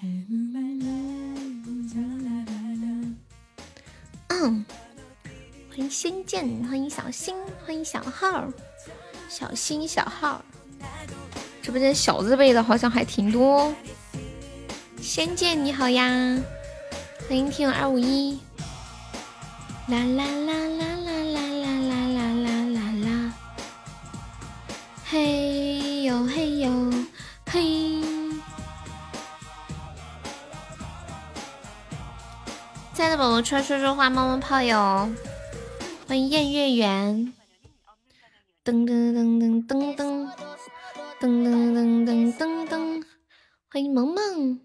嗯，欢迎仙剑，欢迎小新，欢迎小号，小新小号，直播间小字辈的好像还挺多。仙剑你好呀，欢迎听友二五一。啦啦啦啦啦亲爱的宝宝出来说说话，冒冒泡哟！欢迎燕月圆，噔噔噔噔噔噔噔噔噔噔噔噔，欢迎萌萌。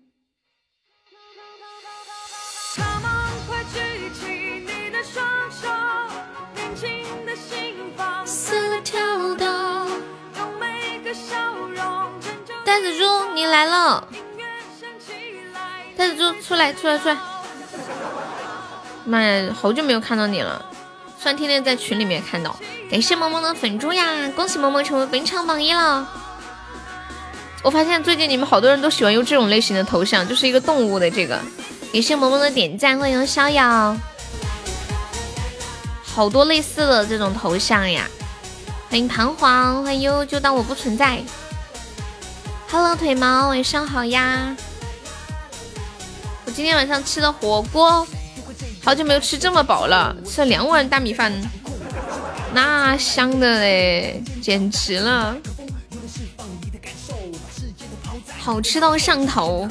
袋子猪，你来了！袋子猪，出来，出来，出来！妈呀，好久没有看到你了，虽然天天在群里面看到。感谢萌萌的粉猪呀，恭喜萌萌成为本场榜一了。我发现最近你们好多人都喜欢用这种类型的头像，就是一个动物的这个。感谢萌萌的点赞，欢迎逍遥。好多类似的这种头像呀，欢迎彷徨，欢迎悠悠，就当我不存在。Hello，腿毛，晚上好呀。我今天晚上吃的火锅。好久没有吃这么饱了，吃了两碗大米饭，那香的嘞，简直了，好吃到上头。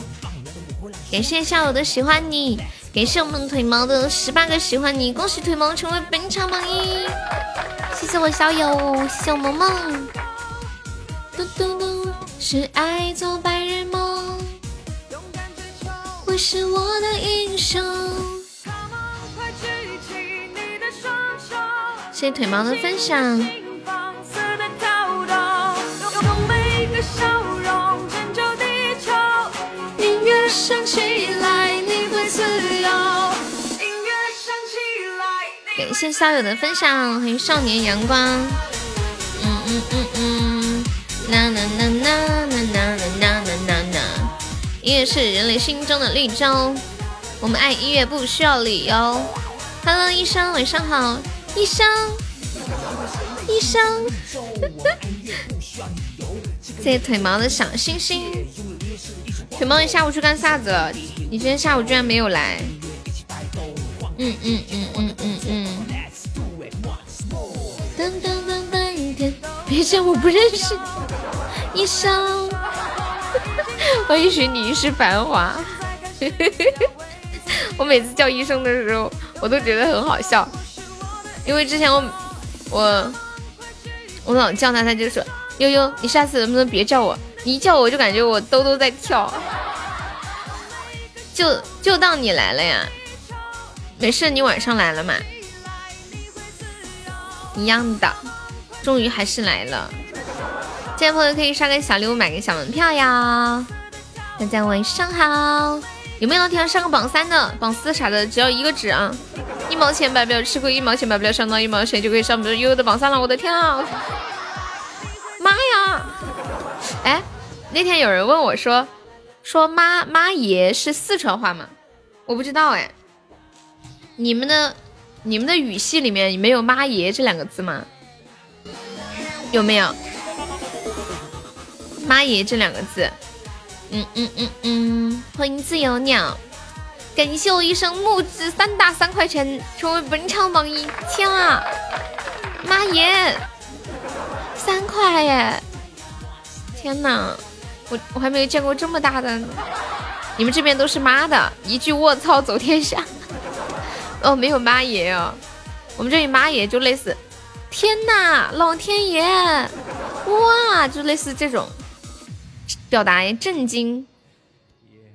感谢校友的喜欢你，感谢我们腿毛的十八个喜欢你，恭喜腿毛成为本场榜一。谢谢我校友，谢谢我萌萌。嘟嘟嘟，是爱做白日梦，我是我的英雄。谢谢腿毛的分享。感谢校友的分享，欢迎少年阳光。嗯嗯嗯嗯，啦啦啦啦啦啦啦啦啦啦。音乐是人类心中的绿洲，我们爱音乐不需要理由。Hello，医生，晚上好。医生，医生，谢谢腿毛的小星星。腿毛，你下午去干啥子了？你今天下午居然没有来。嗯嗯嗯嗯嗯嗯。噔噔噔噔，别嫌我不认识。医生，我允许你一世繁华。我每次叫医生的时候，我都觉得很好笑。因为之前我我我老叫他，他就说悠悠，你下次能不能别叫我？你一叫我就感觉我兜兜在跳。就就当你来了呀，没事，你晚上来了嘛，一样的，终于还是来了。这位朋友可以刷个小礼物，买个小门票呀。大家晚上好，有没有天上个榜三的、榜四啥的？只要一个纸啊。一毛钱买不了吃亏，一毛钱买不了上当，一毛钱就可以上不了悠悠的榜三了。我的天啊！妈呀！哎，那天有人问我说，说妈妈爷是四川话吗？我不知道哎。你们的你们的语系里面没有妈爷这两个字吗？有没有？妈爷这两个字？嗯嗯嗯嗯，欢迎自由鸟。感谢我一生木子三打三块钱成为本场榜一，天啊，妈耶，三块耶！天哪，我我还没有见过这么大的，你们这边都是妈的，一句卧槽走天下。哦，没有妈爷哦，我们这里妈爷就类似，天哪，老天爷，哇，就类似这种表达震惊。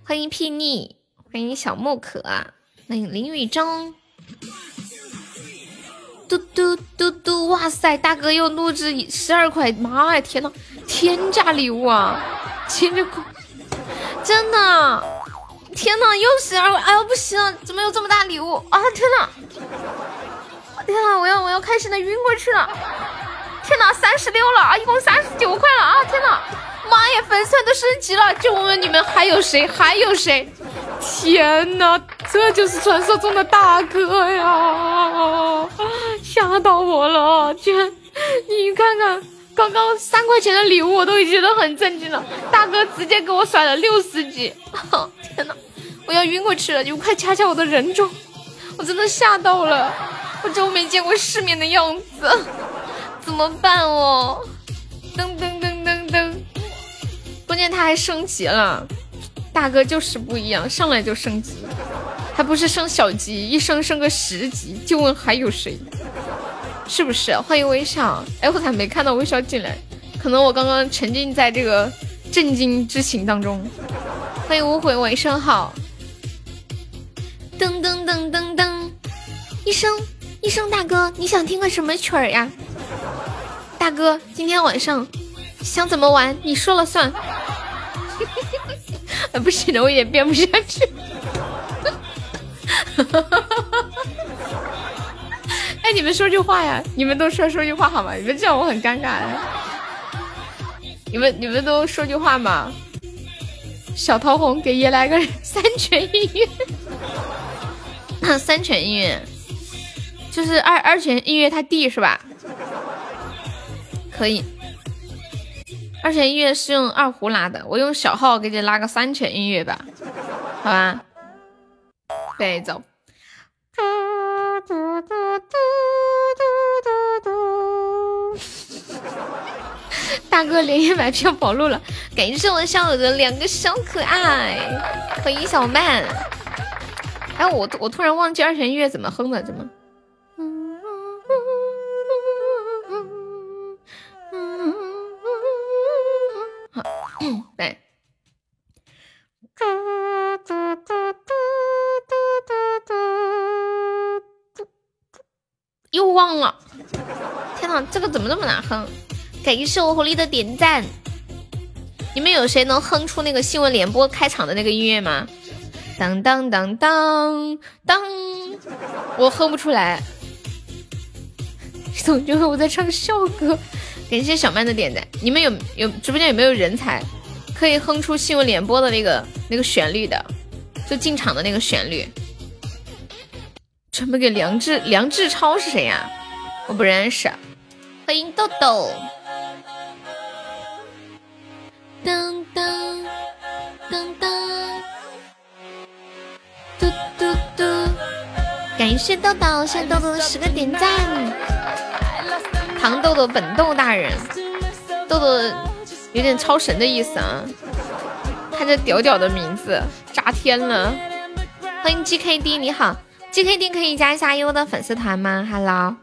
欢迎屁腻。欢迎小木可，欢迎林雨中，嘟嘟嘟嘟，哇塞，大哥又录制十二块，妈呀，天呐，天价礼物啊，亲着哭，真的，天呐，又十二块，哎呦不行，怎么有这么大礼物啊？天呐，天呐，我要我要开心的晕过去了，天呐，三十六了啊，一共三十九块了啊，天呐，妈呀，粉丝团都升级了！就问问你们还有谁？还有谁？天哪，这就是传说中的大哥呀！吓到我了，居然你看看，刚刚三块钱的礼物我都已经觉得很震惊了，大哥直接给我甩了六十几！天哪，我要晕过去了！你们快掐掐我的人中，我真的吓到了，我真没见过世面的样子，怎么办哦？噔噔，关键他还升级了，大哥就是不一样，上来就升级，还不是升小级，一升升个十级，就问还有谁，是不是？欢迎微笑，哎，我咋没看到微笑进来？可能我刚刚沉浸在这个震惊之情当中。欢迎无悔，晚上好。噔噔噔噔噔，医生，医生大哥，你想听个什么曲儿呀？大哥，今天晚上想怎么玩，你说了算。不行了，我也编不下去。哎，你们说句话呀！你们都说说句话好吗？你们这样我很尴尬。你们你们都说句话嘛！小桃红给爷来个三全音乐。三全音乐就是二二全音乐他弟是吧？可以，二泉音乐是用二胡拉的，我用小号给你拉个三泉音乐吧，好吧？对，走。大哥连夜买票跑路了，感谢我小友的两个小可爱，欢迎小曼。哎，我我突然忘记二泉音乐怎么哼的，怎么？又忘了，天哪，这个怎么这么难哼？感谢我狐狸的点赞。你们有谁能哼出那个新闻联播开场的那个音乐吗？当当当当当，我哼不出来，总觉得我在唱校歌。感谢小曼的点赞，你们有有直播间有没有人才可以哼出新闻联播的那个那个旋律的？就进场的那个旋律。准备给梁志梁志超是谁呀？我不认识。欢迎豆豆。噔噔噔噔，嘟嘟嘟！感谢豆豆，谢谢豆豆的十个点赞。糖豆豆本豆大人，豆豆有点超神的意思啊！看这屌屌的名字，炸天了！欢迎 GKD，你好，GKD 可以加一下优的粉丝团吗？Hello。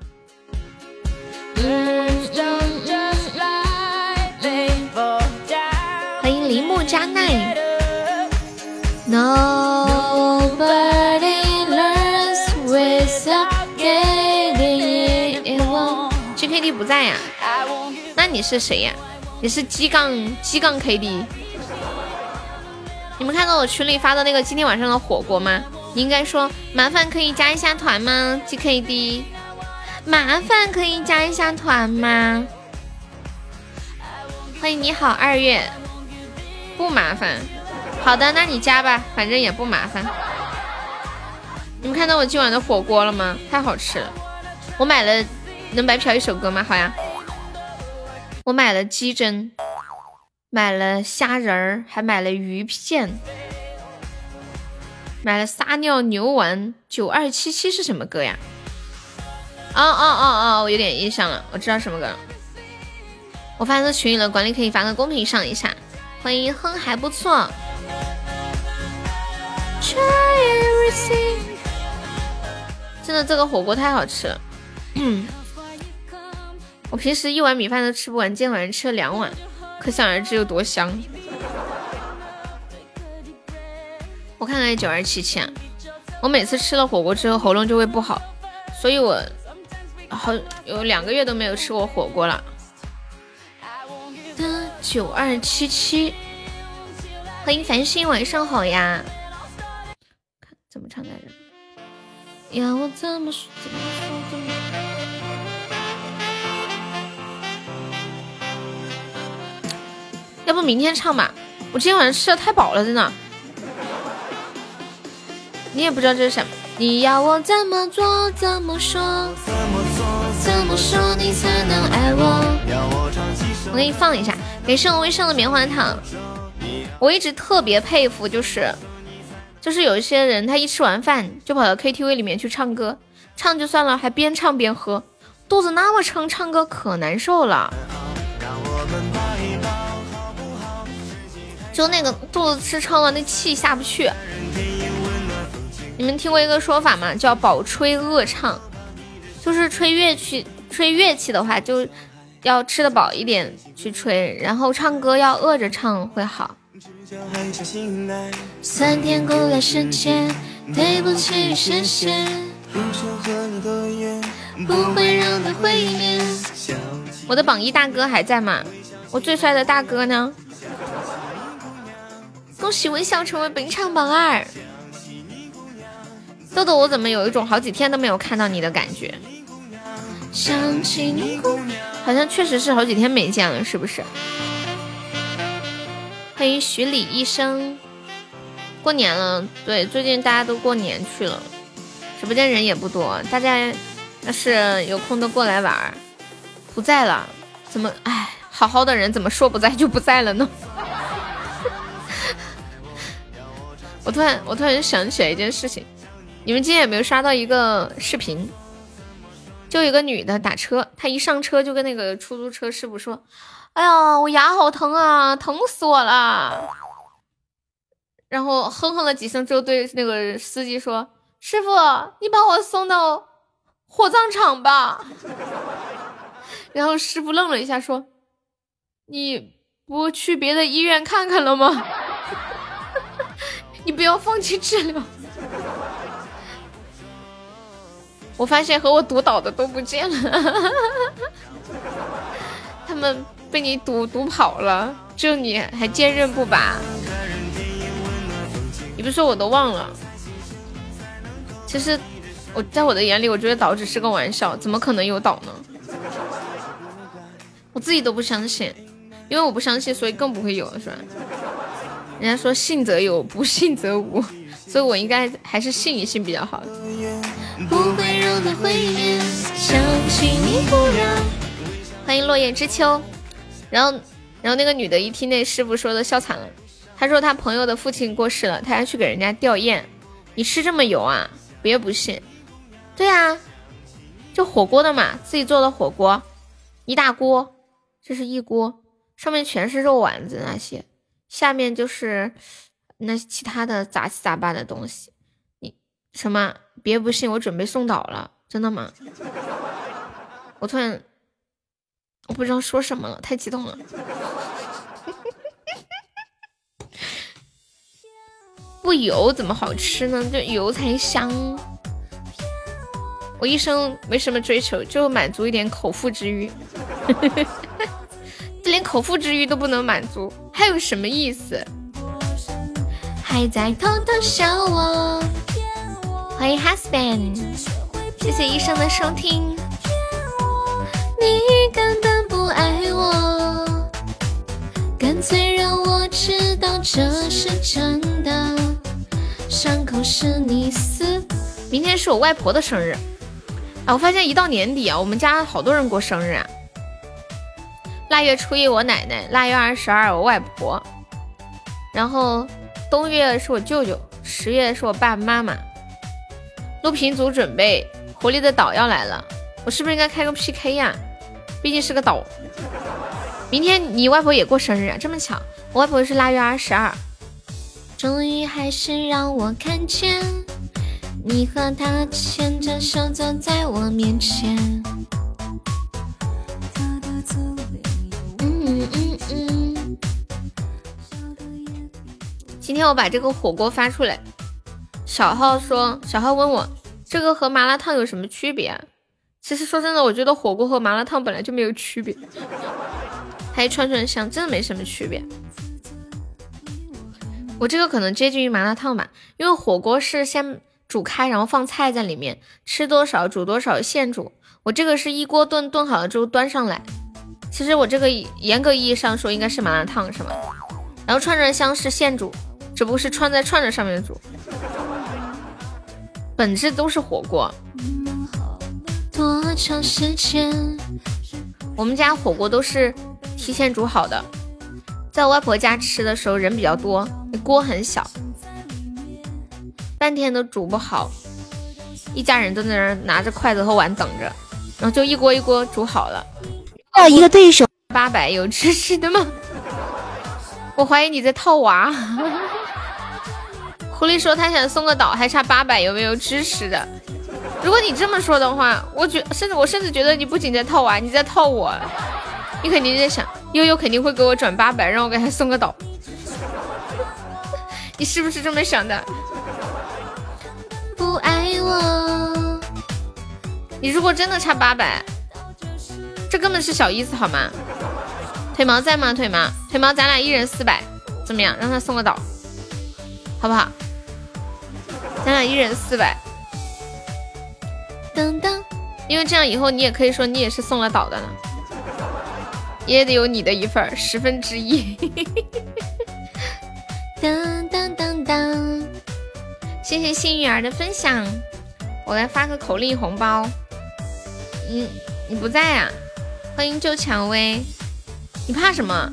欢迎铃木佳奈。K D 不在呀，那你是谁呀？你是鸡杠鸡杠 K D。你们看到我群里发的那个今天晚上的火锅吗？你应该说麻烦可以加一下团吗？G K D，麻烦可以加一下团吗？欢迎你好二月，不麻烦。好的，那你加吧，反正也不麻烦。你们看到我今晚的火锅了吗？太好吃了，我买了。能白嫖一首歌吗？好呀，我买了鸡胗，买了虾仁儿，还买了鱼片，买了撒尿牛丸。九二七七是什么歌呀？哦哦哦哦，我有点印象了，我知道什么歌了。我发在群里了，管理可以发到公屏上一下。欢迎哼还不错。真的，这个火锅太好吃了。我平时一碗米饭都吃不完，今天晚上吃了两碗，可想而知有多香。我看看九二七七，我每次吃了火锅之后喉咙就会不好，所以我好有两个月都没有吃过火锅了。的九二七七，欢迎繁星，晚上好呀。看怎么唱来着？要我怎么说？怎么说？怎么？要不明天唱吧？我今天晚上吃的太饱了，真的。你也不知道这是什么？你要我怎么做？怎么说？怎么说你才能爱我？我给你放一下，给盛威上的棉花糖。我一直特别佩服，就是就是有一些人，他一吃完饭就跑到 KTV 里面去唱歌，唱就算了，还边唱边喝，肚子那么撑，唱歌可难受了。就那个肚子吃撑了，那气下不去。你们听过一个说法吗？叫饱吹饿唱，就是吹乐器，吹乐器的话就要吃的饱一点去吹，然后唱歌要饿着唱会好。酸甜苦辣世间，对不起谢谢，不会让它毁灭。我的榜一大哥还在吗？我最帅的大哥呢？恭喜微笑成为本场榜二，豆豆，我怎么有一种好几天都没有看到你的感觉？好像确实是好几天没见了，是不是？欢迎徐礼医生，过年了，对，最近大家都过年去了，直播间人也不多，大家要是有空都过来玩。不在了，怎么？哎，好好的人怎么说不在就不在了呢？我突然，我突然想起来一件事情，你们今天有没有刷到一个视频？就一个女的打车，她一上车就跟那个出租车师傅说：“哎呀，我牙好疼啊，疼死我了。”然后哼哼了几声之后，对那个司机说：“师傅，你把我送到火葬场吧。”然后师傅愣了一下，说：“你不去别的医院看看了吗？” 你不要放弃治疗。我发现和我赌岛的都不见了，他们被你堵堵跑了，只有你还坚韧不拔。你不说我都忘了。其实我在我的眼里，我觉得岛只是个玩笑，怎么可能有岛呢？我自己都不相信，因为我不相信，所以更不会有了，是吧？人家说信则有，不信则无，所以我应该还是信一信比较好。欢迎落叶知秋。然后，然后那个女的一听那师傅说的，笑惨了。她说她朋友的父亲过世了，她要去给人家吊唁。你吃这么油啊？别不信。对呀，就火锅的嘛，自己做的火锅，一大锅，这是一锅，上面全是肉丸子那些。下面就是那其他的杂七杂八的东西，你什么？别不信，我准备送岛了，真的吗？我突然我不知道说什么了，太激动了。不油怎么好吃呢？就油才香。我一生没什么追求，就满足一点口腹之欲。连口腹之欲都不能满足，还有什么意思？还在偷偷笑我。欢迎 husband，谢谢医生的收听。你根本不爱我，干脆让我知道这是真的。伤口是你撕。明天是我外婆的生日。哎，我发现一到年底啊，我们家好多人过生日啊。腊月初一我奶奶，腊月二十二我外婆，然后冬月是我舅舅，十月是我爸爸妈妈。录屏组准备，活力的岛要来了，我是不是应该开个 PK 呀？毕竟是个岛。明天你外婆也过生日啊？这么巧，我外婆是腊月二十二。终于还是让我看见你和他牵着手走在我面前。今天我把这个火锅发出来，小号说，小号问我这个和麻辣烫有什么区别？其实说真的，我觉得火锅和麻辣烫本来就没有区别，还串串香，真的没什么区别。我这个可能接近于麻辣烫吧，因为火锅是先煮开，然后放菜在里面，吃多少煮多少现煮。我这个是一锅炖炖好了之后端上来。其实我这个严格意义上说应该是麻辣烫，是吗？然后串串香是现煮，只不过是串在串串上面煮，本质都是火锅。多长时间？我们家火锅都是提前煮好的，在我外婆家吃的时候人比较多，锅很小，半天都煮不好，一家人都在那儿拿着筷子和碗等着，然后就一锅一锅煮好了。哦，一个对手八百有支持的吗？我怀疑你在套娃。狐狸说他想送个岛，还差八百，有没有支持的？如果你这么说的话，我觉甚至我甚至觉得你不仅在套娃，你在套我。你肯定在想悠悠肯定会给我转八百，让我给他送个岛。你是不是这么想的？不爱我。你如果真的差八百，这根本是小意思好吗？腿毛在吗？腿毛，腿毛，咱俩一人四百，怎么样？让他送个岛，好不好？咱俩一人四百。噔噔，因为这样以后你也可以说你也是送了岛的了，也得有你的一份十分之一。当当当当，谢谢幸运儿的分享，我来发个口令红包。你你不在呀？欢迎旧蔷薇，你怕什么？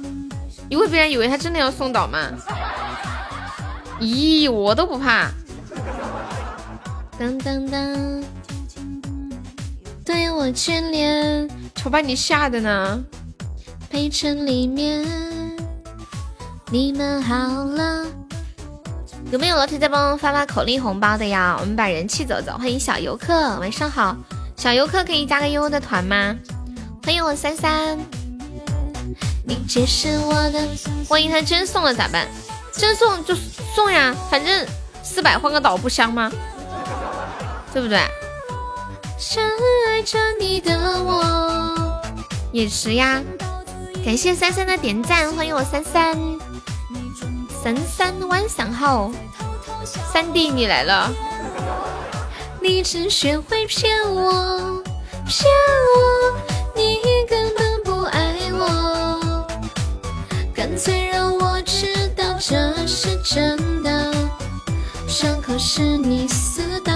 你会别人以为他真的要送岛吗？咦，我都不怕。当当当。对我眷恋，瞅把你吓的呢。陪衬里面，你们好了。有没有老铁在帮发发口令红包的呀？我们把人气走走。欢迎小游客，晚上好。小游客可以加个悠悠的团吗？欢迎我三三。你只是我的。万一他真送了咋办？真送就送呀，反正四百换个岛不香吗？对不对？深爱着你的我，也是呀。感谢三三的点赞，欢迎我三三。三三晚上好，三弟你来了。你只学会骗我，骗我，你根本不爱我。干脆让我这是真的，伤口是你撕的。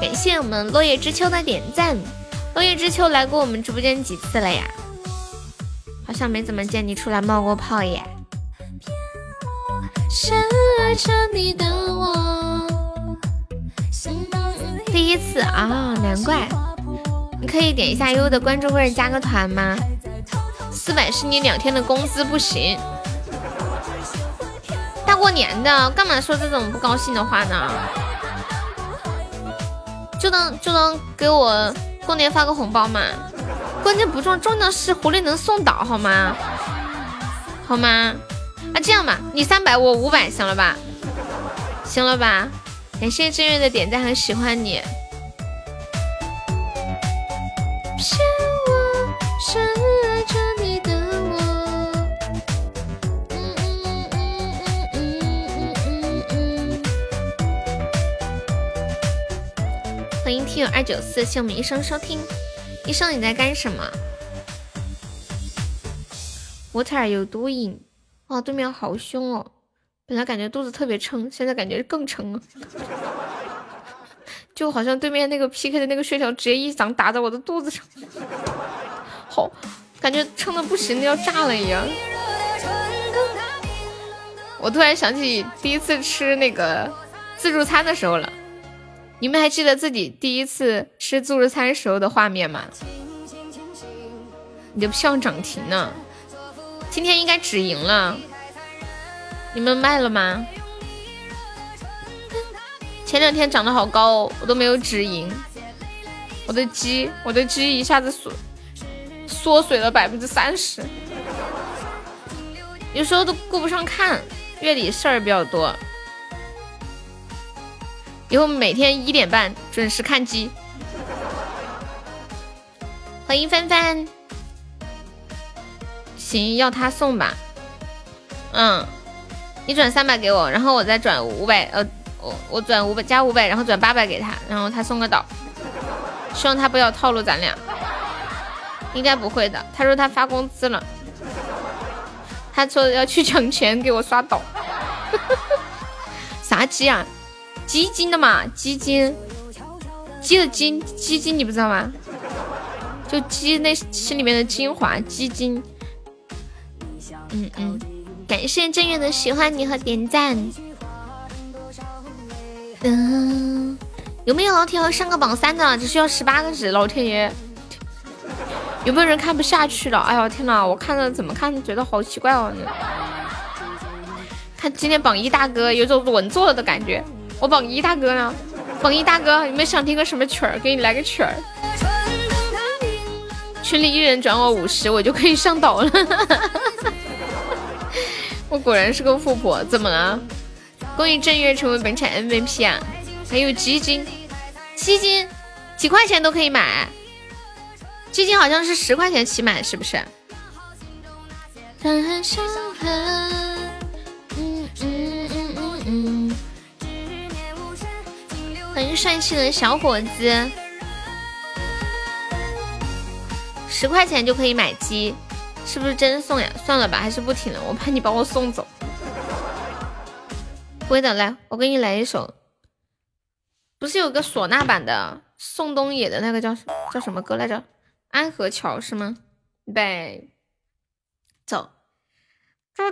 感谢我们落叶知秋的点赞。落叶知秋来过我们直播间几次了呀？好像没怎么见你出来冒过泡耶。深爱着你的我第一次啊，难怪。你可以点一下悠悠的关注或者加个团吗？四百是你两天的工资不行。过年的，干嘛说这种不高兴的话呢？就能就能给我过年发个红包嘛，关键不重，重要是狐狸能送倒好吗？好吗？啊这样吧，你三百我五百行了吧？行了吧？感谢正月的点赞和喜欢你。二九四，谢我们医生收听。医生你在干什么？What are you doing？哇，对面好凶哦！本来感觉肚子特别撑，现在感觉更撑了，就好像对面那个 PK 的那个血条直接一掌打在我的肚子上，好，感觉撑的不行，要炸了一样。我突然想起第一次吃那个自助餐的时候了。你们还记得自己第一次吃自助餐时候的画面吗？你的票涨停呢？今天应该止盈了。你们卖了吗？前两天涨得好高哦，我都没有止盈。我的鸡，我的鸡一下子缩缩水了百分之三十。有时候都顾不上看，月底事儿比较多。以后每天一点半准时看机。欢迎帆帆，行，要他送吧。嗯，你转三百给我，然后我再转五百，呃，我我转五百加五百，然后转八百给他，然后他送个岛。希望他不要套路咱俩。应该不会的。他说他发工资了，他说要去抢钱给我刷岛。啥鸡啊？鸡精的嘛，鸡精，鸡的精，鸡精你不知道吗？就鸡那心里面的精华，鸡精。嗯嗯，感谢正月的喜欢你和点赞。嗯，有没有老铁要上个榜三的？只需要十八个值，老天爷！有没有人看不下去了？哎呦天哪，我看着怎么看觉得好奇怪哦！看今天榜一大哥有种稳坐的感觉。我榜一大哥呢？榜一大哥，你们想听个什么曲儿？给你来个曲儿。群里一人转我五十，我就可以上岛了。我果然是个富婆，怎么了？恭喜正月成为本场 MVP 啊！还有基金，基金几块钱都可以买，基金好像是十块钱起买，是不是？很帅气的小伙子，十块钱就可以买鸡，是不是真送呀？算了吧，还是不听了，我怕你把我送走。不会的，来，我给你来一首，不是有个唢呐版的宋冬野的那个叫叫什么歌来着？安河桥是吗？预备，走。哎，我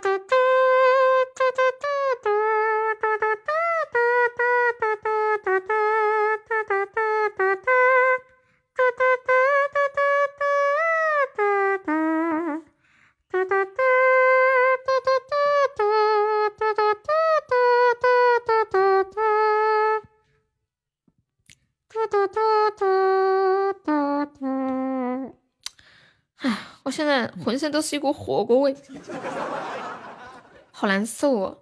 现在浑身都是一股火锅味，好难受哦！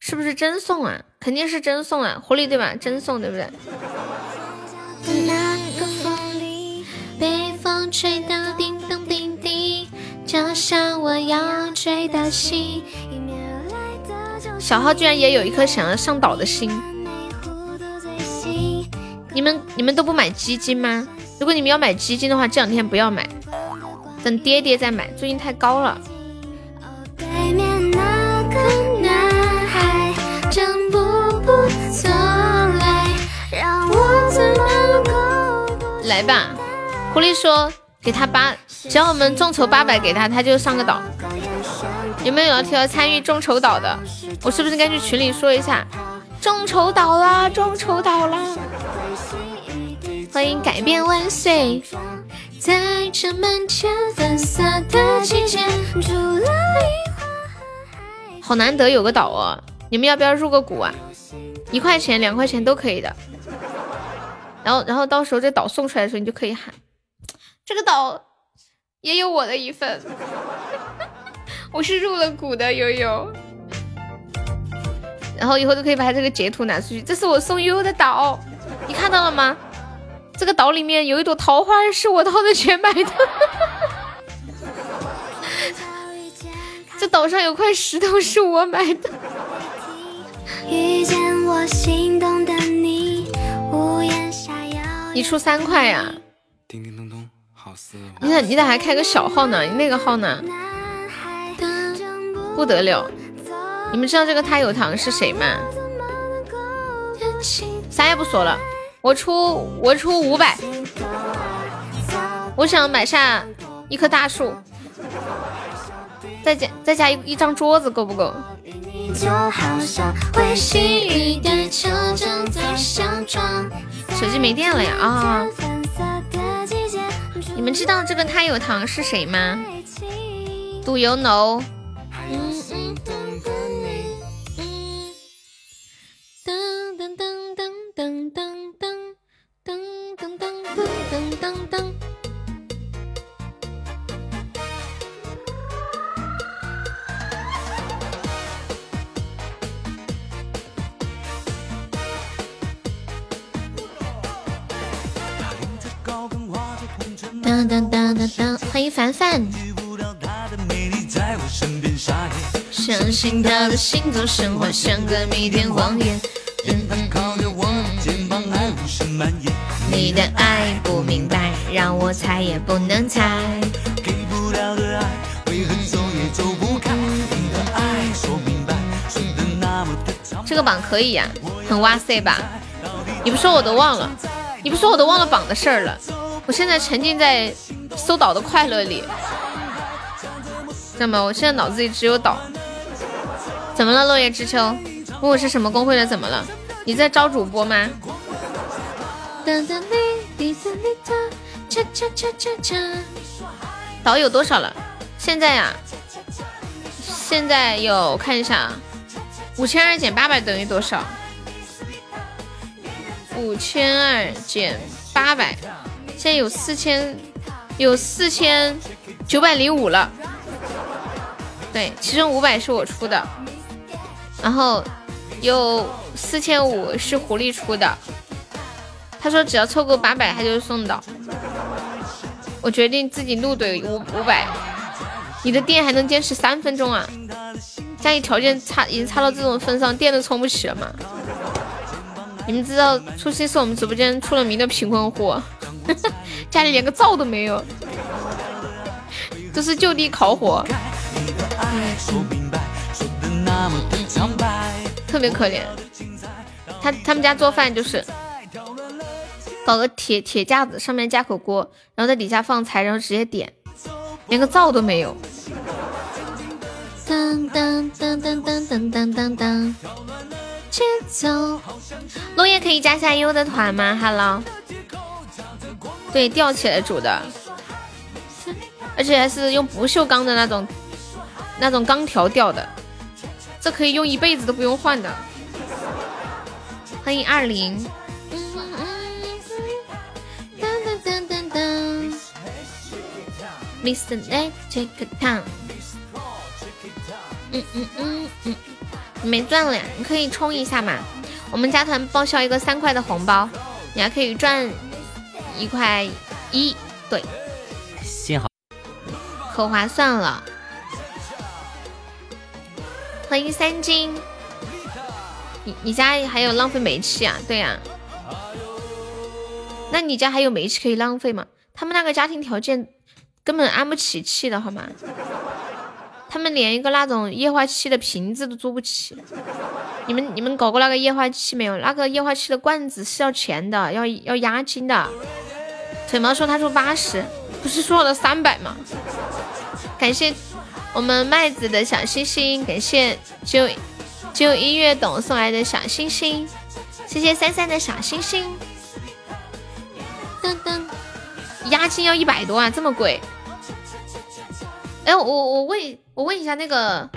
是不是真送啊？肯定是真送啊，狐狸对吧？真送对不对？小号居然也有一颗想要上岛的心。你们你们都不买基金吗？如果你们要买基金的话，这两天不要买，等跌跌再买，最近太高了。来吧，狐狸说给他八，只要我们众筹八百给他，他就上个岛。有没有老铁要参与众筹岛的？我是不是该去群里说一下？众筹岛啦，众筹岛啦！欢迎改变万岁！在这满天粉色的季节，除了梨花好难得有个岛哦！你们要不要入个股啊？一块钱、两块钱都可以的。然后，然后到时候这岛送出来的时候，你就可以喊：这个岛也有我的一份。我是入了股的悠悠。然后以后就可以把这个截图拿出去，这是我送悠悠的岛，你看到了吗？这个岛里面有一朵桃花，是我掏的钱买的。这岛上有块石头，是我买的。你出三块呀？叮叮咚咚，好似你咋你咋还开个小号呢？你那个号呢？不得了！你们知道这个他有糖是谁吗？啥也不说了。我出我出五百，我想买下一棵大树，再加再加一一张桌子够不够？手机没电了呀啊！你们知道这个他有糖是谁吗？Do you know？当当当当当，欢迎凡凡。相信他的星座神话像个弥天谎言。你的爱不明白，让我猜也不能猜。这个榜可以呀，很哇塞吧？你不说我都忘了，你不说我都忘了榜的事儿了。我现在沉浸在搜岛的快乐里，知道吗？我现在脑子里只有岛。怎么了，落叶知秋？问我是什么公会的？怎么了？你在招主播吗？岛有多少了？现在呀，现在有看一下啊，五千二减八百等于多少？五千二减八百，现在有四千，有四千九百零五了。对，其中五百是我出的，然后有四千五是狐狸出的。他说只要凑够八百，他就送到。我决定自己怒怼五五百。你的电还能坚持三分钟啊？家里条件差，已经差到这种份上，电都充不起了吗？你们知道初心是我们直播间出了名的贫困户，家里连个灶都没有，都是就地烤火，特别可怜。他他们家做饭就是搞个铁铁架子，上面架口锅，然后在底下放柴，然后直接点。连个灶都没有。当当当当当当当当当，节奏。落叶可以加下优的团吗？Hello。对，吊起来煮的，而且还是用不锈钢的那种，那种钢条吊的，这可以用一辈子都不用换的。欢迎二零。Listen, let's take a time。嗯嗯嗯嗯，你没赚了呀？你可以充一下嘛。我们加团报销一个三块的红包，你还可以赚一块一。对，幸好可划算了。欢迎三金。你家还有浪费煤气啊？对呀。那你家还有煤气可以浪费吗？他们那个家庭条件。根本安不起气的好吗？他们连一个那种液化气的瓶子都租不起。你们你们搞过那个液化气没有？那个液化气的罐子是要钱的，要要押金的。腿毛说他说八十，不是说了三百吗？感谢我们麦子的小星星，感谢就就音乐懂送来的小星星，谢谢三三的小星星。噔噔，押金要一百多啊，这么贵。哎，我我问我问一下那个，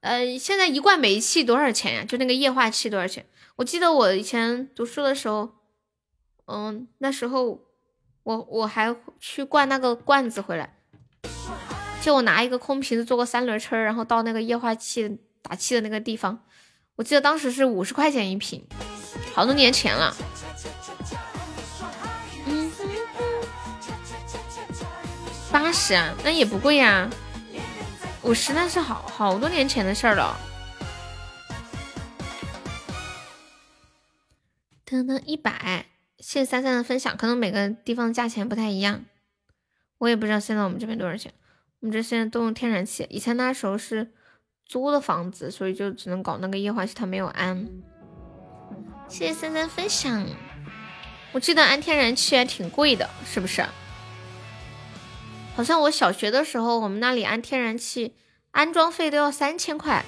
呃，现在一罐煤气多少钱呀？就那个液化气多少钱？我记得我以前读书的时候，嗯，那时候我我还去灌那个罐子回来，就我拿一个空瓶子坐个三轮车，然后到那个液化气打气的那个地方，我记得当时是五十块钱一瓶，好多年前了。嗯，八十啊，那也不贵呀。五十那是好好多年前的事儿了。等等一百，谢谢三三的分享。可能每个地方价钱不太一样，我也不知道现在我们这边多少钱。我们这现在都用天然气，以前那时候是租的房子，所以就只能搞那个液化气，他没有安。谢谢三三分享。我记得安天然气还挺贵的，是不是？好像我小学的时候，我们那里安天然气安装费都要三千块，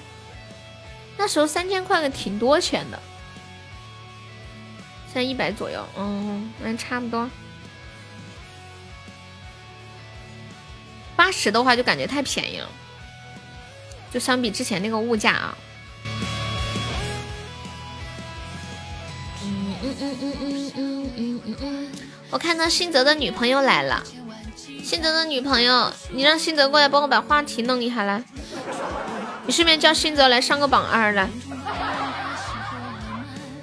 那时候三千块的挺多钱的。现在一百左右，嗯，那差不多。八十的话就感觉太便宜了，就相比之前那个物价啊。嗯嗯嗯嗯嗯嗯嗯嗯嗯，我看到新泽的女朋友来了。新泽的女朋友，你让新泽过来帮我把话题弄一下来。你顺便叫新泽来上个榜二来。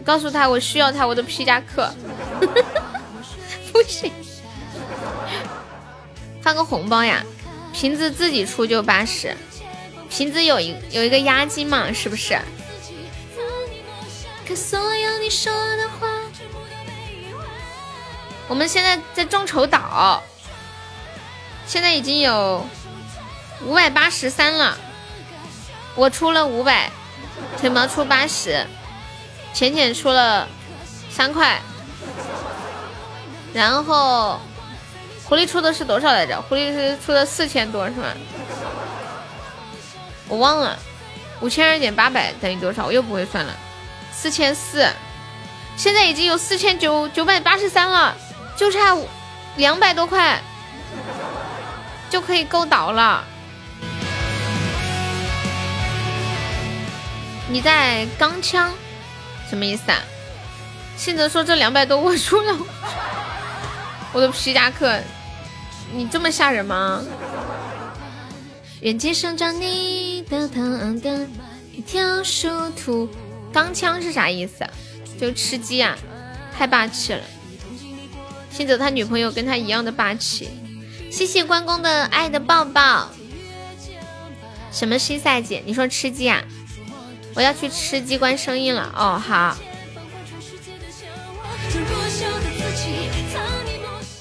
告诉他我需要他我的皮夹克。不行，发个红包呀！瓶子自己出就八十，瓶子有一有一个押金嘛，是不是？我们现在在众筹岛，现在已经有五百八十三了，我出了五百，腿毛出八十，浅浅出了三块，然后狐狸出的是多少来着？狐狸是出了四千多是吗？我忘了，五千二减八百等于多少？我又不会算了，四千四。现在已经有四千九九百八十三了，就差两百多块就可以够倒了。你在钢枪什么意思啊？信泽说这两百多我出了，我的皮夹克，你这么吓人吗？眼睛生长你的糖的一条殊途，钢枪是啥意思？就吃鸡啊，太霸气了！信泽他女朋友跟他一样的霸气。谢谢关公的爱的抱抱。什么新赛季？你说吃鸡啊？我要去吃鸡关声音了。哦，好。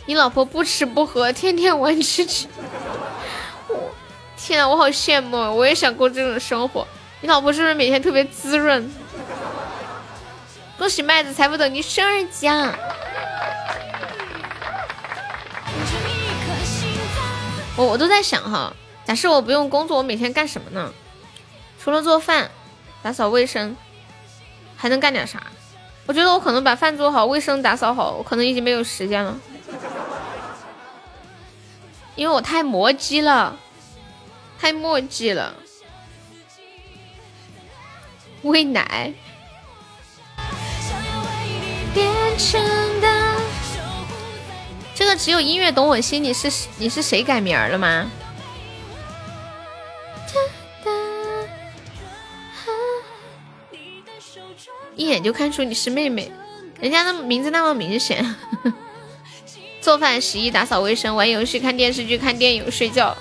你老婆不吃不喝，天天玩吃吃。天啊，我好羡慕，我也想过这种生活。你老婆是不是每天特别滋润？恭喜麦子财富等级升二级啊！我我都在想哈，假设我不用工作，我每天干什么呢？除了做饭、打扫卫生，还能干点啥？我觉得我可能把饭做好、卫生打扫好，我可能已经没有时间了，因为我太磨叽了，太墨迹了。喂奶。这个只有音乐懂我心，你是你是谁改名了吗？一眼就看出你是妹妹，人家的名字那么明显。做饭、洗衣、打扫卫生、玩游戏、看电视剧、看电影、睡觉。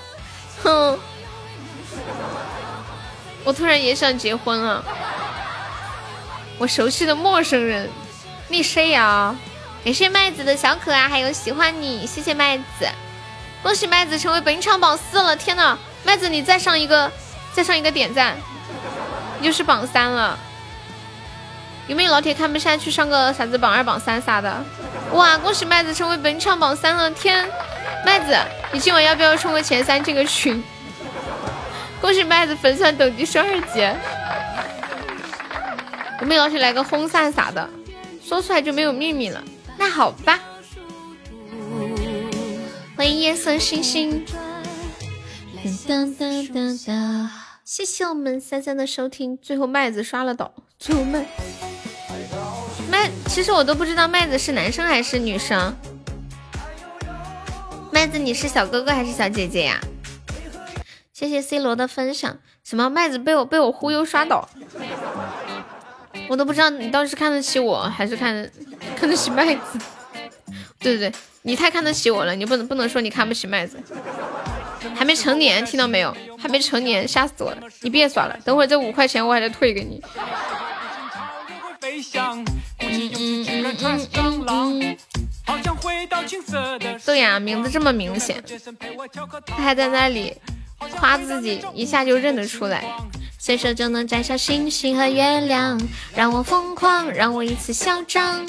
哼，我突然也想结婚了。我熟悉的陌生人。你谁呀？感谢麦子的小可爱，还有喜欢你，谢谢麦子，恭喜麦子成为本场榜四了！天呐，麦子你再上一个，再上一个点赞，又是榜三了。有没有老铁看不下去上个啥子榜二、榜三啥的？哇，恭喜麦子成为本场榜三了！天，麦子你今晚要不要冲个前三进个群？恭喜麦子粉丝等级十二级。有没有老铁来个轰散啥的？说出来就没有秘密了，那好吧。欢迎夜色星星，谢谢我们三三的收听。最后麦子刷了岛，最后麦麦，其实我都不知道麦子是男生还是女生。麦子，你是小哥哥还是小姐姐呀？谢谢 C 罗的分享。什么麦子被我被我忽悠刷倒？我都不知道你到底是看得起我还是看看得起麦子。对对对，你太看得起我了，你不能不能说你看不起麦子。还没成年，听到没有？还没成年，吓死我了！你别耍了，等会这五块钱我还得退给你。对呀，名字这么明显，他还在那里夸自己，一下就认得出来。随手就能摘下星星和月亮，让我疯狂，让我一次嚣张。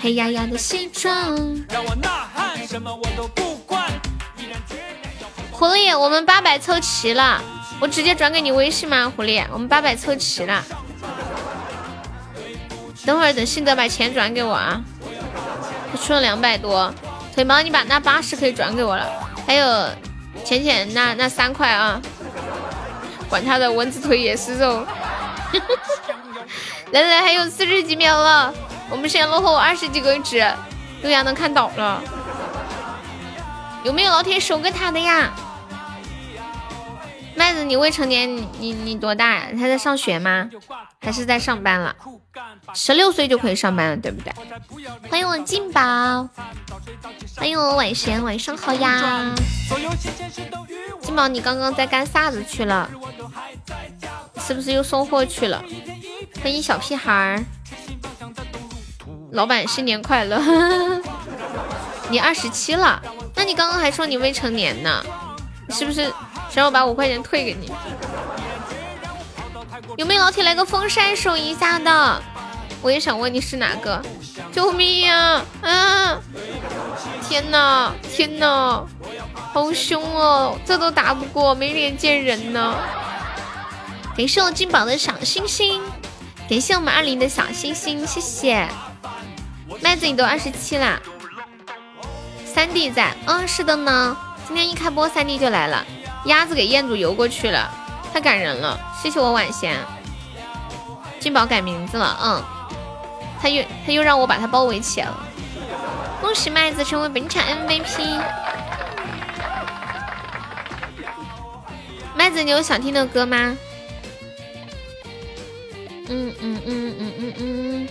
黑压压的西装，让我呐喊，什么我都不管。狐狸，我们八百凑齐了，我直接转给你微信吗？狐狸，我们八百凑齐了。等会儿等信德把钱转给我啊，他出了两百多。腿毛，你把那八十可以转给我了，还有浅浅那那三块啊。管他的，蚊子腿也是肉。来来，还有四十几秒了，我们现在落后二十几个值，优雅能看倒了。有没有老铁守个塔的呀？麦子，你未成年，你你你多大呀？还在上学吗？还是在上班了？十六岁就可以上班了，对不对？欢迎我金宝，欢迎我晚贤，晚上好呀。金宝，你刚刚在干啥子去了？是不是又送货去了？欢迎小屁孩儿，老板新年快乐！你二十七了，那你刚刚还说你未成年呢，是不是想让我把五块钱退给你？有没有老铁来个风扇数一下的？我也想问你是哪个？救命呀！啊！天哪，天哪，好凶哦！这都打不过，没脸见人呢。感谢我金宝的小星星，感谢我们二零的小星星，谢谢。麦子，你都二十七啦。三弟在，嗯，是的呢。今天一开播，三弟就来了。鸭子给彦祖游过去了，太感人了。谢谢我晚贤。金宝改名字了，嗯。他又他又让我把他包围起来了。恭喜麦子成为本场 MVP。麦子，你有想听的歌吗？嗯嗯嗯嗯嗯嗯。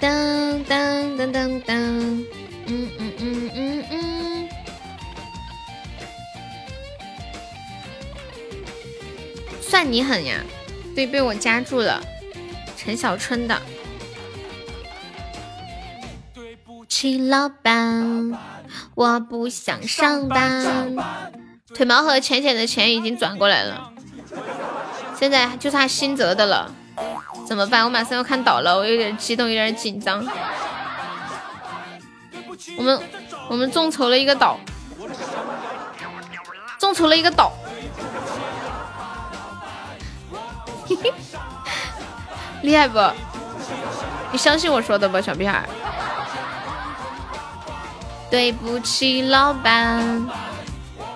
当当当当当。嗯嗯嗯嗯嗯。算你狠呀！对，被我夹住了。陈小春的。对不起老板，我不想上班。腿毛和浅浅的钱已经转过来了，现在就差新泽的了，怎么办？我马上要看岛了，我有点激动，有点紧张。我们我们众筹了一个岛，众筹了一个岛，厉害不？你相信我说的不，小屁孩？对不起，老板，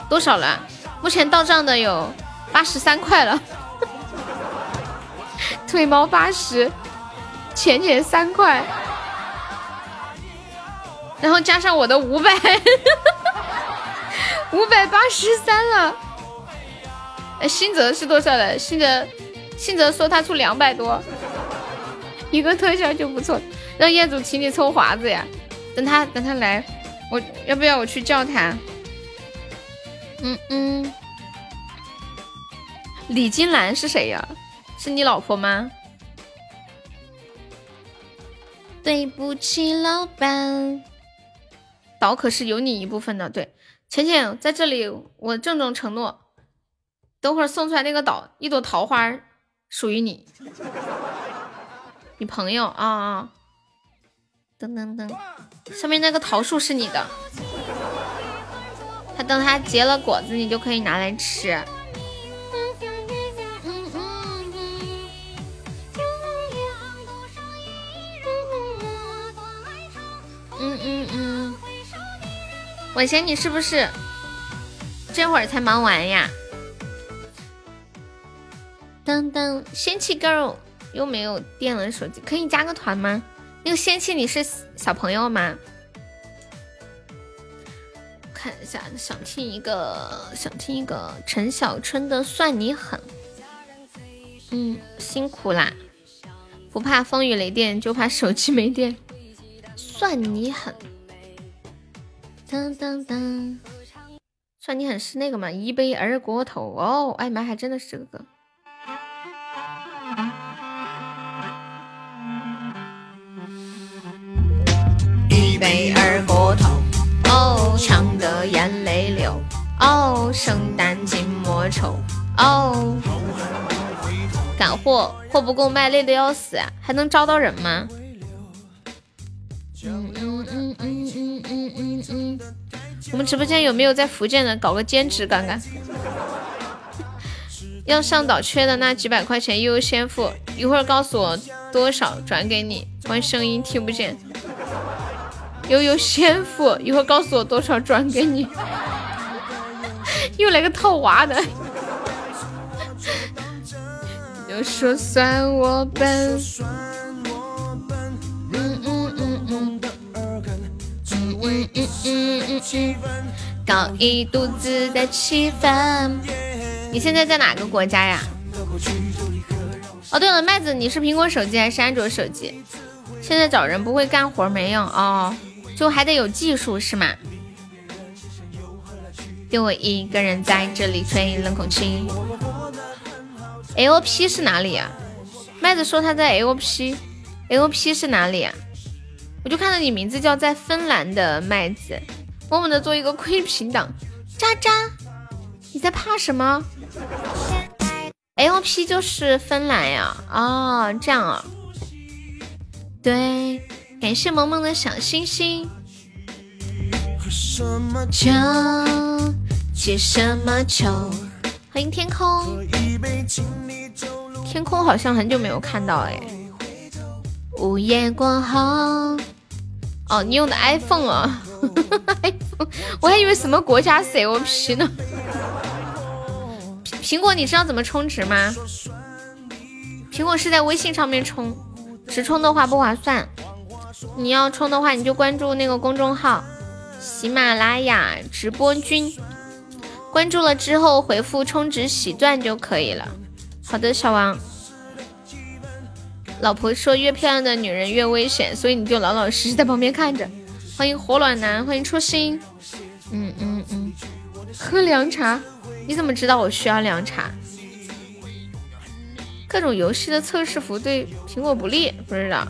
多少了？目前到账的有八十三块了。腿毛八十，浅浅三块，然后加上我的五百，五百八十三了。哎，新泽是多少的？新泽，新泽说他出两百多，一个特效就不错。让业主请你抽华子呀，等他等他来。我要不要我去叫他？嗯嗯，李金兰是谁呀？是你老婆吗？对不起，老板，岛可是有你一部分的。对，浅浅在这里，我郑重承诺，等会儿送出来那个岛，一朵桃花属于你，你朋友啊啊！噔噔噔。上面那个桃树是你的，它等它结了果子，你就可以拿来吃。嗯嗯嗯，我嫌你是不是这会儿才忙完呀？当当，仙气 girl 又没有电了，手机可以加个团吗？那个仙气，你是小朋友吗？看一下，想听一个，想听一个陈小春的《算你狠》。嗯，辛苦啦，不怕风雨雷电，就怕手机没电。算你狠，当当当，算你狠是那个吗？一杯二锅头哦，哎妈，还真的是这个杯二锅头，哦，呛得眼泪流，哦，圣诞寂寞愁，哦，赶货货不够卖，累得要死，还能招到人吗？嗯嗯嗯嗯嗯，我们直播间有没有在福建的搞个兼职干干？要上岛缺的那几百块钱优先付，一会儿告诉我多少转给你，关声音听不见。悠悠先付，一会儿告诉我多少转给你。又来个套娃的，又说算我笨。嗯嗯嗯嗯嗯嗯嗯嗯，搞一肚子的气氛。你现在在哪个国家呀？哦，对了，麦子，你是苹果手机还是安卓手机？现在找人不会干活没用哦。就还得有技术是吗？就我一个人在这里吹冷空气。L P 是哪里呀？麦子说他在 L P，L P 是哪里呀？我就看到你名字叫在芬兰的麦子，默默的做一个窥屏党。渣渣，你在怕什么？LP 就是芬兰呀。哦，这样啊。对，感谢萌萌的小星星。酒，解什么愁？欢迎天空。天空好像很久没有看到哎。午夜过后，哦，你用的 iPhone 啊？我还以为什么国家 COP 呢？苹果，你知道怎么充值吗？苹果是在微信上面充，直充的话不划算。你要充的话，你就关注那个公众号“喜马拉雅直播君”，关注了之后回复“充值喜钻”就可以了。好的，小王。老婆说越漂亮的女人越危险，所以你就老老实实在旁边看着。欢迎火暖男，欢迎初心。嗯嗯嗯，喝凉茶？你怎么知道我需要凉茶？各种游戏的测试服对苹果不利，不知道。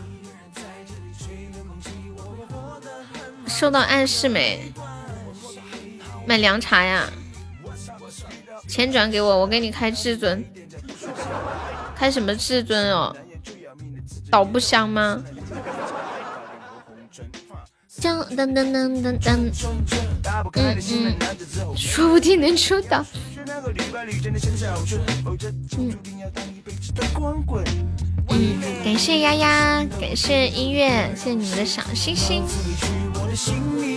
收到暗示没？买凉茶呀？钱转给我，我给你开至尊。开什么至尊哦？倒不香吗？噔噔噔噔噔，嗯嗯，说不定能抽到。嗯嗯，感谢丫丫，感谢音乐，谢谢你们的小星星。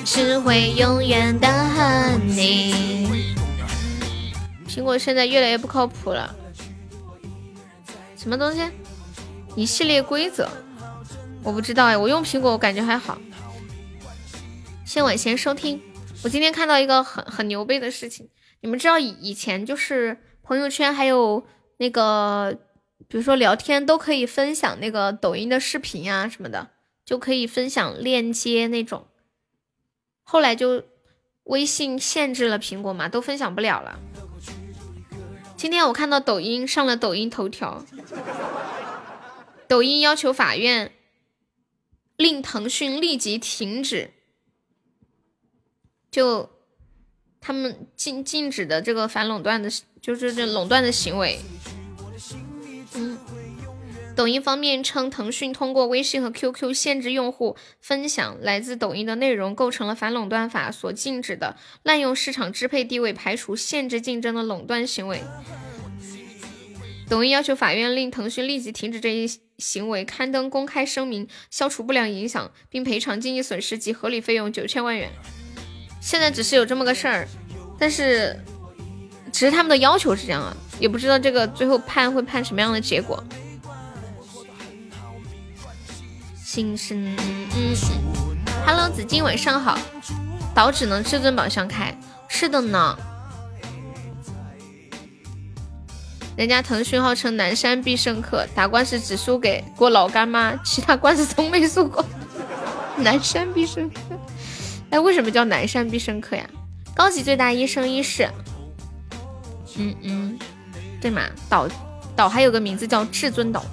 只会永远的恨你。苹果现在越来越不靠谱了。什么东西？一系列规则，我不知道哎，我用苹果我感觉还好。先晚先收听，我今天看到一个很很牛逼的事情，你们知道以以前就是朋友圈还有那个，比如说聊天都可以分享那个抖音的视频啊什么的，就可以分享链接那种。后来就微信限制了苹果嘛，都分享不了了。今天我看到抖音上了抖音头条。抖音要求法院令腾讯立即停止，就他们禁禁止的这个反垄断的，就是这垄断的行为。抖音方面称，腾讯通过微信和 QQ 限制用户分享来自抖音的内容，构成了反垄断法所禁止的滥用市场支配地位、排除、限制竞争的垄断行为。抖音要求法院令腾讯立即停止这一行为，刊登公开声明，消除不良影响，并赔偿经济损失及合理费用九千万元。现在只是有这么个事儿，但是只是他们的要求是这样啊，也不知道这个最后判会判什么样的结果。新生，Hello 紫金，晚上好。岛只能至尊宝箱开，是的呢。人家腾讯号称南山必胜客，打官司只输给过老干妈，其他官司从没输过。南山必胜客，哎，为什么叫南山必胜客呀？高级最大一生一世。嗯嗯，对嘛，岛岛还有个名字叫至尊岛。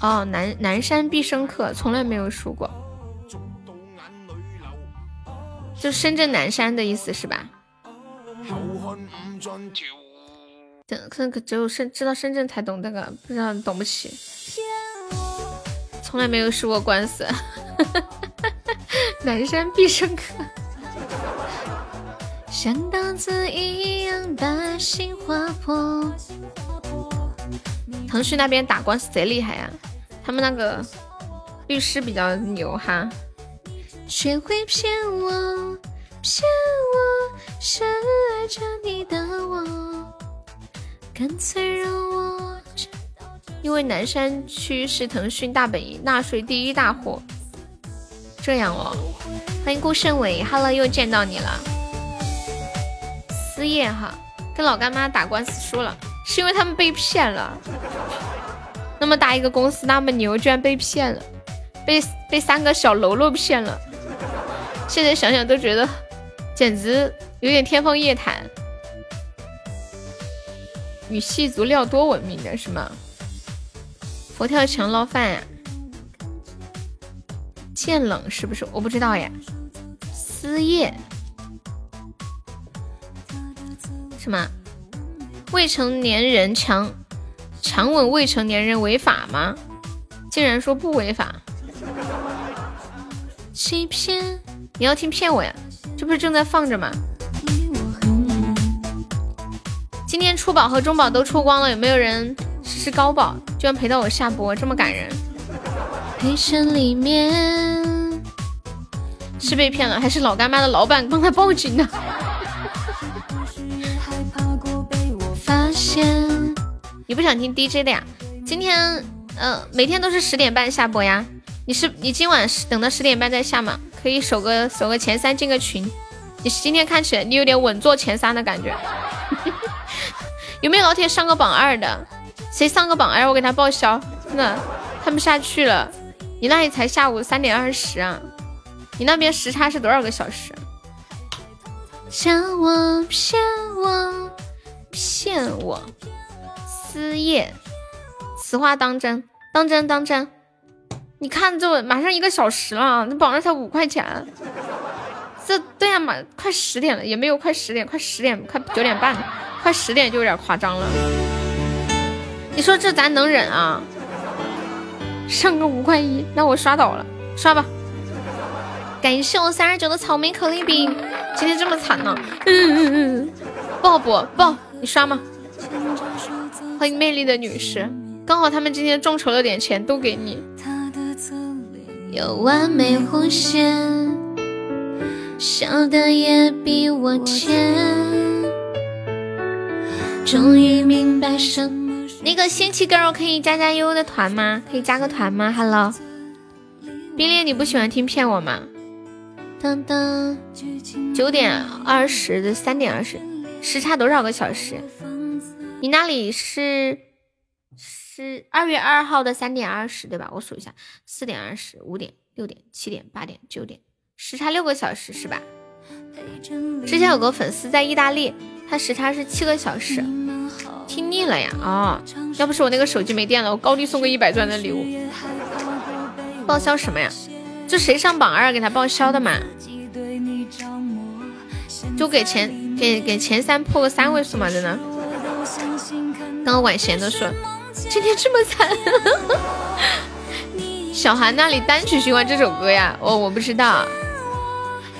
哦，南南山必胜客从来没有输过，就深圳南山的意思是吧？这可能可只有深知道深圳才懂这个，不知道懂不起。从来没有输过官司。南山必胜客。像刀子一样把心划破。腾讯那边打官司贼厉害呀，他们那个律师比较牛哈。学会骗我。骗我深爱着你的我，干脆让我。因为南山区是腾讯大本营，纳税第一大户。这样哦，欢迎顾胜伟，Hello，又见到你了。思夜哈，跟老干妈打官司输了，是因为他们被骗了。那么大一个公司那么牛，居然被骗了，被被三个小喽啰骗了。现在想想都觉得。简直有点天方夜谭，与戏足料多文明的是吗？佛跳墙捞饭呀，限冷是不是？我不知道呀。思夜什么？未成年人强强吻未成年人违法吗？竟然说不违法。欺骗？你要听骗我呀？这不是正在放着吗？今天初宝和中宝都出光了，有没有人试试高宝？居然陪到我下播，这么感人。黑城里面是被骗了，还是老干妈的老板帮他报警的？你不想听 DJ 的呀？今天呃，每天都是十点半下播呀。你是你今晚等到十点半再下吗？可以守个守个前三进个群。你今天看起来你有点稳坐前三的感觉。有没有老铁上个榜二的？谁上个榜二，我给他报销。真的看不下去了。你那里才下午三点二十啊？你那边时差是多少个小时？骗我骗我骗我，思夜，此话当真？当真当真？你看这马上一个小时了，那榜上才五块钱。这对呀嘛，快十点了，也没有快十点，快十点，快九点半，快十点就有点夸张了。你说这咱能忍啊？上个五块一，那我刷倒了，刷吧。感谢我三十九的草莓可丽饼，今天这么惨呢？嗯嗯嗯，抱不抱？你刷吗？欢迎魅力的女士，刚好他们今天众筹了点钱，都给你。有完美弧线，笑的也比我甜。终于明白什么。那个仙气 girl 可以加加悠悠的团吗？可以加个团吗？Hello，冰恋你不喜欢听骗我吗？当当，九点二十的三点二十，时差多少个小时？你那里是是二月二号的三点二十对吧？我数一下，四点二十五点六点七点八点九点，时差六个小时是吧？之前有个粉丝在意大利，他时差是七个小时。听腻了呀啊！要不是我那个手机没电了，我高低送个一百钻的礼物。报销什么呀？这谁上榜二给他报销的嘛？就给前给给前三破个三位数嘛，真的。刚刚晚贤的说今天这么惨。小韩那里单曲循环这首歌呀？哦，我不知道。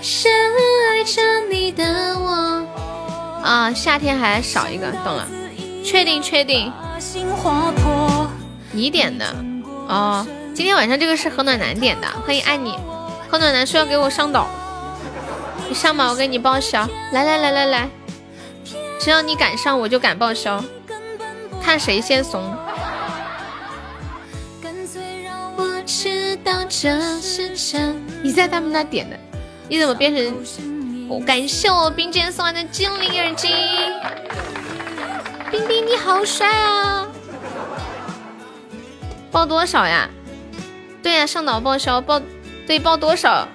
深爱着你的我啊，夏天还少一个，懂了。确定确定，你点的哦。今天晚上这个是何暖男点的，欢迎爱你。何暖男说要给我上岛，你上吧，我给你报销。来来来来来，只要你敢上，我就敢报销，看谁先怂。你在他们那点的，你怎么变成？感谢我冰剑送来的精灵耳机。冰冰你好帅啊！报多少呀？对呀，上岛报销报，对报多少？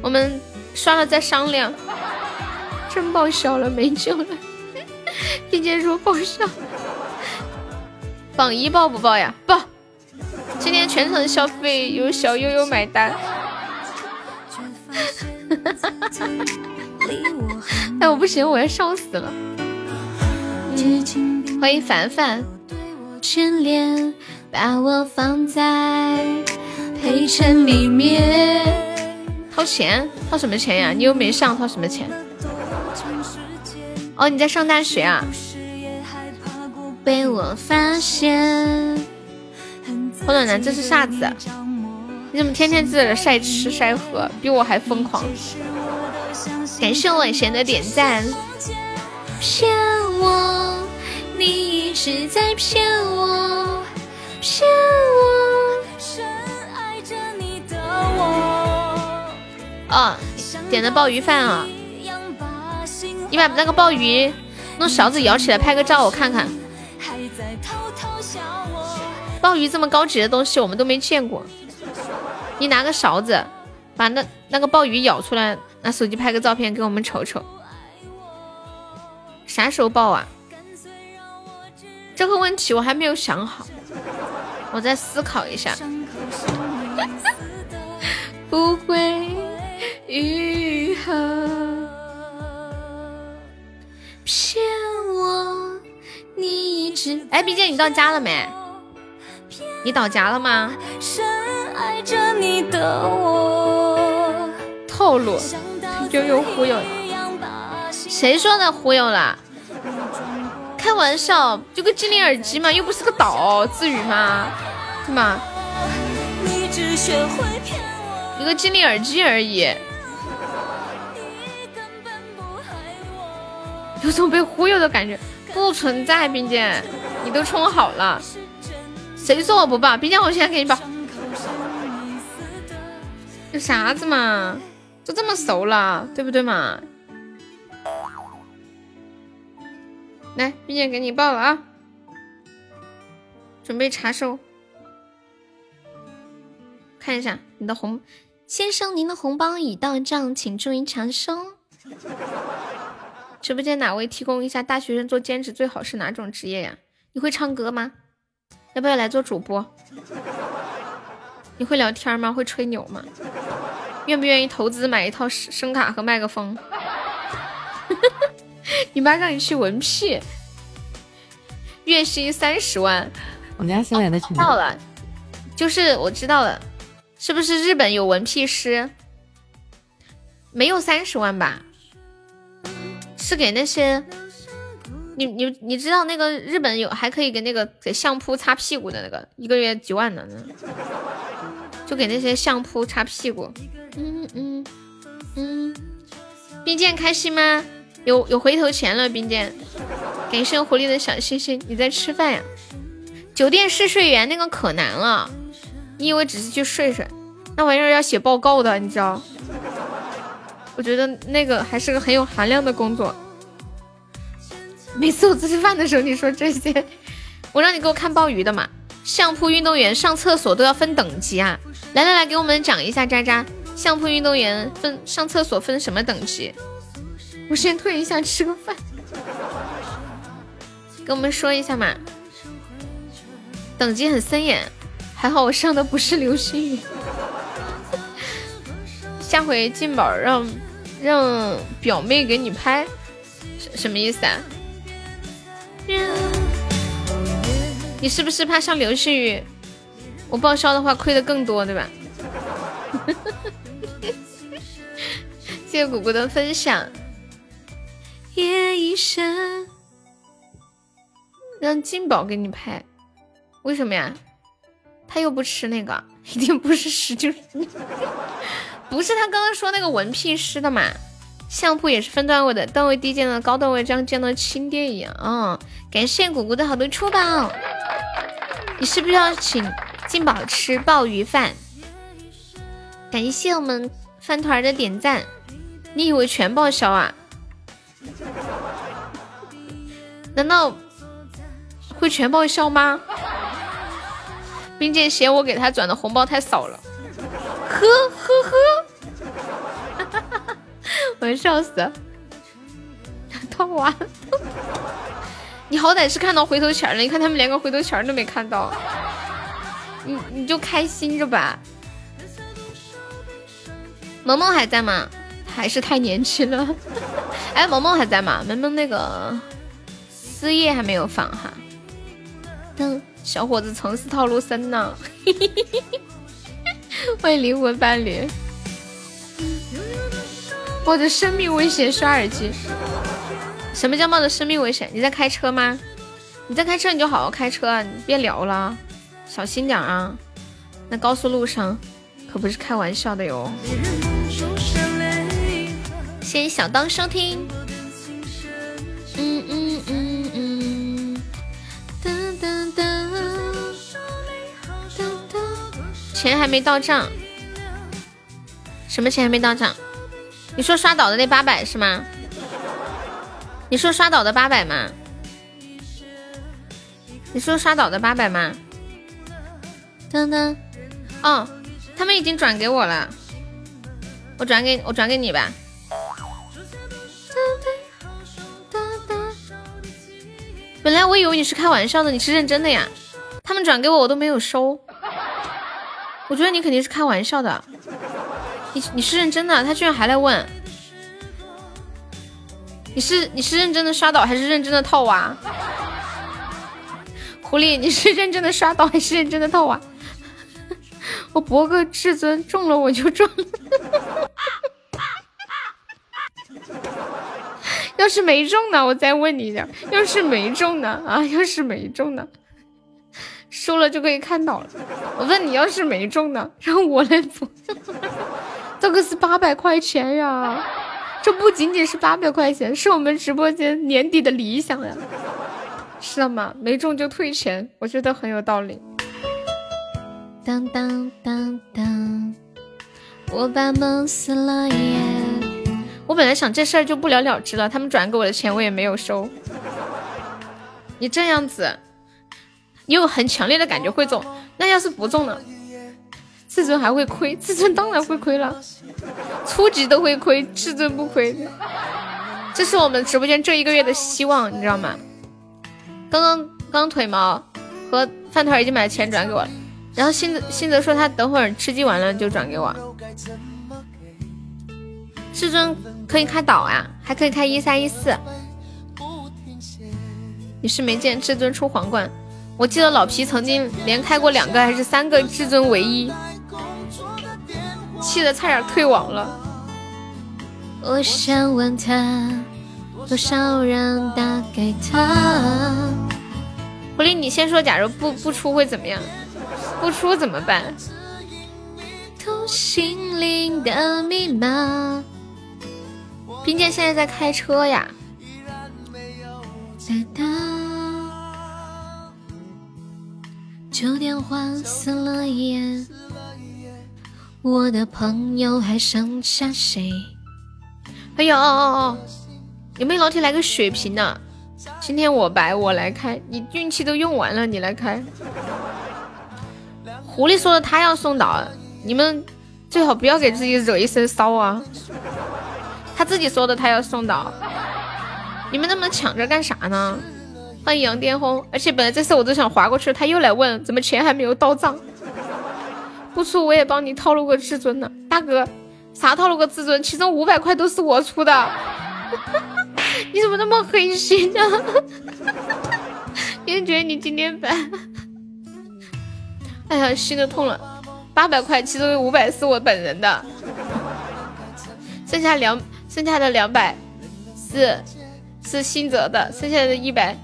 我们刷了再商量。真报销了，没救了。冰姐说报销。榜一报不报呀？报。今天全程消费由小悠悠买单。哎，我不行，我要笑死了。欢迎凡凡，眷恋把我放在陪衬里面。掏钱？掏什么钱呀？你又没上，掏什么钱？哦，你在上大学啊？被我发现。火暖男，这是啥子？你怎么天天在这晒吃晒喝，比我还疯狂？感谢晚贤的点赞。骗我，你一直在骗我，骗我，深爱着你的我。哦，点的鲍鱼饭啊！你把那个鲍鱼弄勺子舀起来拍个照，我看看。鲍鱼这么高级的东西，我们都没见过。你拿个勺子，把那那个鲍鱼舀出来，拿手机拍个照片给我们瞅瞅。啥时候报啊？这个问题我还没有想好，我再思考一下。不会愈合。骗我，你一直哎，毕竟你到家了没？你到家了吗？套路，又又忽悠。谁说的忽悠了？开玩笑，就个精灵耳机嘛，又不是个岛，至于吗？是吗？一个精灵耳机而已，有种被忽悠的感觉，不存在，冰姐，你都充好了，谁说我不报？冰姐，我现在给你报，有啥子嘛？都这么熟了，对不对嘛？来，冰姐给你报了啊，准备查收，看一下你的红。先生，您的红包已到账，请注意查收。直播间哪位提供一下大学生做兼职最好是哪种职业呀？你会唱歌吗？要不要来做主播？你会聊天吗？会吹牛吗？愿不愿意投资买一套声声卡和麦克风？你妈让你去文屁，月薪三十万。我们家新来的群到了，就是我知道了。是不是日本有文屁师？没有三十万吧？是给那些你你你知道那个日本有还可以给那个给相扑擦屁股的那个一个月几万呢？就给那些相扑擦屁股。嗯嗯嗯，冰剑开心吗？有有回头钱了，冰剑。感谢狐狸的小心心，你在吃饭呀？酒店试睡员那个可难了，你以为只是去睡睡？那玩意儿要写报告的，你知道？我觉得那个还是个很有含量的工作。每次我吃饭的时候，你说这些，我让你给我看鲍鱼的嘛？相扑运动员上厕所都要分等级啊！来来来，给我们讲一下，渣渣，相扑运动员分上厕所分什么等级？我先退一下，吃个饭。给我们说一下嘛？等级很森严，还好我上的不是流星雨。下回进宝让让表妹给你拍，什什么意思啊？你是不是怕上流星雨？我报销的话亏的更多，对吧？谢谢果果的分享。夜已深，让金宝给你拍，为什么呀？他又不吃那个，一定不是十九。不是他刚刚说那个文聘师的嘛？相扑也是分段位的，段位低见到高段位，这样见到亲爹一样啊！感谢姑姑的好多出宝，你是不是要请金宝吃鲍鱼饭？感谢我们饭团的点赞，你以为全报销啊？难道会全报销吗？冰剑嫌我给他转的红包太少了。呵呵呵，我要笑死了！套娃，你好歹是看到回头钱了，你看他们连个回头钱都没看到，你你就开心着吧。萌萌还在吗？还是太年轻了。哎，萌萌还在吗？萌萌那个思夜还没有放哈。小伙子城市套路深呢。欢迎灵魂伴侣，冒着生命危险刷耳机。什么叫冒着生命危险？你在开车吗？你在开车你就好好开车啊，你别聊了，小心点啊！那高速路上可不是开玩笑的哟。谢谢小刀收听。钱还没到账，什么钱还没到账？你说刷倒的那八百是吗？你说刷倒的八百吗？你说刷倒的八百吗？噔噔，哦，他们已经转给我了，我转给我转给你吧。本来我以为你是开玩笑的，你是认真的呀？他们转给我，我都没有收。我觉得你肯定是开玩笑的，你你是认真的？他居然还来问，你是你是认真的刷岛还是认真的套娃？狐狸，你是认真的刷岛还是认真的套娃？我博个至尊中了我就中，要是没中呢？我再问你一下，要是没中呢？啊，要是没中呢？输了就可以看到了。我问你要是没中呢？让我来补。这个是八百块钱呀，这不仅仅是八百块钱，是我们直播间年底的理想呀。知道吗？没中就退钱，我觉得很有道理。当当当当，我把梦撕了耶。我本来想这事儿就不了了之了，他们转给我的钱我也没有收。你这样子，你有很强烈的感觉会中，那要是不中呢？至尊还会亏，至尊当然会亏了，初级都会亏，至尊不亏。这是我们直播间这一个月的希望，你知道吗？刚刚刚腿毛和饭团已经把钱转给我了。然后新新泽说他等会儿吃鸡完了就转给我。至尊可以开岛啊，还可以开一三一四。你是没见至尊出皇冠？我记得老皮曾经连开过两个还是三个至尊唯一，气得差点退网了。我想问他，多少人打给他？狐狸，你先说，假如不不出会怎么样？不出怎么办？心灵的密码冰剑现在在开车呀。旧电话撕了页，我的朋友还剩下谁？哎呦哦哦哦！有没有老铁来个血瓶的？今天我白我来开，你运气都用完了，你来开。狐狸说的他要送岛，你们最好不要给自己惹一身骚啊！他自己说的他要送岛，你们那么抢着干啥呢？欢迎杨巅峰，而且本来这次我都想划过去，他又来问怎么钱还没有到账，不出我也帮你套路个至尊呢，大哥，啥套路个至尊？其中五百块都是我出的，你怎么那么黑心呢？别觉得你今天白。哎呀，心都痛了，八百块，其中有五百是我本人的，剩下两，剩下的两百是是新泽的，剩下的一百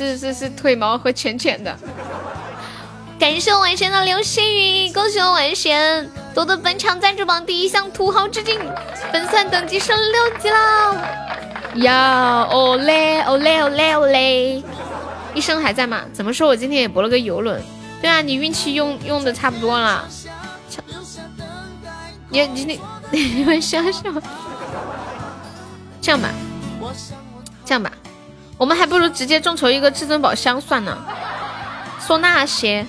是是是腿毛和浅浅的。感谢我晚仙的流星雨，恭喜我晚仙夺得本场赞助榜第一向土豪致敬，粉丝等级升六级啦！呀，哦嘞哦嘞哦嘞哦嘞，医生还在吗？怎么说我今天也博了个游轮？对啊，你运气用用的差不多了。你你你你们想想，这样吧，这样吧，我们还不如直接众筹一个至尊宝箱算了。说那些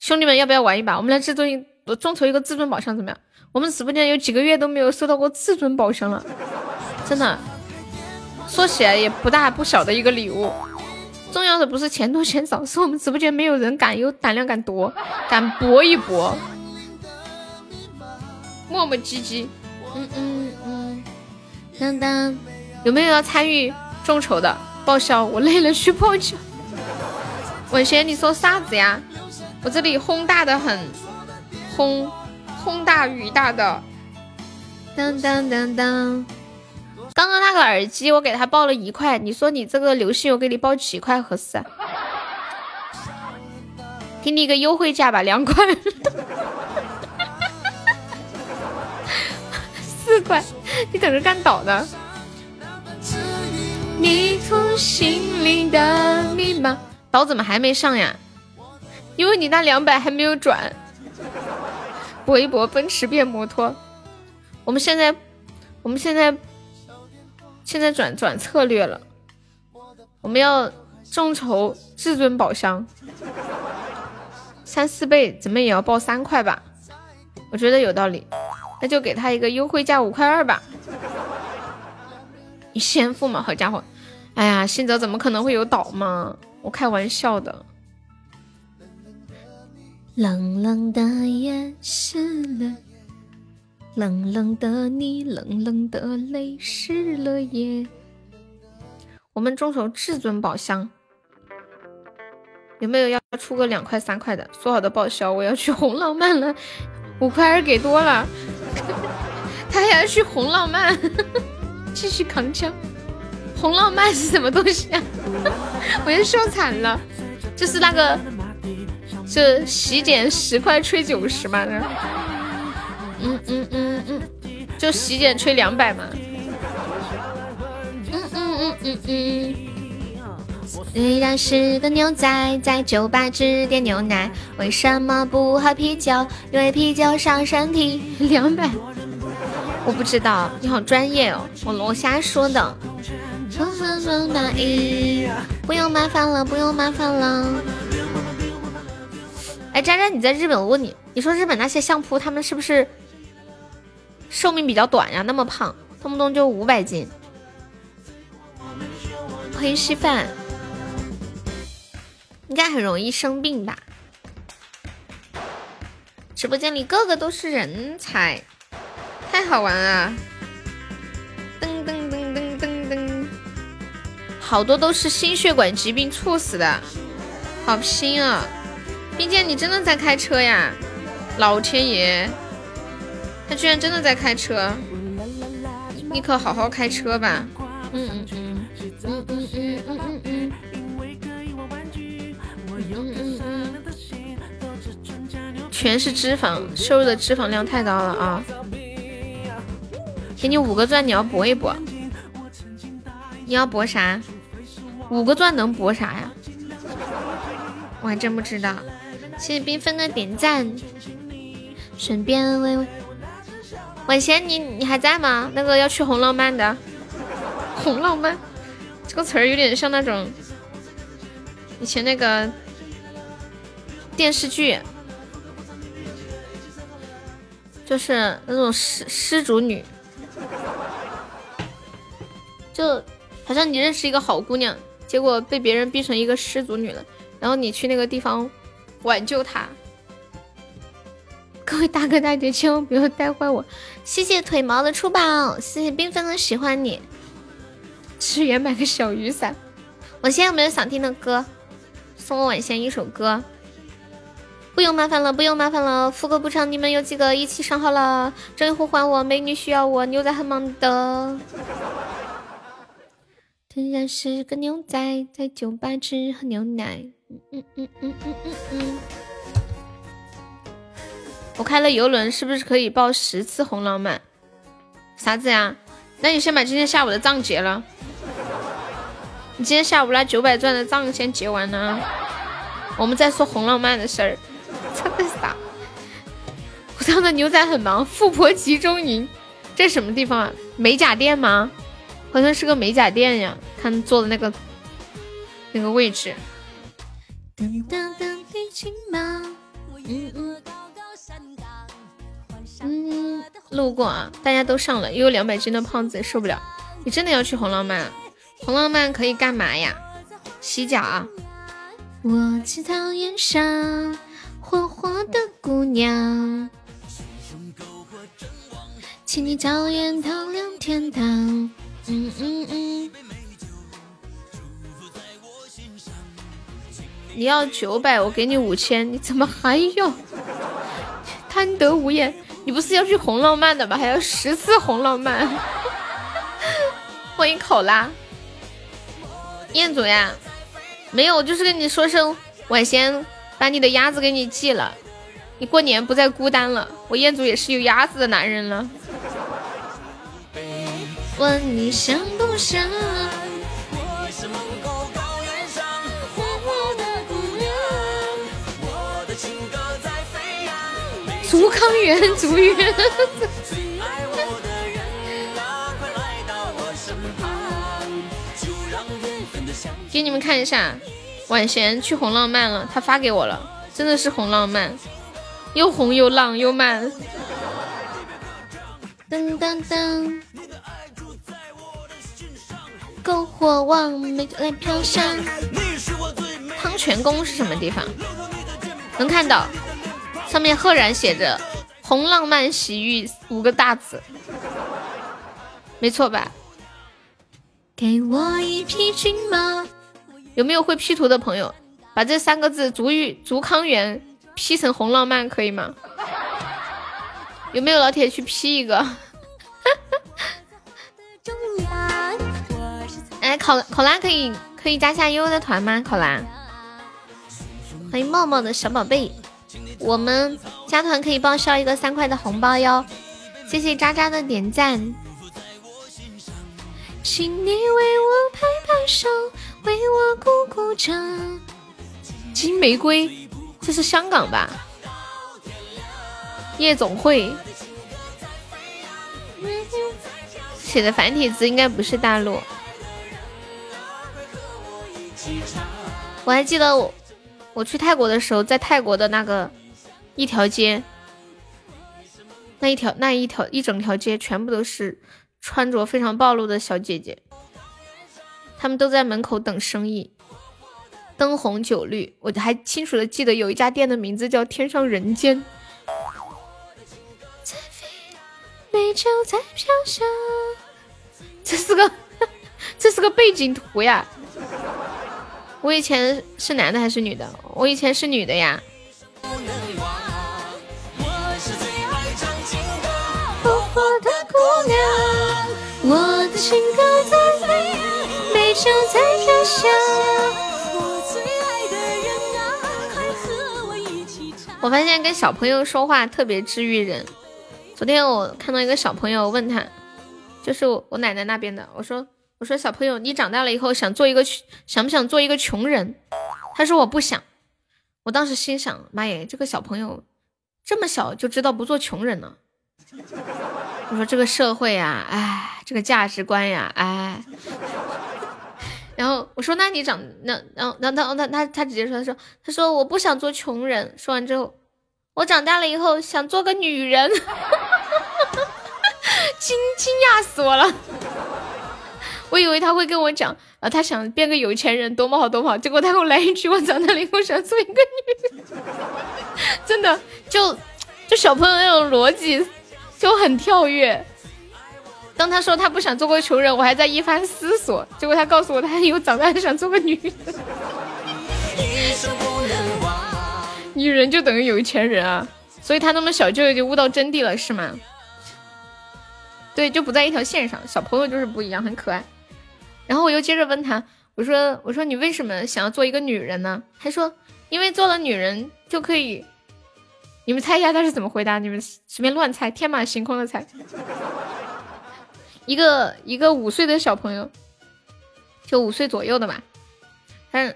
兄弟们要不要玩一把？我们来至尊众筹一个至尊宝箱怎么样？我们直播间有几个月都没有收到过至尊宝箱了，真的，说起来也不大不小的一个礼物。重要的不是钱多钱少，是我们直播间没有人敢有胆量敢夺，敢搏一搏。磨磨唧唧，嗯嗯嗯，当当，有没有要参与众筹的？报销，我累了去报销。文轩，你说啥子呀？我这里轰大的很，轰轰大雨大的，当当当当。刚刚那个耳机我给他报了一块，你说你这个流星我给你报几块合适？给你一个优惠价吧，两块，四块，你等着干倒呢？迷途心灵的密码，岛怎么还没上呀？因为你那两百还没有转。搏一搏，奔驰变摩托。我们现在，我们现在。现在转转策略了，我们要众筹至尊宝箱，三四倍怎么也要报三块吧？我觉得有道理，那就给他一个优惠价五块二吧。你先付嘛，好家伙！哎呀，新泽怎么可能会有岛嘛？我开玩笑的。冷冷的夜湿了。冷冷的你，冷冷的泪湿了夜。我们众筹至尊宝箱，有没有要出个两块三块的？说好的报销，我要去红浪漫了，五块还是给多了。他还要去红浪漫，继续扛枪。红浪漫是什么东西啊？我要笑惨了。就是那个，就洗剪十块吹九十嘛。嗯嗯嗯嗯，就洗剪吹两百嘛。嗯嗯嗯嗯嗯。虽然是个牛仔，在酒吧只点牛奶，为什么不喝啤酒？因为啤酒伤身体。两百，我不知道，你好专业哦，我我瞎说的。不用麻烦了，不用麻烦了。哎，渣渣，你在日本？我问你，你说日本那些相扑，他们是不是寿命比较短呀？那么胖，动不动就五百斤。欢迎稀饭，应该很容易生病吧？直播间里个个都是人才，太好玩了！噔噔噔噔噔噔，好多都是心血管疾病猝死的，好拼啊！冰剑，你真的在开车呀？老天爷，他居然真的在开车！你可好好开车吧。嗯嗯嗯嗯嗯嗯嗯。全是脂肪，摄入的脂肪量太高了啊！给你五个钻，你要搏一搏。你要搏啥？五个钻能搏啥呀？我还真不知道。谢谢缤纷的点赞，顺便微微。晚贤，你你还在吗？那个要去红浪漫的，红浪漫这个词儿有点像那种以前那个电视剧，就是那种失失主女，就好像你认识一个好姑娘，结果被别人逼成一个失足女了，然后你去那个地方。挽救她，各位大哥大姐千万不要带坏我！谢谢腿毛的出宝，谢谢缤纷的喜欢你，支援买个小雨伞。我现在有没有想听的歌？送我晚仙一首歌。不用麻烦了，不用麻烦了，副歌不唱，你们有几个一起上号了？正义呼唤我，美女需要我，牛仔很忙的。突然是个牛仔，在酒吧只喝牛奶。嗯嗯嗯嗯嗯嗯嗯，我开了游轮，是不是可以报十次红浪漫？啥子呀？那你先把今天下午的账结了。你今天下午那九百钻的账先结完呢，我们再说红浪漫的事儿。真的傻。我上的牛仔很忙，富婆集中营，这是什么地方啊？美甲店吗？好像是个美甲店呀，看坐的那个那个位置。嗯，路过啊，大家都上了，又有两百斤的胖子受不了。你真的要去红浪漫？红浪漫可以干嘛呀？洗脚啊。我只讨厌傻火火的姑娘，请你早点照亮天堂。嗯嗯嗯。你要九百，我给你五千，你怎么还要？贪得无厌，你不是要去红浪漫的吗？还要十次红浪漫？欢迎考拉，彦祖呀，没有，就是跟你说声晚先把你的鸭子给你寄了，你过年不再孤单了。我彦祖也是有鸭子的男人了。问你想不想？竹康园，竹园。给你们看一下，晚贤去红浪漫了，他发给我了，真的是红浪漫，又红又浪又慢。噔噔噔，篝火旺，美来飘香。汤泉宫是什么地方？能看到。上面赫然写着“红浪漫洗浴五个大字，没错吧？给我一匹骏马。有没有会 P 图的朋友？把这三个字“足浴足康源 P 成红浪漫可以吗？有没有老铁去 P 一个？哎，考考拉可以可以加下悠悠的团吗？考拉，欢迎茂茂的小宝贝。我们加团可以报销一个三块的红包哟，谢谢渣渣的点赞。请你为我拍拍手，为我鼓鼓掌。金玫瑰，这是香港吧？夜总会写的繁体字应该不是大陆。我还记得我我去泰国的时候，在泰国的那个。一条街，那一条那一条一整条街全部都是穿着非常暴露的小姐姐，他们都在门口等生意，灯红酒绿。我还清楚的记得有一家店的名字叫天上人间。这是个 这是个背景图呀！我以前是男的还是女的？我以前是女的呀。我我发现跟小朋友说话特别治愈人。昨天我看到一个小朋友问他，就是我奶奶那边的，我说我说小朋友，你长大了以后想做一个想不想做一个穷人？他说我不想。我当时心想，妈耶，这个小朋友这么小就知道不做穷人了。我说这个社会呀，哎，这个价值观呀，哎。然后我说那你长那，然后，然后他他他直接说，他说他说我不想做穷人。说完之后，我长大了以后想做个女人，惊惊讶死我了。我以为他会跟我讲啊，他想变个有钱人，多么好多么好。结果他给我来一句，我长大了以后想做一个女人。真的，就就小朋友那种逻辑。就很跳跃。当他说他不想做个穷人，我还在一番思索。结果他告诉我，他以后长大想做个女人。女人就等于有钱人啊！所以他那么小就已经悟到真谛了，是吗？对，就不在一条线上。小朋友就是不一样，很可爱。然后我又接着问他，我说：“我说你为什么想要做一个女人呢？”他说：“因为做了女人就可以。”你们猜一下他是怎么回答？你们随便乱猜，天马行空的猜。一个一个五岁的小朋友，就五岁左右的吧，他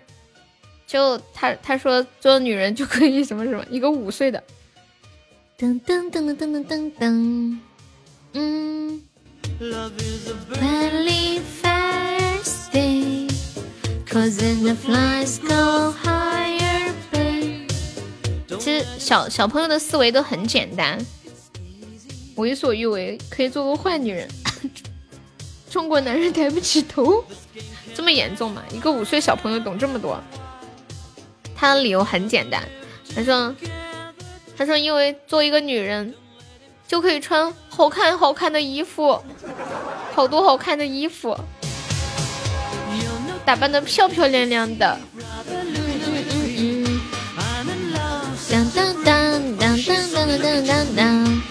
就他他说做女人就可以什么什么，一个五岁的。噔噔噔噔噔噔噔，嗯。其实小小朋友的思维都很简单，为所欲为，可以做个坏女人。中国男人抬不起头，这么严重吗？一个五岁小朋友懂这么多？他的理由很简单，他说，他说因为做一个女人就可以穿好看好看的衣服，好多好看的衣服，打扮的漂漂亮亮的。当当当当当当当当当！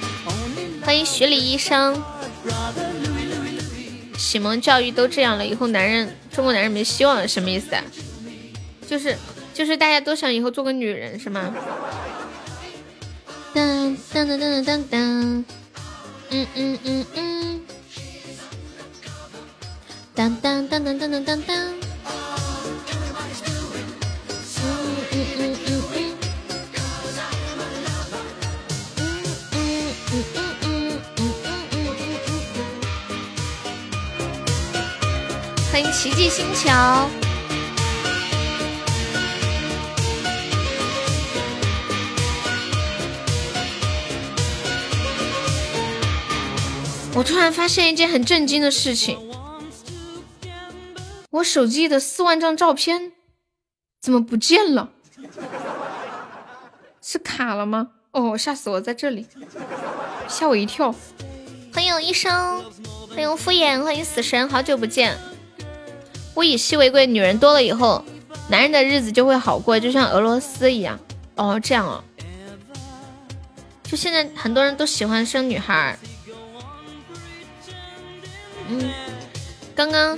欢迎徐李医生。启蒙教育都这样了，以后男人，中国男人没希望了，什么意思啊？就是就是大家都想以后做个女人是吗？当当当当当当，嗯嗯嗯嗯，当当当当当当当当，嗯嗯嗯嗯。欢迎奇迹星球。我突然发现一件很震惊的事情，我手机的四万张照片怎么不见了？是卡了吗？哦，吓死我，在这里。吓我一跳。欢迎医生，欢迎敷衍，欢迎死神，好久不见。物以稀为贵，女人多了以后，男人的日子就会好过，就像俄罗斯一样。哦，这样哦。就现在很多人都喜欢生女孩。嗯，刚刚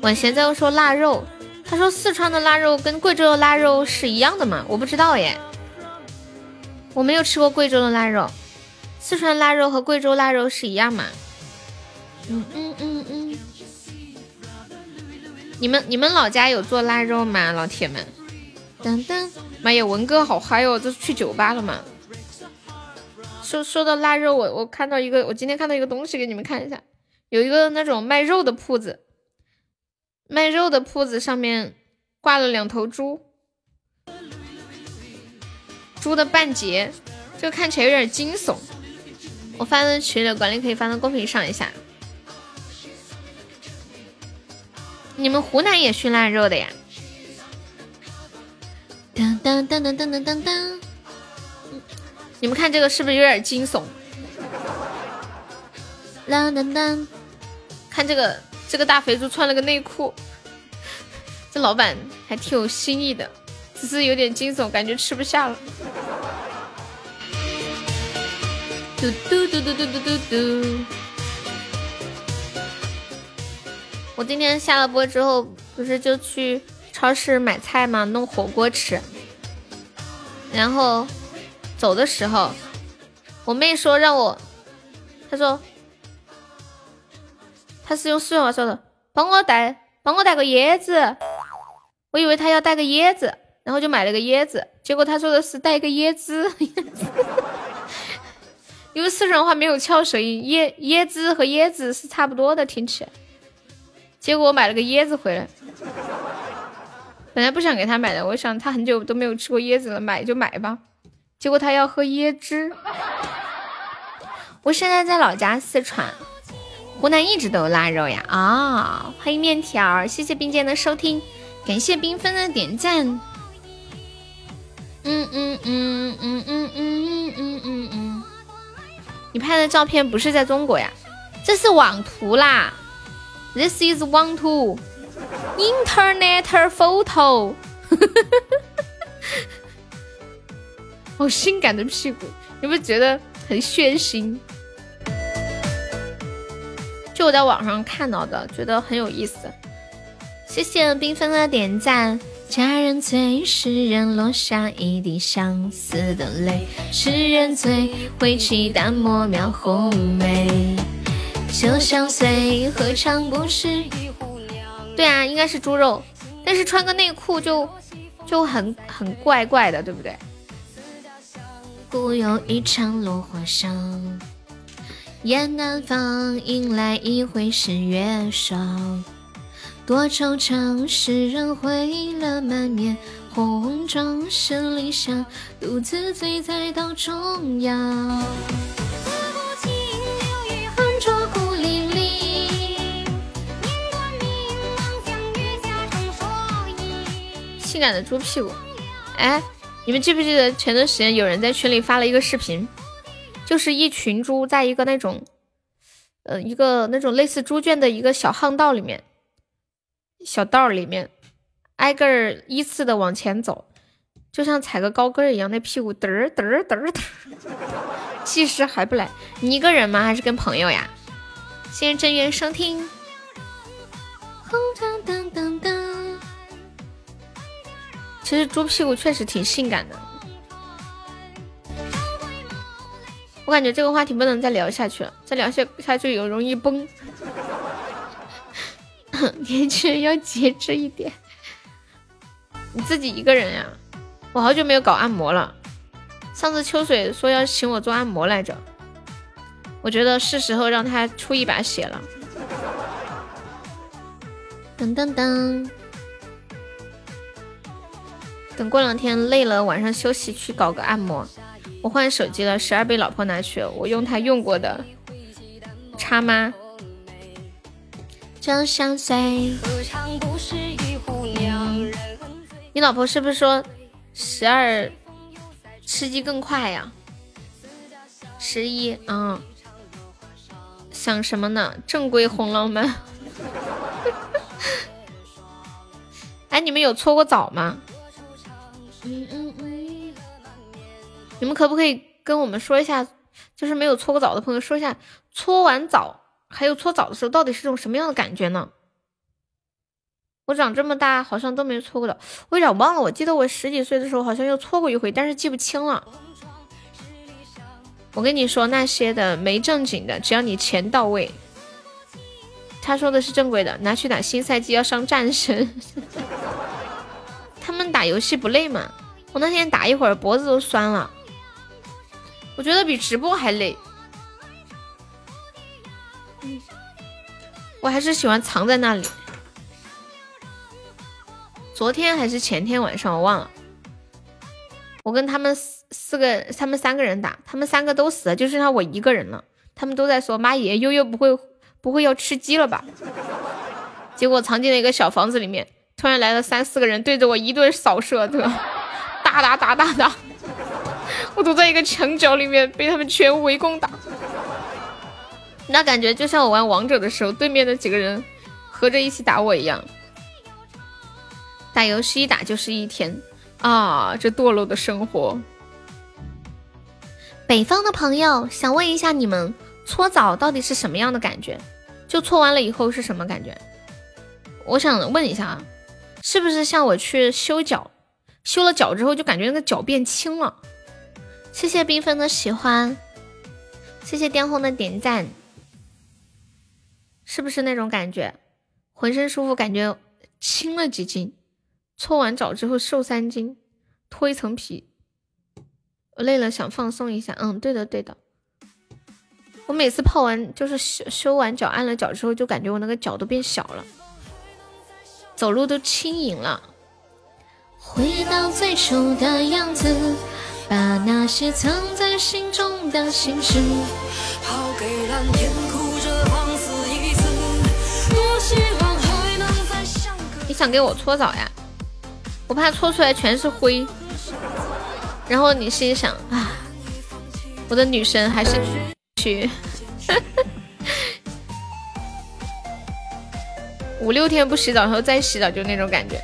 婉贤在说腊肉，他说四川的腊肉跟贵州的腊肉是一样的吗？我不知道耶，我没有吃过贵州的腊肉，四川腊肉和贵州腊肉是一样吗？嗯嗯嗯嗯，你们你们老家有做腊肉吗，老铁们？噔噔，妈呀，文哥好嗨哦，这是去酒吧了吗？说说到腊肉，我我看到一个，我今天看到一个东西，给你们看一下。有一个那种卖肉的铺子，卖肉的铺子上面挂了两头猪，猪的半截，这个看起来有点惊悚。我发到群里，管理可以发到公屏上一下。你们湖南也熏腊肉的呀？当当当当当当当当，你们看这个是不是有点惊悚？当当当。看这个，这个大肥猪穿了个内裤，这老板还挺有新意的，只是有点惊悚，感觉吃不下了。嘟嘟嘟嘟嘟嘟嘟嘟。我今天下了播之后，不是就去超市买菜嘛，弄火锅吃。然后走的时候，我妹说让我，她说。她是用四川话说的，帮我带，帮我带个椰子。我以为她要带个椰子，然后就买了个椰子。结果她说的是带一个椰子，因为四川话没有翘舌音，椰椰子和椰子是差不多的，听起来。结果我买了个椰子回来，本来不想给他买的，我想他很久都没有吃过椰子了，买就买吧。结果他要喝椰汁。我现在在老家四川。湖南一直都有腊肉呀！啊，欢迎面条，谢谢冰剑的收听，感谢缤纷的点赞。嗯嗯嗯嗯嗯嗯嗯嗯嗯，你拍的照片不是在中国呀？这是网图啦！This is one two.，Internet photo。好性感的屁股，你不觉得很血腥？就我在网上看到的，觉得很有意思。谢谢缤纷的点赞。佳人醉，诗人落下一地相思的泪。诗人醉，挥起淡墨描红梅。酒香碎，何尝不是一壶凉？对啊，应该是猪肉，但是穿个内裤就就很很怪怪的，对不对？故有一场落花香。雁南方，迎来一回是月霜。多惆怅，诗人挥了满面红妆，十里香，独自醉在道中央。性感的猪屁股，哎，你们记不记得前段时间有人在群里发了一个视频？就是一群猪在一个那种，呃，一个那种类似猪圈的一个小巷道里面，小道里面，挨个儿依次的往前走，就像踩个高跟一样，那屁股嘚儿嘚儿嘚儿嘚。技师还不来？你一个人吗？还是跟朋友呀？谢谢正源收听。其实猪屁股确实挺性感的。我感觉这个话题不能再聊下去了，再聊下下去有容易崩。年轻人要节制一点。你自己一个人呀？我好久没有搞按摩了。上次秋水说要请我做按摩来着，我觉得是时候让他出一把血了。噔噔噔，等过两天累了，晚上休息去搞个按摩。我换手机了，十二被老婆拿去。我用她用过的，插吗？你老婆是不是说十二吃鸡更快呀？十一，嗯，想什么呢？正规红浪漫。哎，你们有搓过澡吗？你们可不可以跟我们说一下，就是没有搓过澡的朋友说一下，搓完澡还有搓澡的时候到底是种什么样的感觉呢？我长这么大好像都没搓过澡，我有点忘了。我记得我十几岁的时候好像又搓过一回，但是记不清了。我跟你说那些的没正经的，只要你钱到位。他说的是正规的，拿去打新赛季要上战神。他们打游戏不累吗？我那天打一会儿脖子都酸了，我觉得比直播还累。我还是喜欢藏在那里。昨天还是前天晚上，我忘了。我跟他们四四个，他们三个人打，他们三个都死了，就剩下我一个人了。他们都在说：“妈耶，悠悠不会不会要吃鸡了吧？”结果藏进了一个小房子里面，突然来了三四个人，对着我一顿扫射，对吧，打打打打打，我躲在一个墙角里面，被他们全围攻打。那感觉就像我玩王者的时候，对面的几个人合着一起打我一样。打游戏一打就是一天啊！这堕落的生活。北方的朋友想问一下，你们搓澡到底是什么样的感觉？就搓完了以后是什么感觉？我想问一下啊，是不是像我去修脚，修了脚之后就感觉那个脚变轻了？谢谢缤纷的喜欢，谢谢巅红的点赞，是不是那种感觉？浑身舒服，感觉轻了几斤。搓完澡之后瘦三斤，脱一层皮。我累了想放松一下。嗯，对的对的。我每次泡完就是修修完脚按了脚之后，就感觉我那个脚都变小了，走路都轻盈了。回到最初的样子，把那些藏在心中的心事抛给蓝天，哭着放肆一次。多希望还能再。你想给我搓澡呀？我怕搓出来全是灰，然后你心想啊，我的女神还是去五六天不洗澡，然后再洗澡，就那种感觉。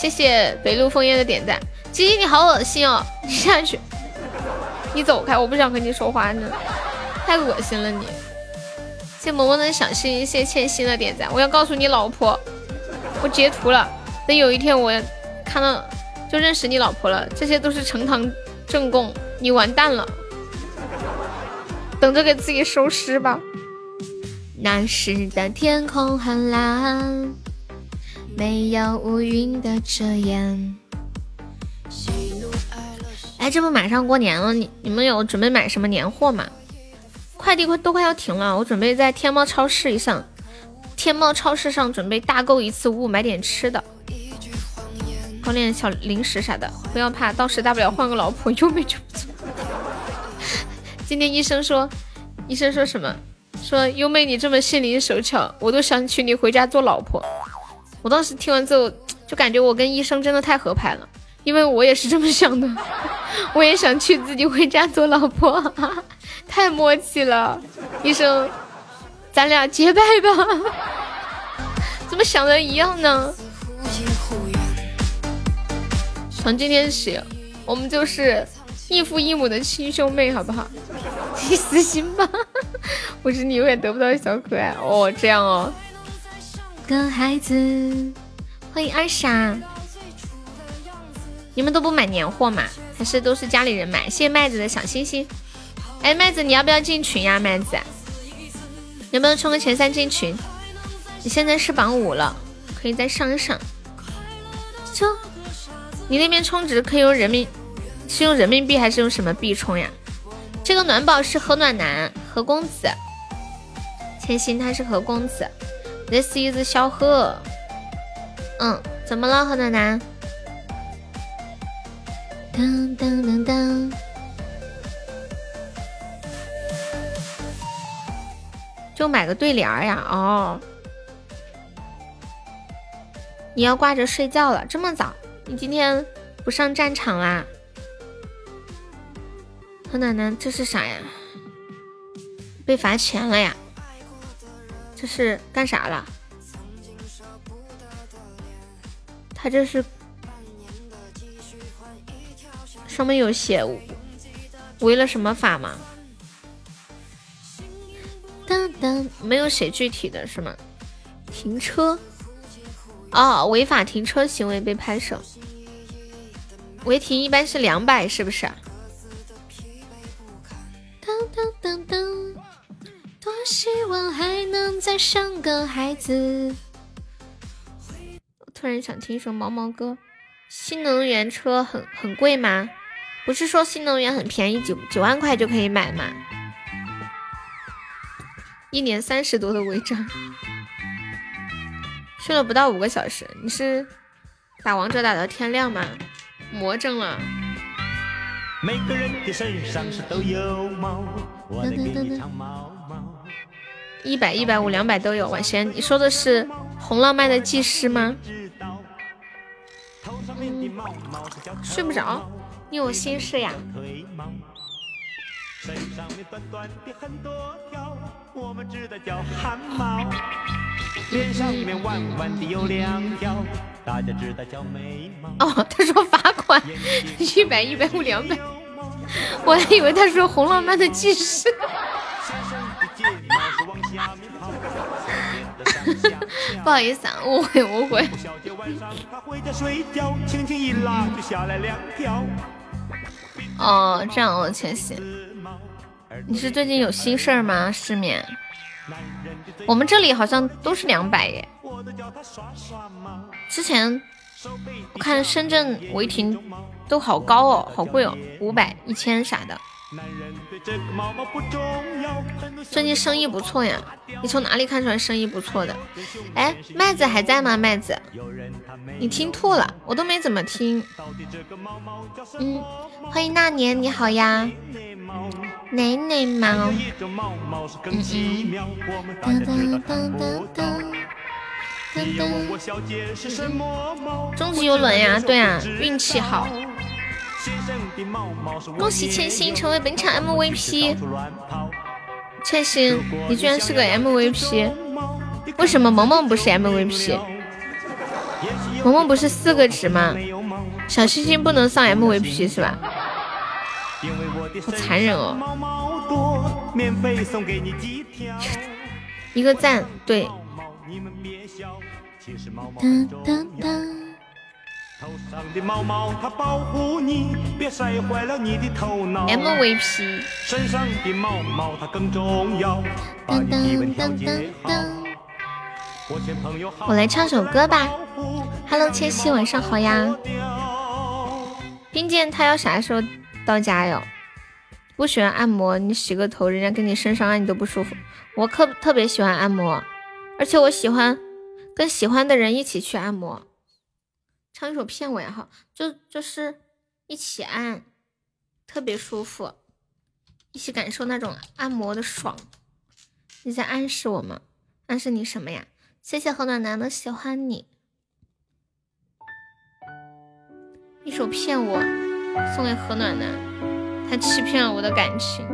谢谢北路枫叶的点赞，鸡鸡你好恶心哦，你下去，你走开，我不想和你说话呢，太恶心了你。谢萌萌的小心，谢欠心的点赞，我要告诉你老婆，我截图了，等有一天我。看到就认识你老婆了，这些都是呈堂证供，你完蛋了，等着给自己收尸吧。那时的天空很蓝，没有乌云的遮掩。哎，这不马上过年了，你你们有准备买什么年货吗？快递快都快要停了，我准备在天猫超市上，天猫超市上准备大购一次物，买点吃的。搞点小零食啥的，不要怕，到时大不了换个老婆，优美就不错。今天医生说，医生说什么？说优妹你这么心灵手巧，我都想娶你回家做老婆。我当时听完之后，就感觉我跟医生真的太合拍了，因为我也是这么想的，我也想娶自己回家做老婆，太默契了。医生，咱俩结拜吧？怎么想的一样呢？从今天起，我们就是异父异母的亲兄妹，好不好？你死心吧，我是你永远得不到的小可爱哦。这样哦，个孩子，欢迎二傻。你们都不买年货吗？还是都是家里人买？谢谢麦子的小心心。哎，麦子，你要不要进群呀？麦子，能不能冲个前三进群？你现在是榜五了，可以再上一上。就。你那边充值可以用人民，是用人民币还是用什么币充呀？这个暖宝是何暖男、何公子，千心他是何公子，This is 小何。嗯，怎么了何暖男？噔噔噔噔，就买个对联呀？哦，你要挂着睡觉了，这么早？你今天不上战场啦，何奶奶，这是啥呀？被罚钱了呀？这是干啥了？他这是上面有写违了什么法吗？当当，没有写具体的是吗？停车？哦，违法停车行为被拍摄。违停一般是两百，是不是？能再生个孩子。突然想听一首毛毛歌。新能源车很很贵吗？不是说新能源很便宜，九九万块就可以买吗？一年三十多的违章，睡了不到五个小时。你是打王者打到天亮吗？魔怔了。每个人的身上是都有毛，我来给你唱毛毛。一百、一百五、两百都有。晚仙，你说的是《红浪漫的技师》吗？睡不着，你有心事呀？哦，他说罚款一百、一百五、两百，我还以为他说《红浪漫的技师》。不好意思啊，误会误会。哦，这样哦，千玺，你是最近有心事儿吗？失眠？我们这里好像都是两百耶。之前我看深圳违停都好高哦，好贵哦，五百、一千啥的。最近生意不错呀，你从哪里看出来生意不错的？哎，麦子还在吗？麦子，你听吐了，我都没怎么听。嗯，欢迎那年，你好呀，奶奶猫。嗯嗯。终极游轮呀，对啊，运气好。恭喜千星成为本场 MVP，千星，你居然是个 MVP，为什么萌萌不是 MVP？萌萌不是四个值吗？小星星不能上 MVP 是吧？好残忍哦！一个赞，对。MVP。我来唱首歌吧。Hello，千玺，晚上好呀。冰剑他要啥时候到家哟？不喜欢按摩，你洗个头，人家给你身上按你都不舒服。我特特别喜欢按摩，而且我喜欢跟喜欢的人一起去按摩。唱一首片尾哈，就就是一起按，特别舒服，一起感受那种按摩的爽。你在暗示我吗？暗示你什么呀？谢谢何暖男的喜欢你，一首骗我送给何暖男，他欺骗了我的感情。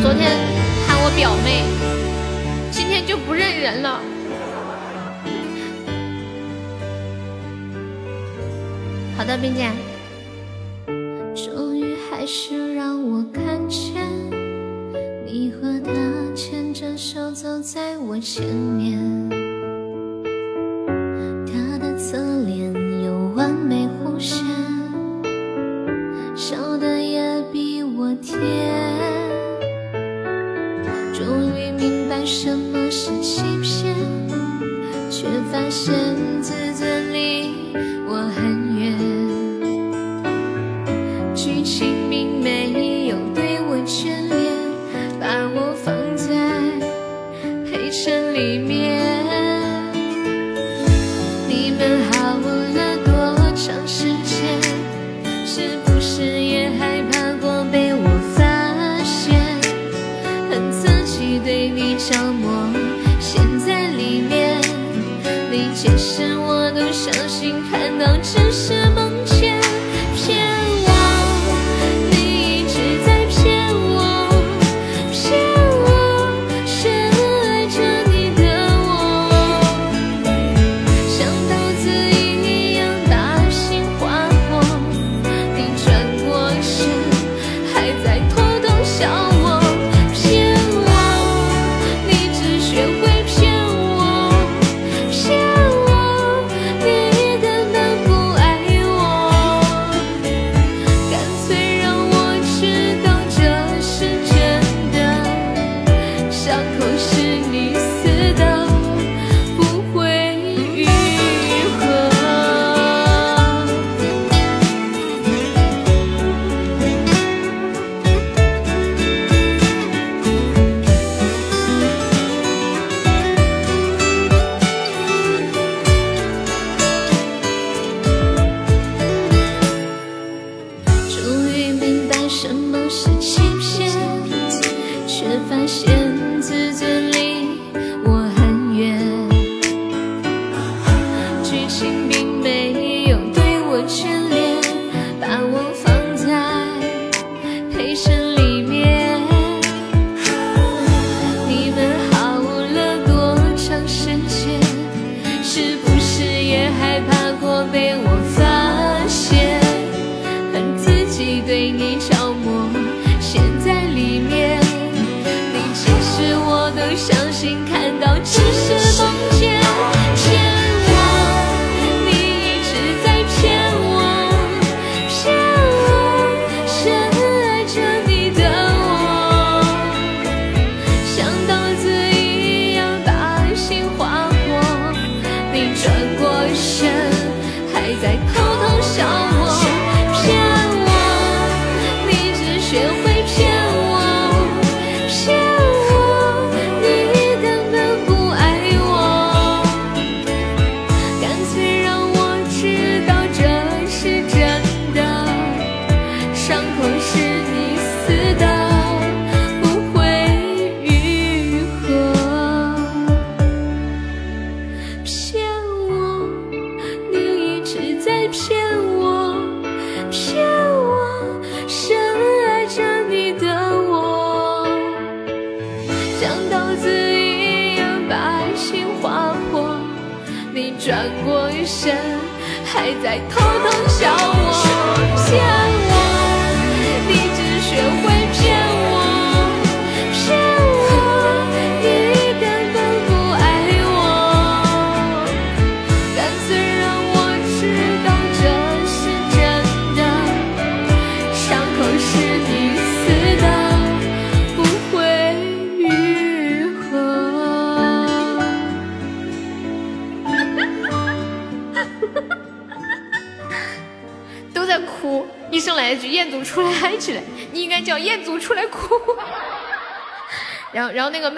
昨天喊我表妹，今天就不认人了。好的，冰姐。终于还是让我看见你和他牵着手走在我前面，他的侧脸有完美弧线，笑得也比我甜。终于明白什么是欺骗，却发现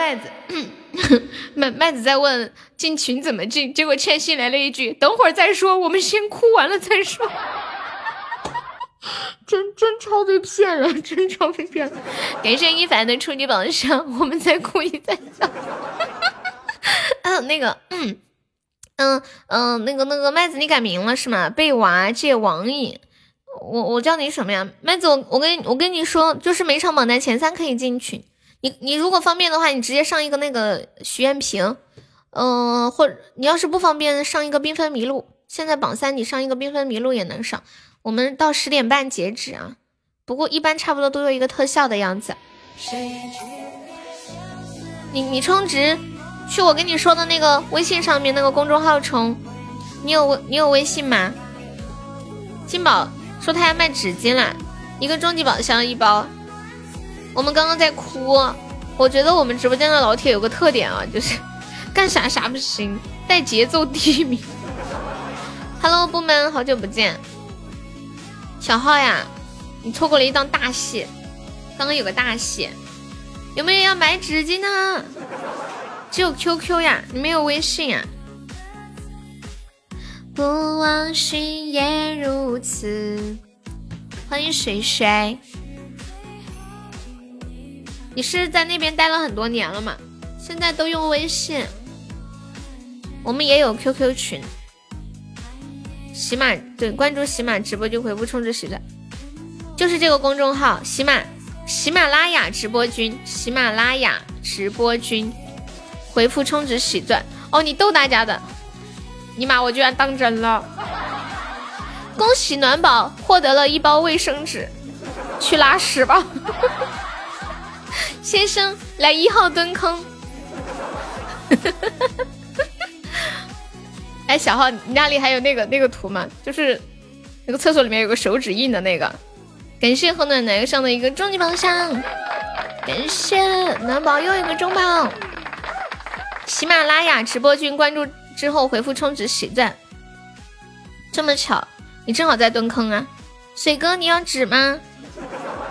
麦子，麦麦子在问进群怎么进，结果倩欣来了一句：“等会儿再说，我们先哭完了再说。”真真超被骗了，真超被骗了！感谢 一凡的初级宝箱，我们再哭一再笑。嗯，那个，嗯嗯嗯，那个那个麦子，你改名了是吗？贝娃借网瘾。我我叫你什么呀？麦子，我我跟我跟你说，就是每场榜单前三可以进群。你你如果方便的话，你直接上一个那个许愿瓶，嗯，或者你要是不方便，上一个缤纷麋鹿。现在榜三你上一个缤纷麋鹿也能上。我们到十点半截止啊，不过一般差不多都有一个特效的样子。你你充值去我跟你说的那个微信上面那个公众号充，你有微你有微信吗？金宝说他要卖纸巾了，一个终极宝箱一包。我们刚刚在哭，我觉得我们直播间的老铁有个特点啊，就是 干啥啥不行，带节奏第一名。Hello，部门好久不见。小号呀，你错过了一档大戏，刚刚有个大戏，有没有要买纸巾呢？只有 QQ 呀，你没有微信呀？不忘寻也如此。欢迎水水，你是在那边待了很多年了吗？现在都用微信，我们也有 QQ 群。喜马对，关注喜马直播就回复充值喜钻，就是这个公众号喜马喜马拉雅直播君，喜马拉雅直播君，回复充值喜钻哦，你逗大家的，尼玛我居然当真了！恭喜暖宝获得了一包卫生纸，去拉屎吧，先生来一号蹲坑。哎，小号，你那里还有那个那个图吗？就是那个厕所里面有个手指印的那个。感谢和暖男上的一个终极宝箱，感谢暖宝又一个中宝。喜马拉雅直播君关注之后回复充值喜钻。这么巧，你正好在蹲坑啊，水哥，你要纸吗？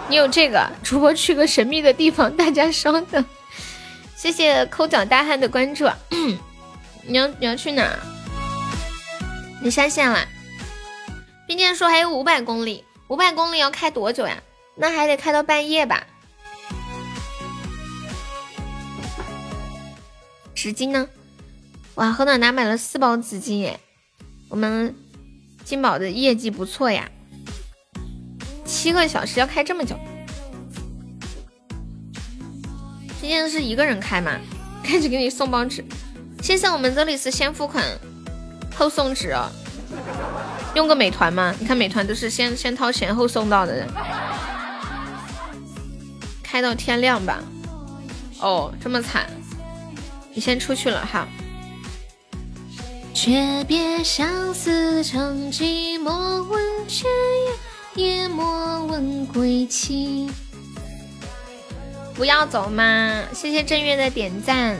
你有这个？主播去个神秘的地方，大家稍等。谢谢抠脚大汉的关注。你要你要去哪？你下线了，冰剑说还有五百公里，五百公里要开多久呀？那还得开到半夜吧。纸巾呢？哇，何暖男买了四包纸巾耶！我们金宝的业绩不错呀，七个小时要开这么久。今天是一个人开吗？开始给你送包纸，先生，我们这里是先付款。后送纸啊？用个美团吗？你看美团都是先先掏钱后送到的人，开到天亮吧。哦，这么惨，你先出去了哈。诀别相思成疾，莫问天涯，也莫问归期。不要走嘛！谢谢正月的点赞。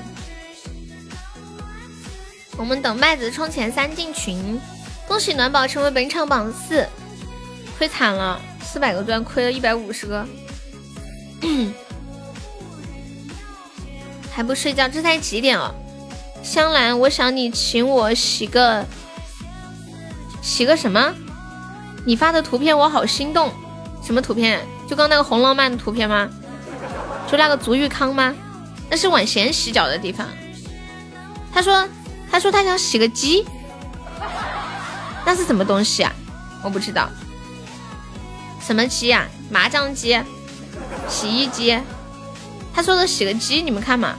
我们等麦子冲前三进群，恭喜暖宝成为本场榜四，亏惨了，四百个钻亏了一百五十个，还不睡觉？这才几点了？香兰，我想你请我洗个洗个什么？你发的图片我好心动，什么图片？就刚那个红浪漫的图片吗？就那个足浴康吗？那是晚贤洗脚的地方。他说。他说他想洗个鸡，那是什么东西啊？我不知道，什么鸡啊？麻将机、洗衣机。他说的洗个鸡，你们看嘛？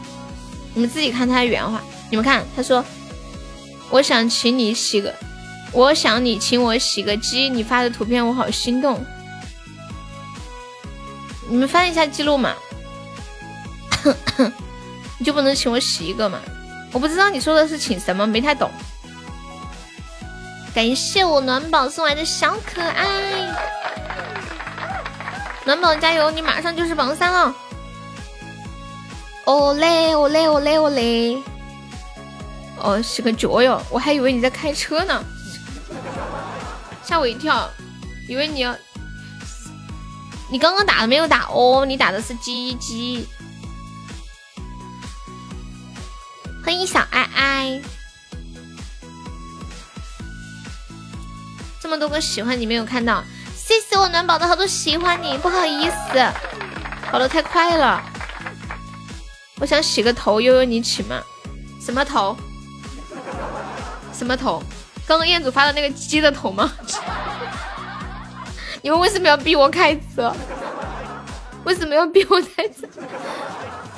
你们自己看他的原话。你们看，他说我想请你洗个我想你请我洗个鸡，你发的图片我好心动。你们翻一下记录嘛，你就不能请我洗一个吗？我不知道你说的是请什么，没太懂。感谢我暖宝送来的小可爱，暖宝加油，你马上就是榜三了。哦嘞哦嘞哦嘞哦嘞！哦，是个脚哟，我还以为你在开车呢，吓我一跳，以为你要，你刚刚打的没有打哦，你打的是鸡鸡。欢迎小爱爱，这么多个喜欢你没有看到，谢谢我暖宝的好多喜欢你，不好意思，跑的太快了。我想洗个头，悠悠你起吗？什么头？什么头？刚刚彦祖发的那个鸡的头吗？你们为什么要逼我开车？为什么要逼我开车？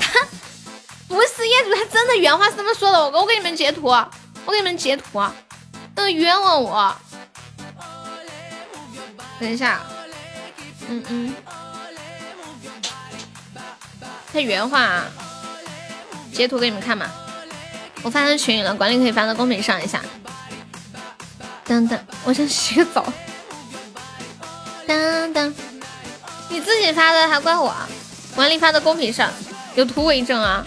他不是彦祖，他真的原话是这么说的。我我给你们截图，我给你们截图。嗯，冤枉我。等一下，嗯嗯，他原话。啊。截图给你们看嘛，我发到群里了，管理可以发到公屏上一下。等等，我想洗个澡。等等，你自己发的还怪我？管理发的公屏上，有图为证啊！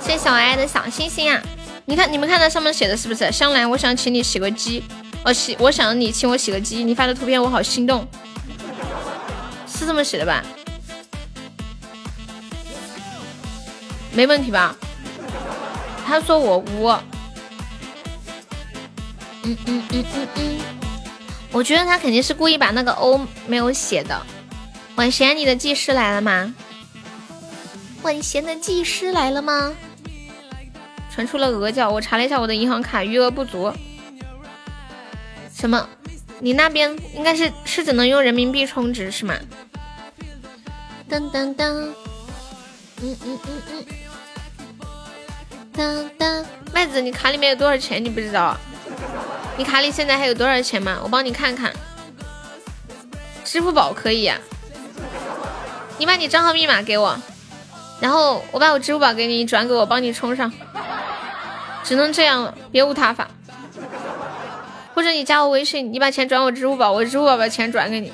谢小爱的小心心啊！你看，你们看到上面写的是不是？香兰，我想请你洗个鸡。哦，洗，我想你请我洗个鸡。你发的图片我好心动，是这么写的吧？没问题吧？他说我污，嗯嗯嗯嗯嗯，我觉得他肯定是故意把那个 O 没有写的。晚贤，你的技师来了吗？晚贤的技师来了吗？传出了鹅叫，我查了一下我的银行卡余额不足。什么？你那边应该是是只能用人民币充值是吗？噔噔噔，嗯嗯嗯嗯。当当，麦子，你卡里面有多少钱？你不知道？你卡里现在还有多少钱吗？我帮你看看。支付宝可以呀。你把你账号密码给我，然后我把我支付宝给你转给我，帮你充上。只能这样了，别无他法。或者你加我微信，你把钱转我支付宝，我支付宝把钱转给你。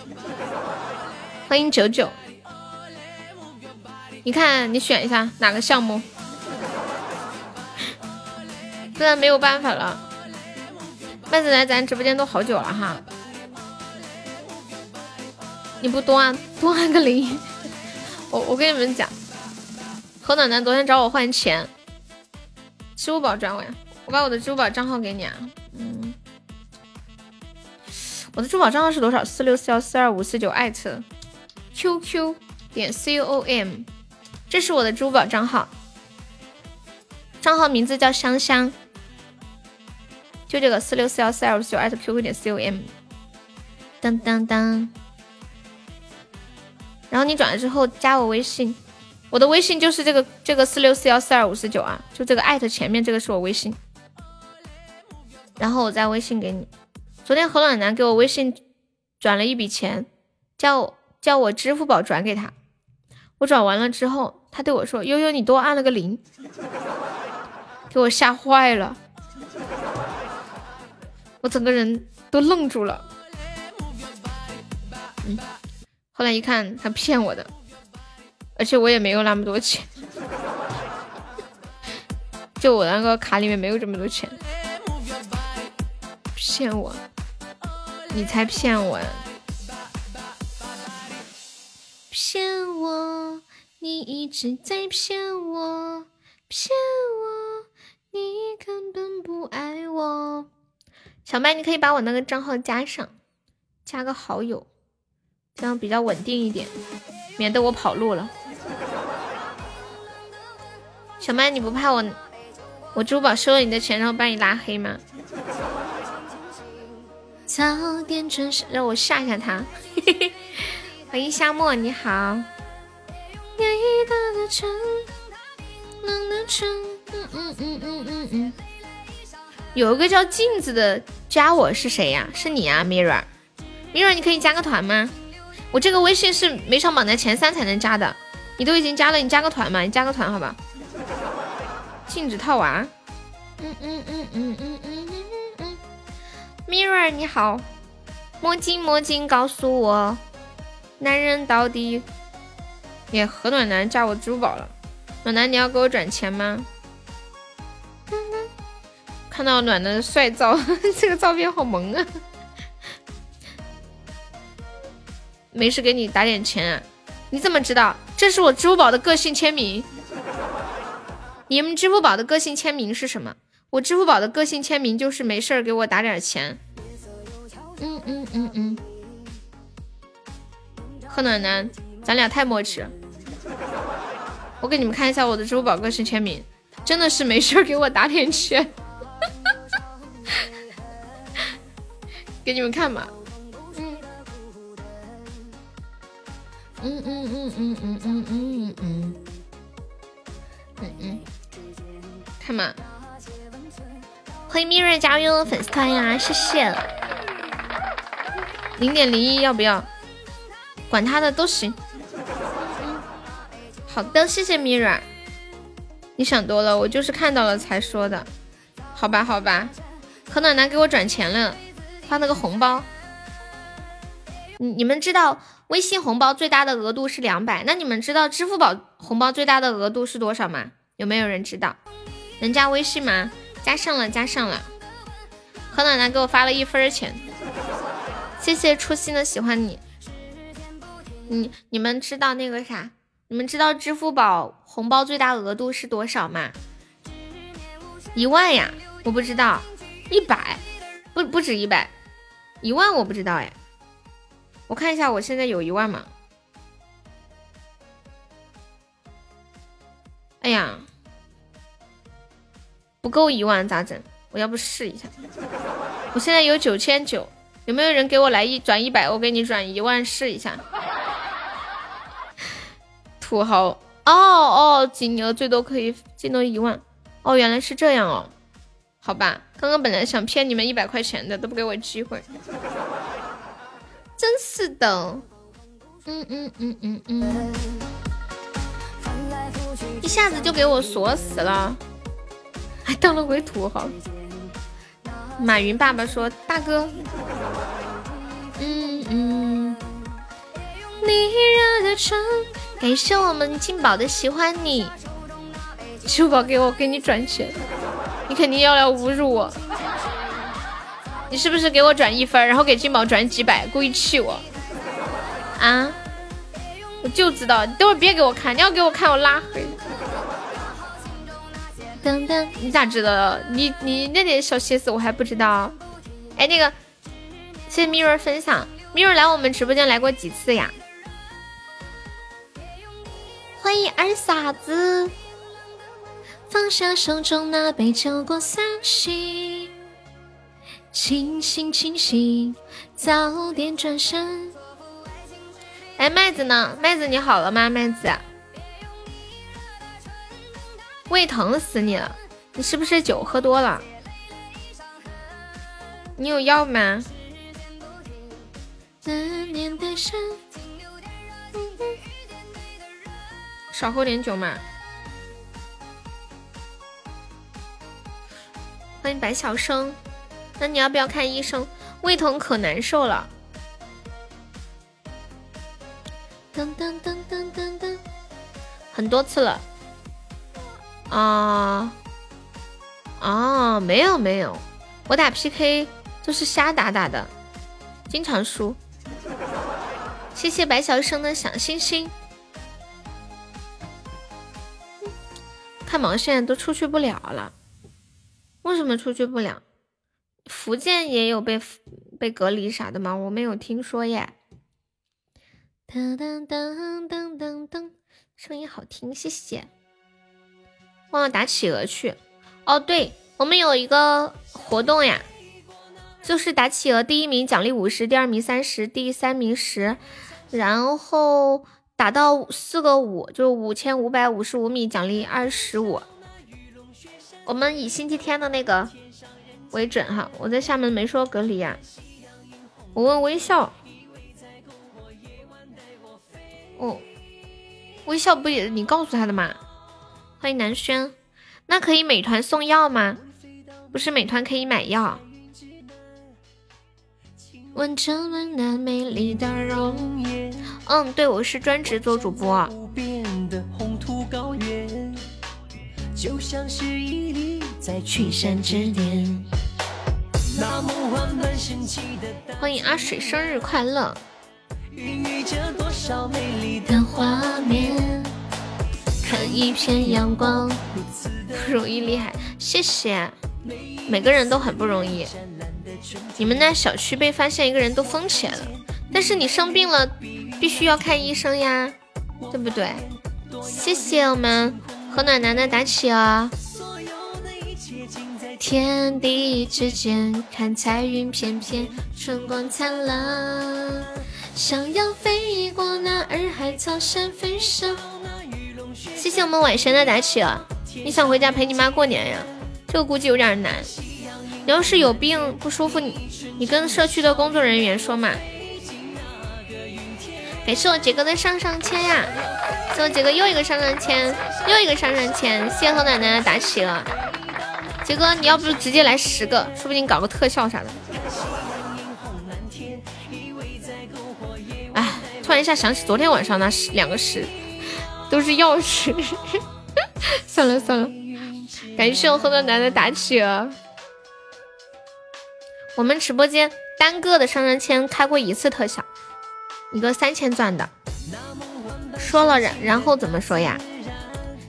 欢迎九九。你看，你选一下哪个项目？不然没有办法了。麦子来咱直播间都好久了哈，你不多按多按个零。我我跟你们讲，何暖暖昨天找我换钱，支付宝转我呀，我把我的支付宝账号给你啊。嗯，我的支付宝账号是多少？四六四幺四二五四九艾特 qq 点 com，这是我的支付宝账号，账号名字叫香香。就这个四六四幺四二五九艾特 qq 点 com，当当当，然后你转了之后加我微信，我的微信就是这个这个四六四幺四二五四九啊，就这个艾特前面这个是我微信，然后我再微信给你。昨天何暖男给我微信转了一笔钱，叫叫我支付宝转给他，我转完了之后，他对我说悠悠你多按了个零，给我吓坏了。整个人都愣住了，嗯，后来一看他骗我的，而且我也没有那么多钱，就我那个卡里面没有这么多钱，骗我，你才骗我，骗我，你一直在骗我，骗我，你根本不爱我。小麦，你可以把我那个账号加上，加个好友，这样比较稳定一点，免得我跑路了。小麦，你不怕我我支付宝收了你的钱，然后把你拉黑吗？早点准时，让我吓吓他。欢迎夏末，你好。有一个叫镜子的加我是谁呀？是你啊，Mirror，Mirror，你可以加个团吗？我这个微信是没上榜的前三才能加的，你都已经加了，你加个团嘛？你加个团好吧？镜子套娃，嗯嗯嗯嗯嗯嗯嗯嗯，Mirror 你好，魔镜魔镜告诉我，男人到底？耶，何暖男加我支付宝了，暖男你要给我转钱吗？看到暖的帅照，这个照片好萌啊！没事，给你打点钱？你怎么知道？这是我支付宝的个性签名。你们支付宝的个性签名是什么？我支付宝的个性签名就是没事给我打点钱。嗯嗯嗯嗯。贺暖男，咱俩太默契。我给你们看一下我的支付宝个性签名，真的是没事给我打点钱。给你们看吧，嗯，嗯嗯嗯嗯嗯嗯嗯嗯嗯，嗯，看嘛，欢迎蜜瑞加入粉丝团呀，谢谢。零点零一要不要？管他的都行。好的，谢谢蜜瑞。你想多了，我就是看到了才说的。好吧，好吧，何暖男给我转钱了。发那个红包，你你们知道微信红包最大的额度是两百，那你们知道支付宝红包最大的额度是多少吗？有没有人知道？能加微信吗？加上了，加上了。何奶奶给我发了一分钱，谢谢初心的喜欢你。你你们知道那个啥？你们知道支付宝红包最大额度是多少吗？一万呀？我不知道，一百，不不止一百。一万我不知道哎，我看一下我现在有一万吗？哎呀，不够一万咋整？我要不试一下？我现在有九千九，有没有人给我来一转一百？我给你转一万试一下。土豪哦哦，金额最多可以进到一万哦，原来是这样哦。好吧，刚刚本来想骗你们一百块钱的，都不给我机会，真是的。嗯嗯嗯嗯嗯，一下子就给我锁死了，还当了回土豪。马云爸爸说：“大哥，嗯嗯，你热的城，感谢我们金宝的喜欢你，支付宝给我给你转钱。”你肯定要来侮辱我！你是不是给我转一分，然后给金宝转几百，故意气我？啊！我就知道，你等会别给我看，你要给我看我拉黑。你咋知道的？你你那点小心思我还不知道。哎，那个，谢谢 Mirror 分享，Mirror 来我们直播间来过几次呀？欢迎二傻子。放下手中那杯酒过三巡，清醒清醒，早点转身。哎，麦子呢？麦子你好了吗？麦子，胃疼死你了！你是不是酒喝多了？你有药吗？少喝点酒嘛。白小生，那你要不要看医生？胃疼可难受了。噔噔噔噔噔噔，很多次了。啊啊，没有没有，我打 PK 都是瞎打打的，经常输。谢谢白小生的小星星。看毛线都出去不了了。为什么出去不了？福建也有被被隔离啥的吗？我没有听说耶。噔噔噔噔噔噔，声音好听，谢谢。忘了打企鹅去。哦，对，我们有一个活动呀，就是打企鹅，第一名奖励五十，第二名三十，第三名十，然后打到四个五，就五千五百五十五米，奖励二十五。我们以星期天的那个为准哈。我在厦门没说隔离呀。我问微笑。哦，微笑不也你告诉他的吗？欢迎南轩。那可以美团送药吗？不是美团可以买药。问这么那美丽的容颜。嗯，对，我是专职做主播。就像是一粒在群山之巅。欢迎阿水，生日快乐！孕育着多少美丽的画面？看一片阳光，不容易厉害，谢谢。每个人都很不容易。你们那小区被发现一个人都封起来了，但是你生病了，必须要看医生呀，对不对？谢谢我们。和暖男的打起啊！天地之间，看彩云翩翩，春光灿烂。想要飞过那洱海草山，飞上谢谢我们晚神的打起啊！你想回家陪你妈过年呀？这个估计有点难。你要是有病不舒服，你你跟社区的工作人员说嘛。感谢我杰哥的上上签呀！谢我杰哥又一个上上签，又一个上上签，谢谢何奶奶的打起了。杰哥，你要不直接来十个，说不定搞个特效啥的。哎，突然一下想起昨天晚上那十两个十，都是钥匙。算了算了，感谢我何奶奶的打起了。我们直播间单个的上上签开过一次特效。一个三千钻的，说了然然后怎么说呀？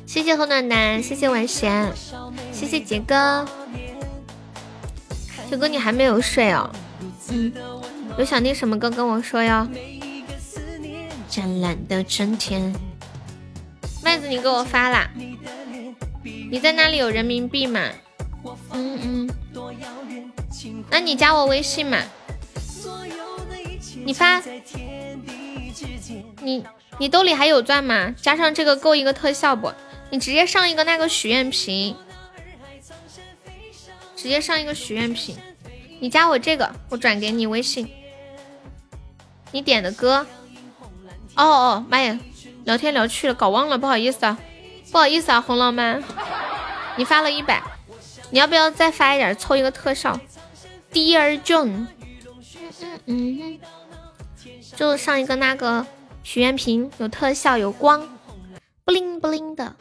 谢谢何暖男，谢谢晚霞，谢谢杰哥，杰哥你还没有睡哦？嗯，有想听什么歌跟我说哟。湛蓝的春天，麦子你给我发啦？你在那里有人民币吗？嗯嗯，那你加我微信嘛？你发。你你兜里还有钻吗？加上这个够一个特效不？你直接上一个那个许愿瓶，直接上一个许愿瓶。你加我这个，我转给你微信。你点的歌。哦哦，妈呀，聊天聊去了，搞忘了，不好意思啊，不好意思啊，红浪漫，你发了一百，你要不要再发一点，凑一个特效？Dear John，嗯嗯，就上一个那个。许愿瓶有特效，有光，不灵不灵的。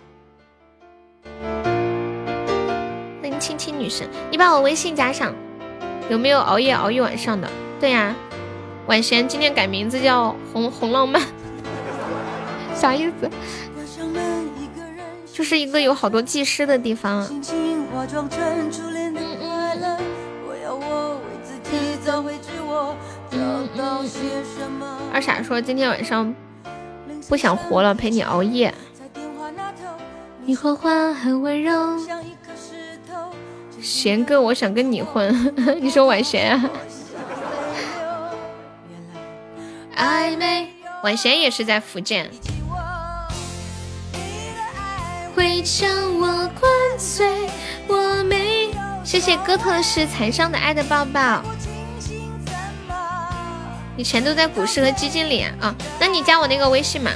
迎亲亲女神，你把我微信加上。有没有熬夜熬一晚上的？对呀，晚贤今天改名字叫红红浪漫，啥意思？就是一个有好多技师的地方。二傻说今天晚上不想活了，陪你熬夜。你说话很温柔，贤哥，我想跟你混。你说晚贤啊？暧昧晚贤也是在福建。谢谢哥特式残伤的爱的抱抱。你钱都在股市和基金里啊？那你加我那个微信嘛。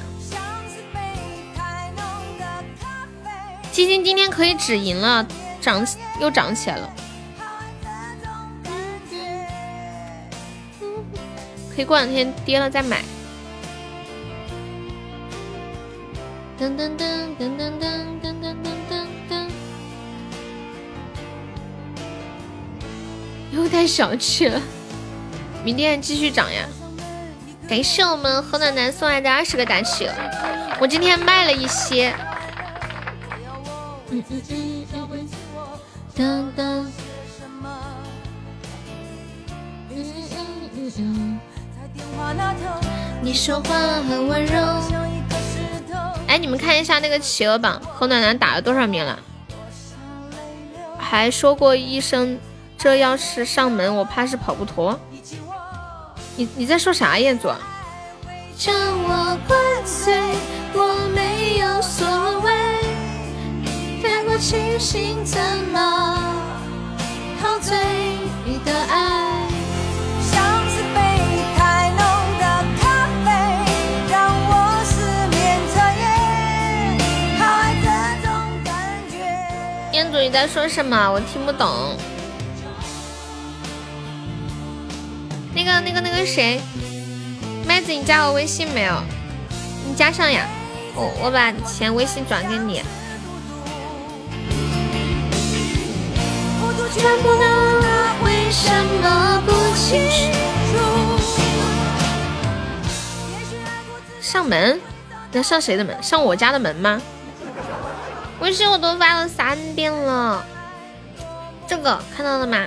基金今天可以止盈了，涨又涨起来了。可以过两天跌了再买。噔噔噔噔噔噔噔噔噔噔。又太小气了。明天继续涨呀！感谢我们何暖男送来的二十个打起了，我今天卖了一些。嗯嗯嗯嗯嗯。噔噔。嗯嗯嗯嗯。你说话很温柔。哎，你们看一下那个企鹅榜，何暖男打了多少名了？还说过一声，这要是上门，我怕是跑不脱。你你在说啥，彦祖？星星怎么陶醉你的爱？像是被太浓的咖啡让我失眠。烟嘴，你在说什么？我听不懂。那个那个那个谁麦子，你加我微信没有？你加上呀，我我把钱微信转给你。上门？要上谁的门？上我家的门吗？微信我都发了三遍了，这个看到了吗？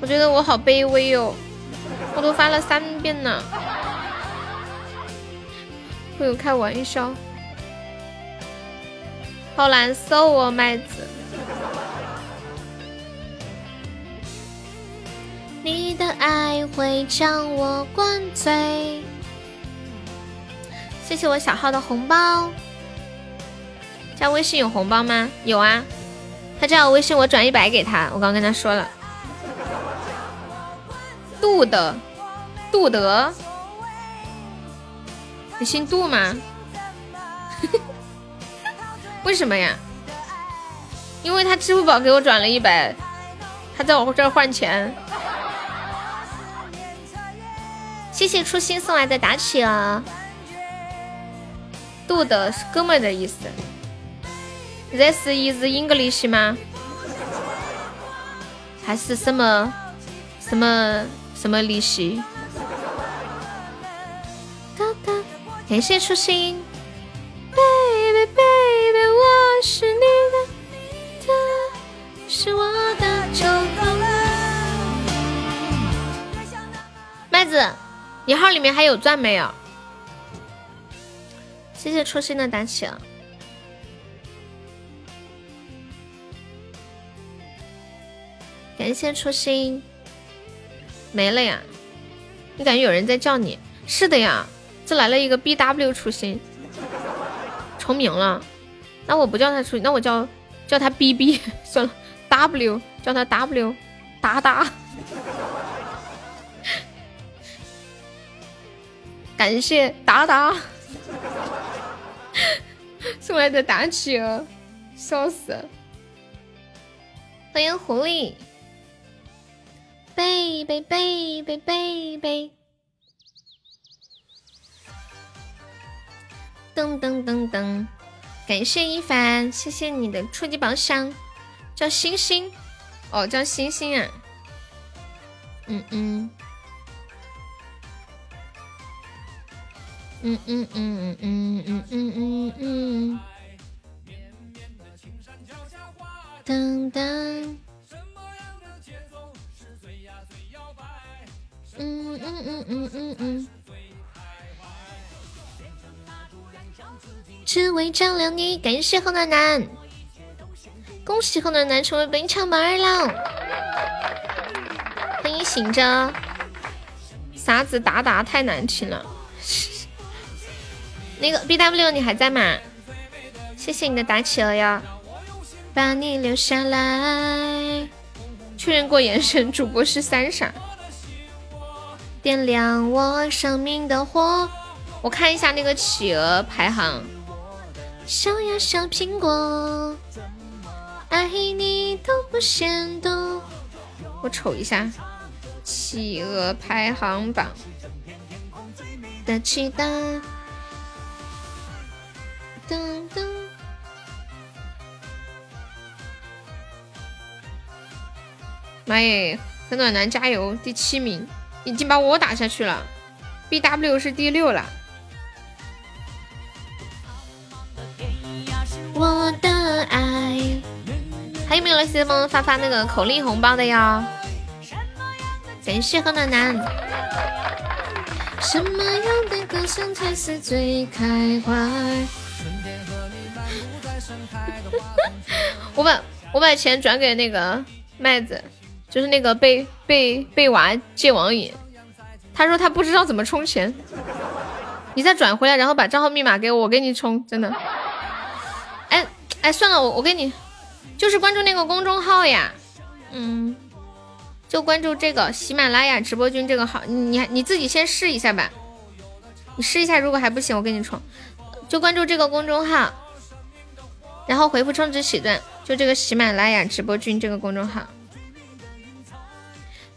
我觉得我好卑微哦，我都发了三遍了。朋友开玩笑，好难受哦，麦子。你的爱会将我灌醉。谢谢我小号的红包。加微信有红包吗？有啊，他加我微信，我转一百给他。我刚跟他说了。杜的，杜德，你姓杜吗？为什么呀？因为他支付宝给我转了一百，他在我这儿换钱。谢谢初心送来的打起啊！杜的是哥们的意思。This is English 吗？还是什么什么什么利息？感谢初心，baby baby，我是你的，他是我的就够了。麦子，你号里面还有钻没有？谢谢初心的打起。感谢初心，没了呀？你感觉有人在叫你？是的呀，这来了一个 B W 初心，重名了。那我不叫他初心，那我叫叫他 B B 算了，W 叫他 W 达达。感谢达达 送来的打企鹅，笑死！欢迎狐狸。贝贝贝贝贝贝，噔噔噔噔！感谢一凡，谢谢你的初级宝箱，叫星星哦，叫星星啊，嗯嗯，嗯嗯嗯嗯嗯嗯嗯嗯嗯，噔噔。嗯嗯嗯嗯嗯嗯，只为照亮你。感谢后暖男，恭喜后暖男成为本场榜二了。欢迎醒着，啥子达达太难听了。那个 B W 你还在吗？谢谢你的打企鹅呀，把你留下来。确认过眼神，主播是三傻。点亮我生命的火。我看一下那个企鹅排行。小呀小苹果，爱你都不嫌多。我瞅一下企鹅排行榜的期待。噔噔。妈耶，很暖男加油，第七名。已经把我打下去了，B W 是第六了。我的爱，还有没有来帮忙发发那个口令红包的呀？感谢何暖男。什么样的歌声才是最开怀？我把我把钱转给那个麦子。就是那个被被被娃戒网瘾，他说他不知道怎么充钱，你再转回来，然后把账号密码给我，我给你充，真的。哎哎，算了，我我给你，就是关注那个公众号呀，嗯，就关注这个喜马拉雅直播君这个号，你你自己先试一下吧。你试一下，如果还不行，我给你充。就关注这个公众号，然后回复充值喜钻，就这个喜马拉雅直播君这个公众号。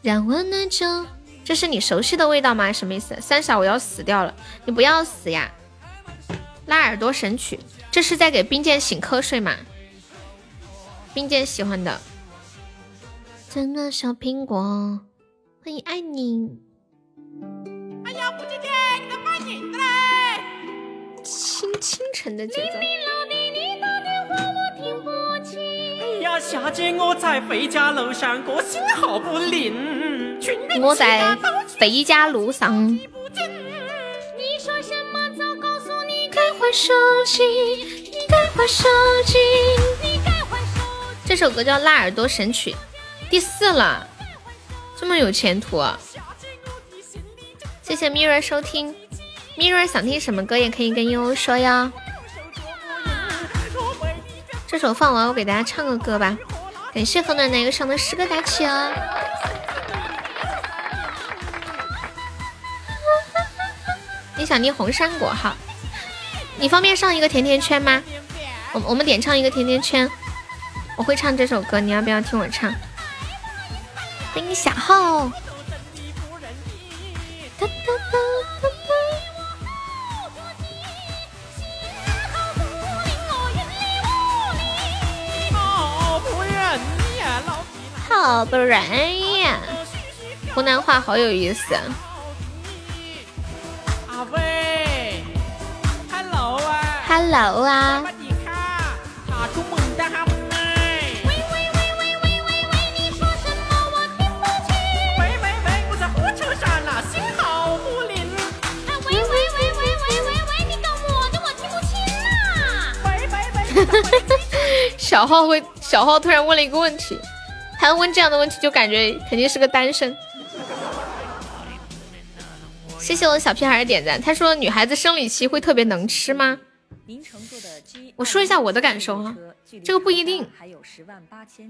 让我能就，这是你熟悉的味道吗？什么意思？三小我要死掉了，你不要死呀！拉耳朵神曲，这是在给冰剑醒瞌睡吗？冰剑喜欢的。真的小苹果，欢迎爱你。哎呀，不今天你在发你的嘞？清清晨的节奏。哎呀，下姐我在回家路上，我信号不灵。我在回家路上。你说什么？早告诉你该换手机，你该换手机。这首歌叫《辣耳朵神曲》，第四了，这么有前途。谢谢 Mirror 收听，Mirror 想听什么歌也可以跟悠悠说呀。这首放完，我给大家唱个歌吧。感谢何暖男又上的十个大旗哦。你想听红山果哈？你方便上一个甜甜圈吗？我我们点唱一个甜甜圈。我会唱这首歌，你要不要听我唱？欢迎小号。好不容易，湖南话好有意思。阿喂，Hello 啊，Hello 啊。小号会，小号突然问了一个问题，他问这样的问题就感觉肯定是个单身。谢谢我的小屁孩的点赞，他说女孩子生理期会特别能吃吗？我说一下我的感受哈，这个不一定。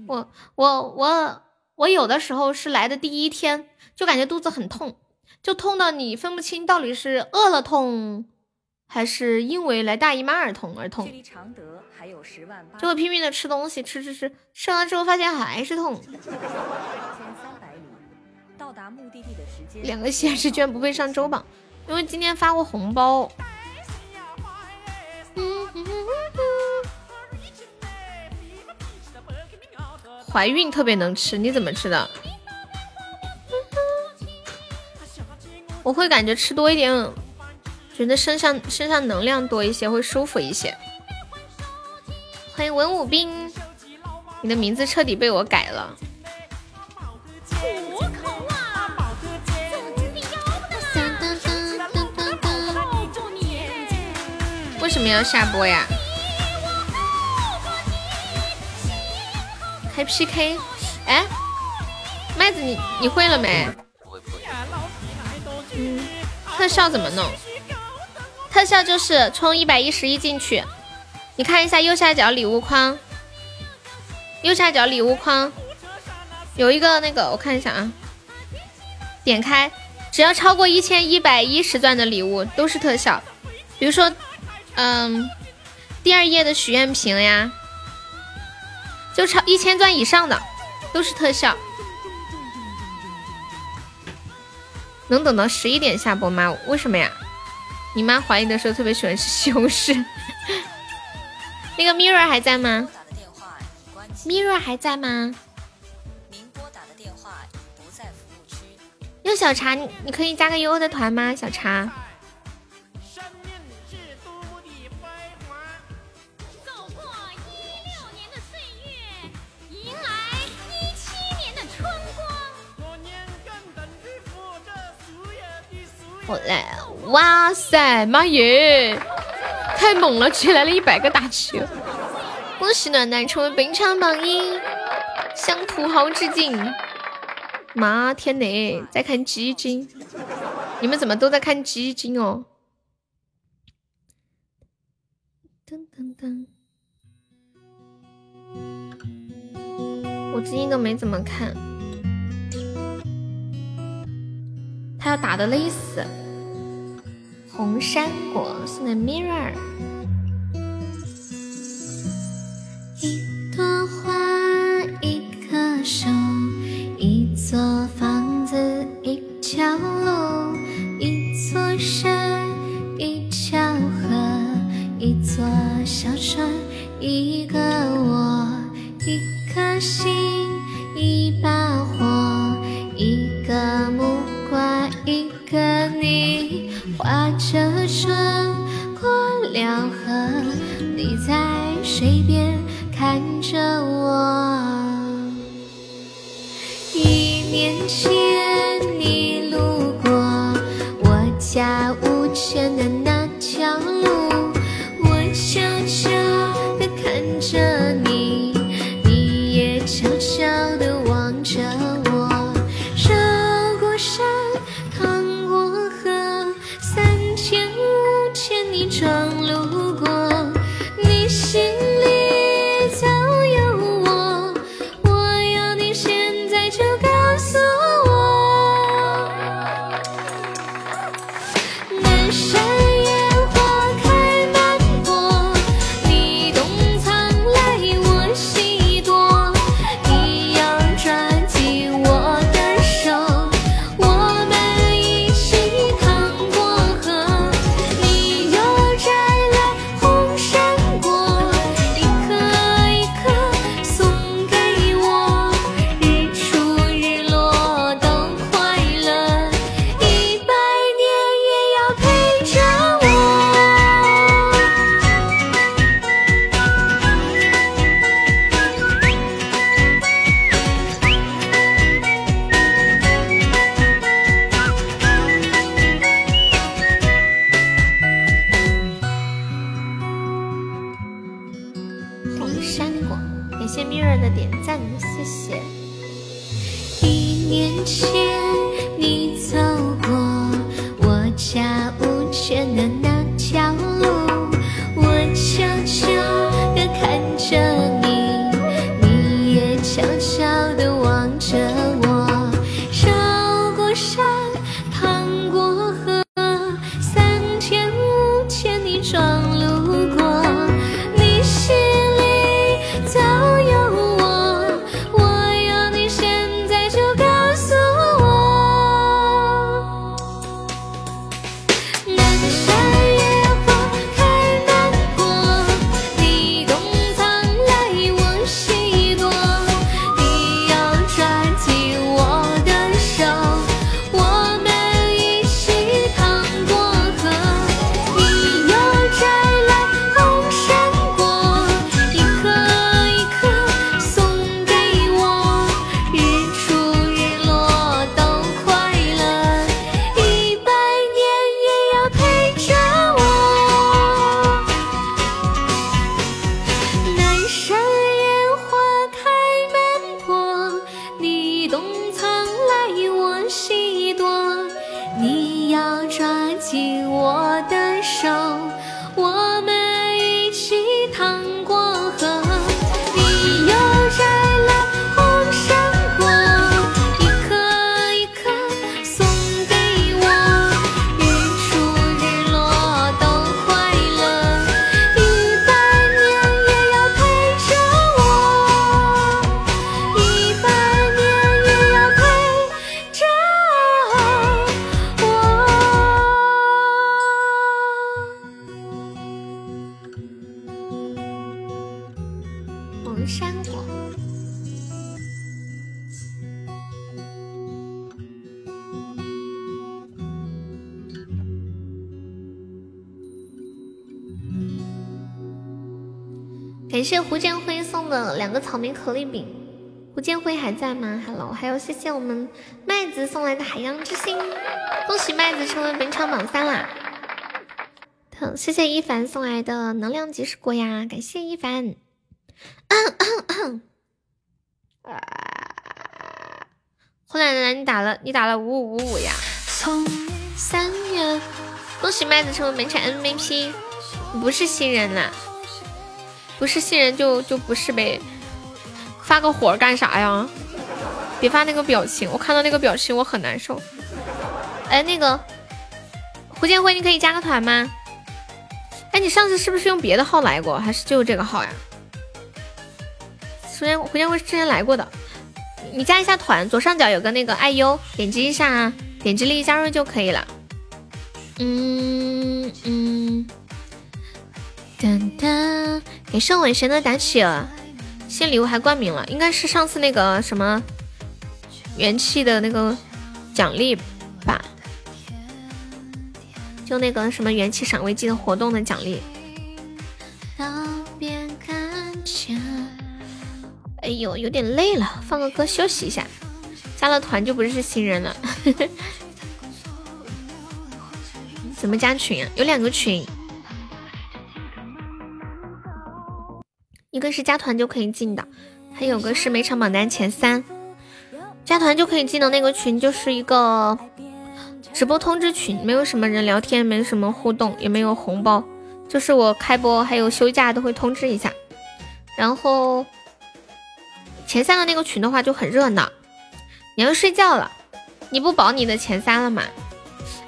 我我我我有的时候是来的第一天就感觉肚子很痛，就痛到你分不清到底是饿了痛。还是因为来大姨妈而痛而痛，就会拼命的吃东西，吃吃吃，吃完之后发现还是痛。到达目的地的时间两个显示居然不配上周榜，因为今天发过红包。怀孕特别能吃，你怎么吃的？我会感觉吃多一点。觉得身上身上能量多一些，会舒服一些。欢迎文武兵，你的名字彻底被我改了。为什么要下播呀？开 PK？哎，麦子，你你会了没？嗯，特效怎么弄？特效就是充一百一十一进去，你看一下右下角礼物框，右下角礼物框有一个那个，我看一下啊，点开，只要超过一千一百一十钻的礼物都是特效，比如说，嗯，第二页的许愿瓶呀，就超一千钻以上的都是特效。能等到十一点下播吗？为什么呀？你妈怀孕的时候特别喜欢吃西红柿。那个 Mirror 还在吗？Mirror 还在吗？有小茶，你你可以加个悠悠的团吗？小茶。我来，哇塞，妈耶，太猛了，直接来了一百个大旗！恭喜暖男成为本场榜一，向土豪致敬！妈天呐，在看基金，你们怎么都在看基金哦？噔噔噔，我最近都没怎么看。他要打的勒死。红山果送的 mirror。一朵花，一棵树，一座房子，一条路，一座山，一条河，一座小船，一个我，一颗心，一把火，一个木瓜，一个你，划着船过了河，你在水边看着我。一年前你路过我家屋前的那条路，可丽饼。胡建辉还在吗？Hello，还有谢谢我们麦子送来的海洋之心，恭喜麦子成为本场榜三啦！好，谢谢一凡送来的能量即时果呀，感谢一凡。胡奶奶，你打了你打了五五五五呀！从三月，恭喜麦子成为本场 MVP，你不是新人啦，不是新人就就不是呗。发个火干啥呀？别发那个表情，我看到那个表情我很难受。哎，那个胡建辉，你可以加个团吗？哎，你上次是不是用别的号来过，还是就这个号呀？昨天胡建辉之前来过的，你加一下团，左上角有个那个爱优，点击一下，点击立即加入就可以了。嗯嗯，噔噔，给盛伟神的打起新礼物还冠名了，应该是上次那个什么元气的那个奖励吧。就那个什么元气赏味季的活动的奖励。哎呦，有点累了，放个歌休息一下。加了团就不是新人了。怎么加群啊？有两个群，一个是加团就可以进的，还有个是每场榜单前三。加团就可以进的那个群就是一个。直播通知群没有什么人聊天，没什么互动，也没有红包，就是我开播还有休假都会通知一下。然后前三的那个群的话就很热闹。你要睡觉了，你不保你的前三了吗？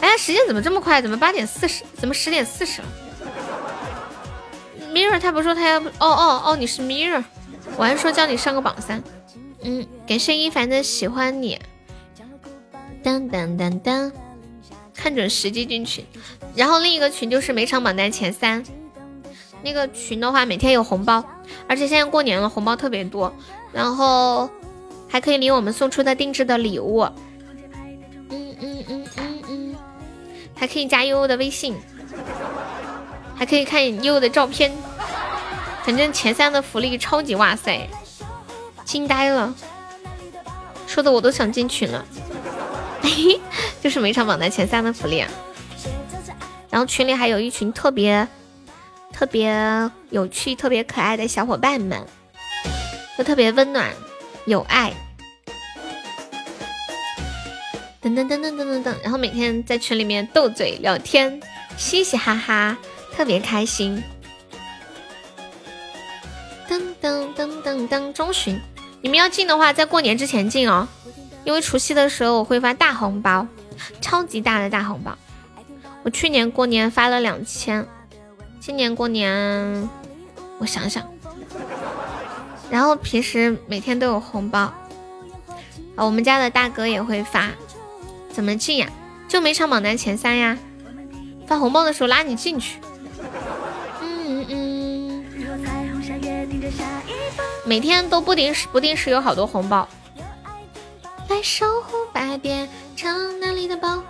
哎呀，时间怎么这么快？怎么八点四十？怎么十点四十了？Mirror 他不说他要哦哦哦，你是 Mirror，我还说叫你上个榜三。嗯，感谢一凡的喜欢你。当当当当。看准时机进群，然后另一个群就是每场榜单前三，那个群的话每天有红包，而且现在过年了，红包特别多，然后还可以领我们送出的定制的礼物，嗯嗯嗯嗯嗯，还可以加悠悠的微信，还可以看悠悠的照片，反正前三的福利超级哇塞，惊呆了，说的我都想进群了。就是每场榜单前三的福利啊，然后群里还有一群特别特别有趣、特别可爱的小伙伴们，都特别温暖有爱。噔噔噔噔噔噔噔，然后每天在群里面斗嘴聊天，嘻嘻哈哈，特别开心。噔噔噔噔噔，中旬，你们要进的话，在过年之前进哦。因为除夕的时候我会发大红包，超级大的大红包。我去年过年发了两千，今年过年我想想，然后平时每天都有红包，我们家的大哥也会发。怎么进呀？就每场榜单前三呀。发红包的时候拉你进去。每天都不定时不定时有好多红包。来守护百变城那里的宝。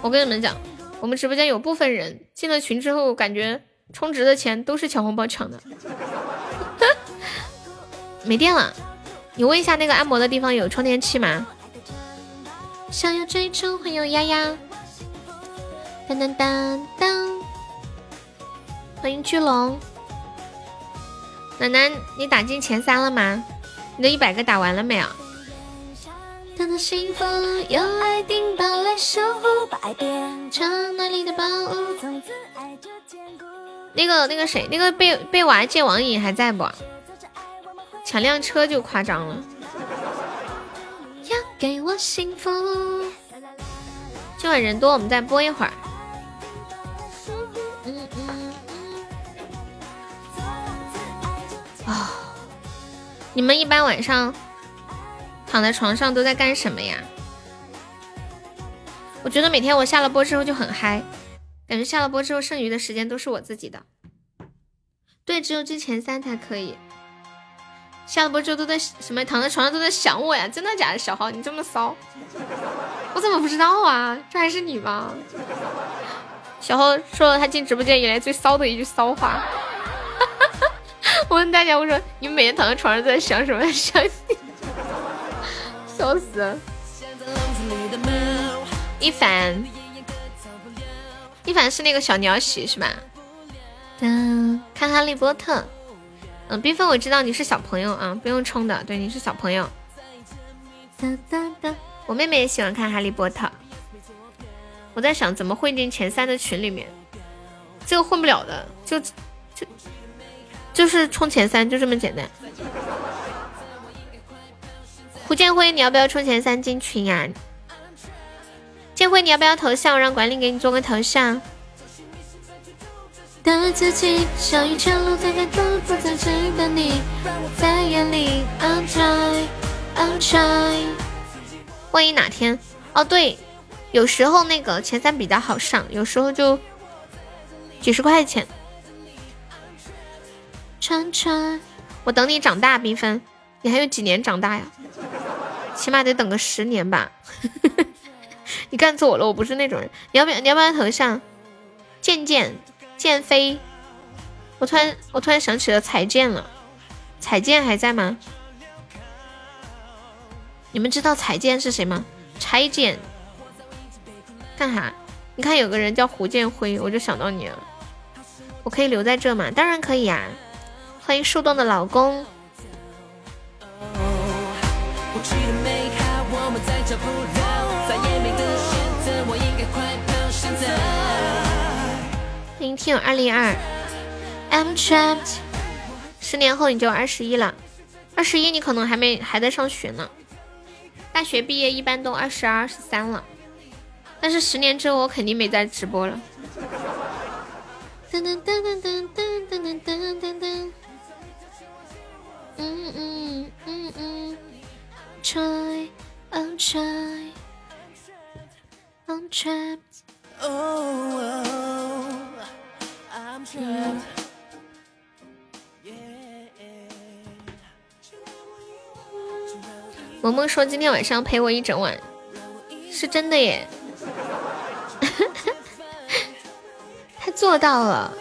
我跟你们讲，我们直播间有部分人进了群之后，感觉充值的钱都是抢红包抢的。没电了，你问一下那个按摩的地方有充电器吗？想要追逐欢迎丫丫，当当当当，欢迎巨龙。奶奶，你打进前三了吗？你的一百个打完了没有？幸福用爱顶宝来守护百变成那里的宝物，从此爱就坚固。那个那个谁，那个被被娃戒网瘾还在不？抢辆车就夸张了。要给我幸福。今晚人多，我们再播一会儿。啊，你们一般晚上？躺在床上都在干什么呀？我觉得每天我下了播之后就很嗨，感觉下了播之后剩余的时间都是我自己的。对，只有进前三才可以。下了播之后都在什么？躺在床上都在想我呀？真的假的？小号，你这么骚，我怎么不知道啊？这还是你吗？小豪说了他进直播间以来最骚的一句骚话。我问大家，我说你们每天躺在床上在想什么？想你。笑死！一凡，一凡是那个小鸟喜是吧？嗯，看哈利波特。嗯，缤纷我知道你是小朋友啊，不用充的。对，你是小朋友。哒哒哒，我妹妹也喜欢看哈利波特。我在想怎么混进前三的群里面，这个混不了的，就就就是冲前三，就这么简单。胡建辉，你要不要冲前三进群呀？建辉，你要不要头像？我让管理给你做个头像。的自己，像一场路，在在不不再值得你，在眼里。I'm try, I'm try。万一哪天，哦对，有时候那个前三比较好上，有时候就几十块钱。川川，我等你长大，缤纷，你还有几年长大呀？起码得等个十年吧。你干错了，我不是那种人。你要不要？你要不要头像？剑剑剑飞。我突然，我突然想起了彩剑了。彩剑还在吗？你们知道彩剑是谁吗？拆剑。干啥？你看有个人叫胡建辉，我就想到你了。我可以留在这吗？当然可以呀。欢迎树洞的老公。欢迎听友二零二，I'm trapped。十年后你就二十一了，二十一你可能还没还在上学呢。大学毕业一般都二十二、二十三了，但是十年之后我肯定没在直播了。噔噔噔噔噔噔噔噔噔噔。嗯嗯嗯嗯。Try, I'm try, I'm trapped. Oh, I'm trapped. 萌萌说今天晚上陪我一整晚，是真的耶，他做到了。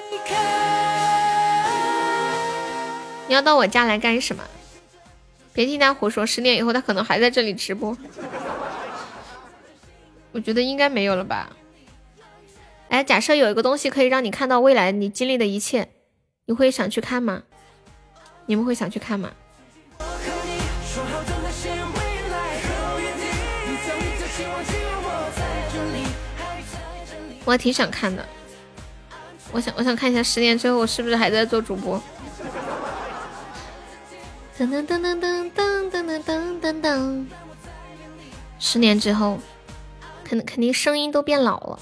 你要到我家来干什么？别听他胡说，十年以后他可能还在这里直播。我觉得应该没有了吧。哎，假设有一个东西可以让你看到未来你经历的一切，你会想去看吗？你们会想去看吗？我还挺想看的。我想，我想看一下十年之后我是不是还在做主播。噔噔噔噔噔噔噔噔噔噔，十年之后，肯肯定声音都变老了。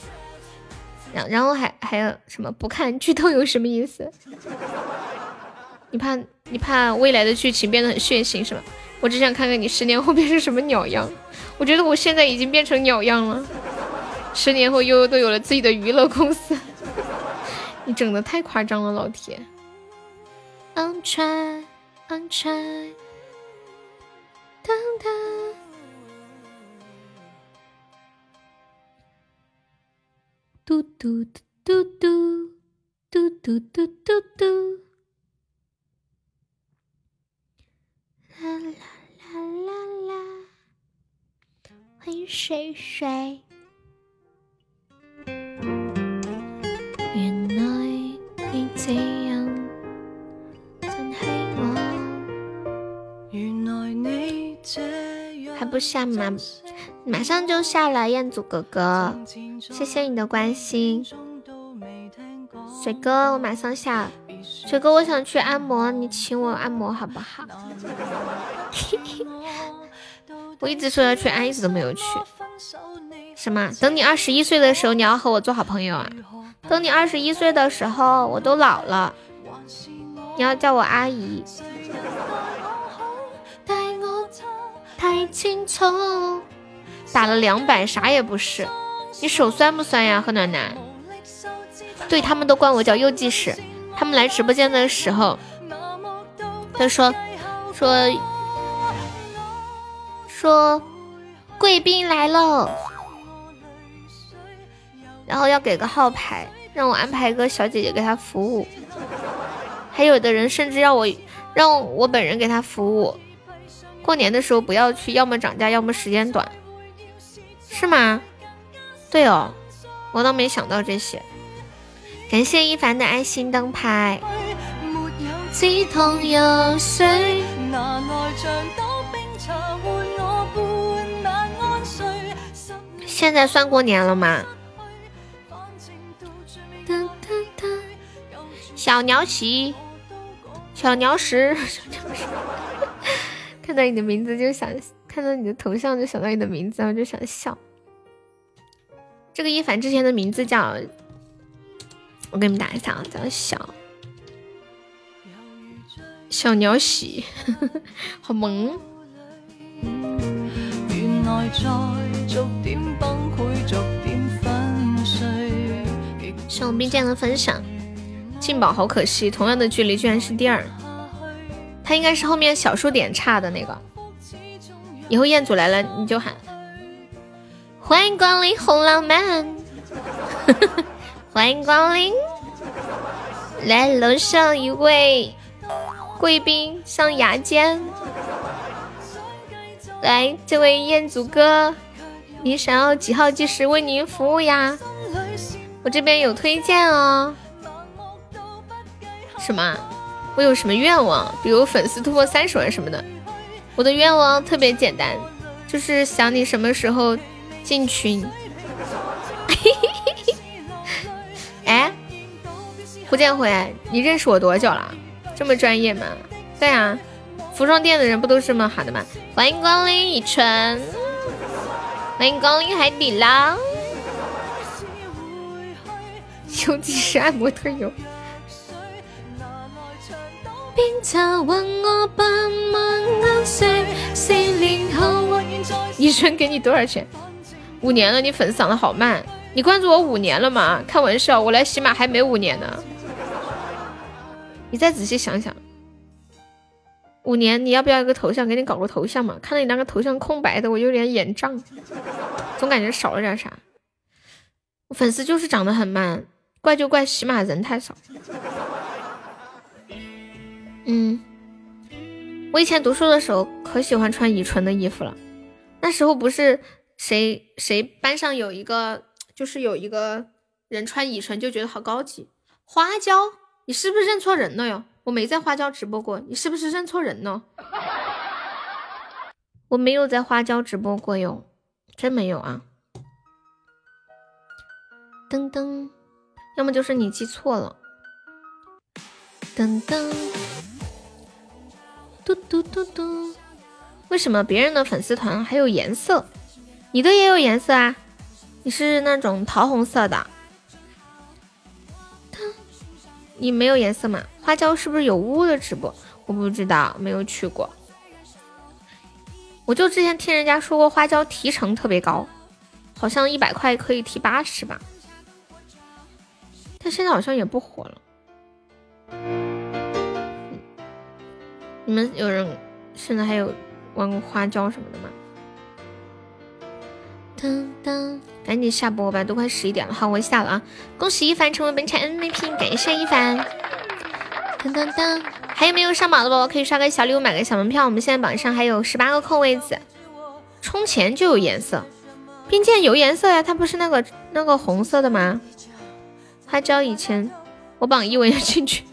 然然后还还有什么不看剧透有什么意思？你怕你怕未来的剧情变得很血腥是吧？我只想看看你十年后变成什么鸟样。我觉得我现在已经变成鸟样了。十年后悠悠都有了自己的娱乐公司，你整的太夸张了，老铁。I'm try. I'm try，噔噔，嘟嘟嘟嘟嘟，嘟嘟嘟嘟，啦啦啦啦啦，欢迎水水。原来你这还不下吗？马上就下了，彦祖哥哥，谢谢你的关心。水哥，我马上下。水哥，我想去按摩，你请我按摩好不好？我一直说要去按，一直都没有去。什么？等你二十一岁的时候，你要和我做好朋友啊？等你二十一岁的时候，我都老了，你要叫我阿姨。太清楚，打了两百，啥也不是。你手酸不酸呀，贺暖暖？对他们都管我叫右技师。他们来直播间的时候，他说说说贵宾来了，然后要给个号牌，让我安排一个小姐姐给他服务。还有的人甚至让我让我本人给他服务。过年的时候不要去，要么涨价，要么时间短，是吗？对哦，我倒没想到这些。感谢一凡的爱心灯牌。现在算过年了吗？小鸟喜，小鸟屎。看到你的名字就想看到你的头像就想到你的名字，我就想笑。这个一凡之前的名字叫，我给你们打一下啊，叫小小鸟喜，好萌。谢我冰剑的分享，进宝好可惜，同样的距离居然是第二，他应该是后面小数点差的那个。以后彦祖来了你就喊，欢迎光临红浪漫，欢迎光临，来楼上一位贵宾上牙尖，来这位彦祖哥，你想要几号技师为您服务呀？我这边有推荐哦。什么？我有什么愿望？比如粉丝突破三十万什么的。我的愿望特别简单，就是想你什么时候进群。哎，胡建辉，你认识我多久了？这么专业吗？对啊，服装店的人不都是这么喊的吗？欢迎光临以纯，欢迎光临海底捞。尤其是按摩特有。一春给你多少钱？五年了，你粉丝涨得好慢。你关注我五年了吗？开玩笑，我来喜马还没五年呢。你再仔细想想，五年你要不要一个头像？给你搞个头像嘛？看到你那个头像空白的，我有点眼胀，总感觉少了点啥。粉丝就是涨得很慢。怪就怪喜马人太少。嗯，我以前读书的时候可喜欢穿以纯的衣服了。那时候不是谁谁班上有一个，就是有一个人穿以纯就觉得好高级。花椒，你是不是认错人了哟？我没在花椒直播过，你是不是认错人了？我没有在花椒直播过哟，真没有啊。噔噔。要么就是你记错了。噔噔，嘟嘟嘟嘟，为什么别人的粉丝团还有颜色，你的也有颜色啊？你是那种桃红色的。你没有颜色吗？花椒是不是有污的直播？我不知道，没有去过。我就之前听人家说过，花椒提成特别高，好像一百块可以提八十吧。他现在好像也不火了。你们有人现在还有玩过花椒什么的吗？当当，赶紧下播吧，都快十一点了。好，我下了啊！恭喜一凡成为本场 MVP，感谢一凡。当当当，还有没有上榜的宝宝可以刷个小礼物，买个小门票。我们现在榜上还有十八个空位子，充钱就有颜色。冰剑有颜色呀，它不是那个那个红色的吗？花椒以前我榜一我也进去，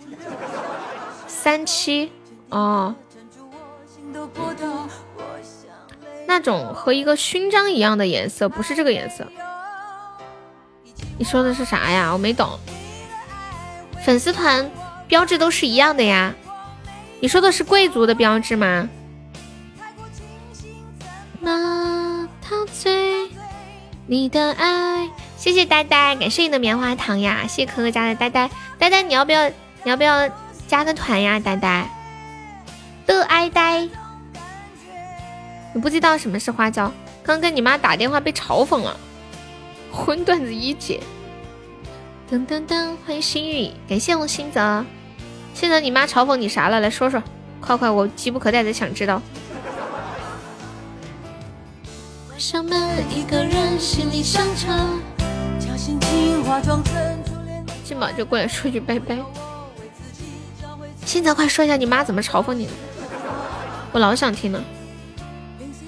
三七哦，那种和一个勋章一样的颜色，不是这个颜色。你说的是啥呀？我没懂。粉丝团标志都是一样的呀？你说的是贵族的标志吗？那陶醉你的爱。谢谢呆呆，感谢你的棉花糖呀！谢谢可可家的呆呆，呆呆你要不要你要不要加个团呀？呆呆的爱呆，你不知道什么是花椒？刚跟你妈打电话被嘲讽了，荤段子一姐。噔噔噔，欢迎心雨，感谢我心泽。新泽你妈嘲讽你啥了？来说说，快快，我急不可待的想知道。上门一个人心里伤彻。金宝就过来说句拜拜。新泽快说一下你妈怎么嘲讽你的，我老想听了。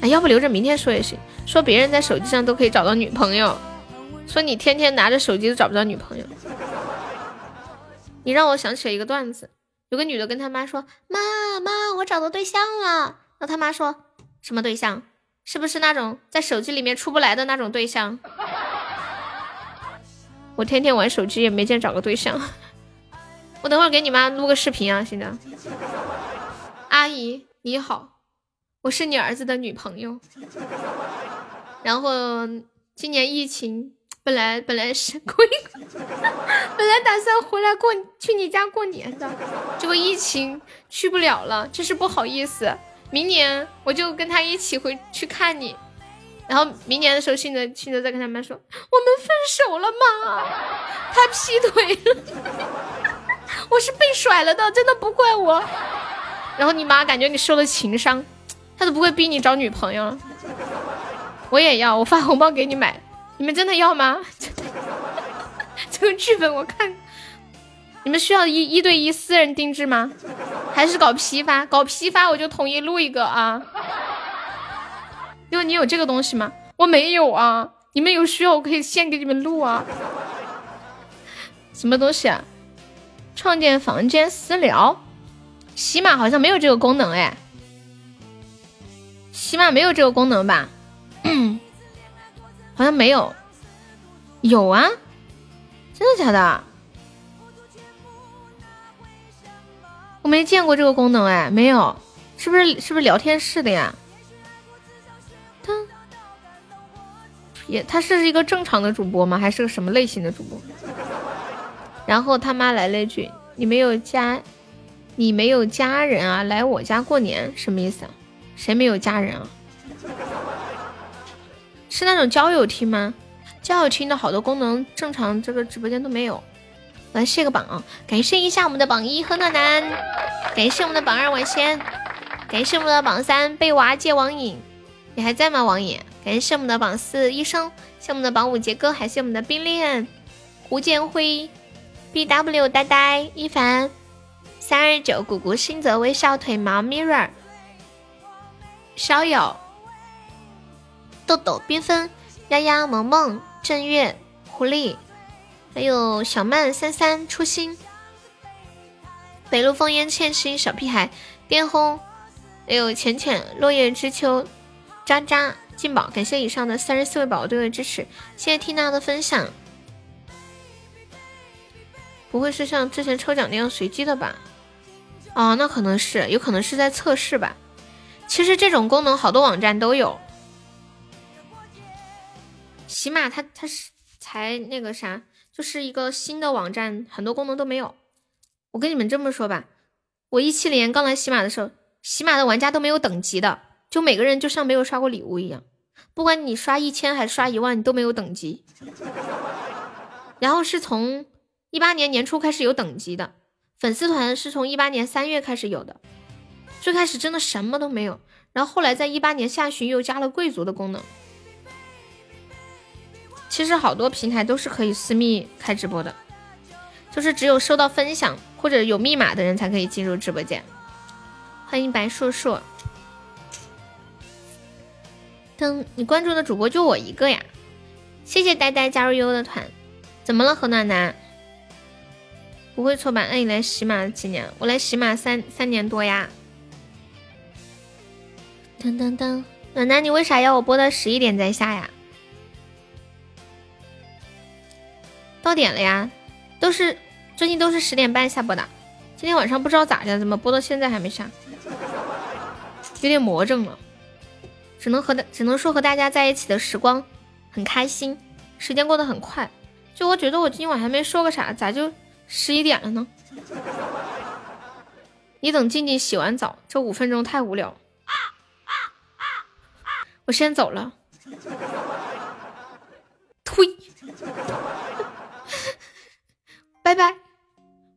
哎，要不留着明天说也行。说别人在手机上都可以找到女朋友，说你天天拿着手机都找不到女朋友。你让我想起了一个段子，有个女的跟她妈说：“妈妈，我找到对象了。”那她妈说什么对象？是不是那种在手机里面出不来的那种对象？我天天玩手机也没见找个对象，我等会儿给你妈录个视频啊，行的。阿姨你好，我是你儿子的女朋友。然后今年疫情，本来本来是 过，本来打算回来过去你家过年的，结果疫情去不了了，真是不好意思。明年我就跟他一起回去看你。然后明年的时候，信泽信泽再跟他们说，我们分手了吗？他劈腿了，我是被甩了的，真的不怪我。然后你妈感觉你受了情伤，她都不会逼你找女朋友了。我也要，我发红包给你买，你们真的要吗？这个剧本我看，你们需要一一对一私人定制吗？还是搞批发？搞批发我就统一录一个啊。因为你有这个东西吗？我没有啊。你们有需要我可以先给你们录啊。什么东西啊？创建房间私聊？喜马好像没有这个功能哎。喜马没有这个功能吧？好像没有。有啊？真的假的？我没见过这个功能哎，没有。是不是是不是聊天室的呀？他也，他是一个正常的主播吗？还是个什么类型的主播？然后他妈来了一句：“你没有加，你没有家人啊？来我家过年什么意思啊？谁没有家人啊？是那种交友厅吗？交友厅的好多功能正常这个直播间都没有。来卸个榜啊，感谢一下我们的榜一何暖暖，感谢我们的榜二晚仙，感谢我们的榜三被娃戒网瘾。”你还在吗，网瘾？感谢我们的榜四医生，谢我们的榜五杰哥，还谢我们的冰恋胡建辉，B W 呆呆一凡三二九姑姑新泽微笑腿毛 mirror 逍遥豆豆缤纷。丫丫萌萌正月狐狸，还有小曼三三初心北路烽烟倩心小屁孩。巅红，还有浅浅落叶知秋。渣渣。进宝，感谢以上的三十四位宝宝对我的支持，谢谢缇娜的分享。不会是像之前抽奖那样随机的吧？哦，那可能是，有可能是在测试吧。其实这种功能好多网站都有，起码它它是才那个啥，就是一个新的网站，很多功能都没有。我跟你们这么说吧，我一七年刚来喜马的时候，喜马的玩家都没有等级的。就每个人就像没有刷过礼物一样，不管你刷一千还是刷一万，你都没有等级。然后是从一八年年初开始有等级的，粉丝团是从一八年三月开始有的。最开始真的什么都没有，然后后来在一八年下旬又加了贵族的功能。其实好多平台都是可以私密开直播的，就是只有收到分享或者有密码的人才可以进入直播间。欢迎白硕硕。你关注的主播就我一个呀，谢谢呆呆加入悠悠的团。怎么了，何暖暖？不会错吧？那你来喜马几年？我来喜马三三年多呀。噔噔噔，暖暖，你为啥要我播到十一点再下呀？到点了呀，都是最近都是十点半下播的。今天晚上不知道咋的，怎么播到现在还没下？有点魔怔了。只能和大，只能说和大家在一起的时光很开心，时间过得很快。就我觉得我今晚还没说个啥，咋就十一点了呢？你等静静洗完澡，这五分钟太无聊。我先走了，呸，拜拜。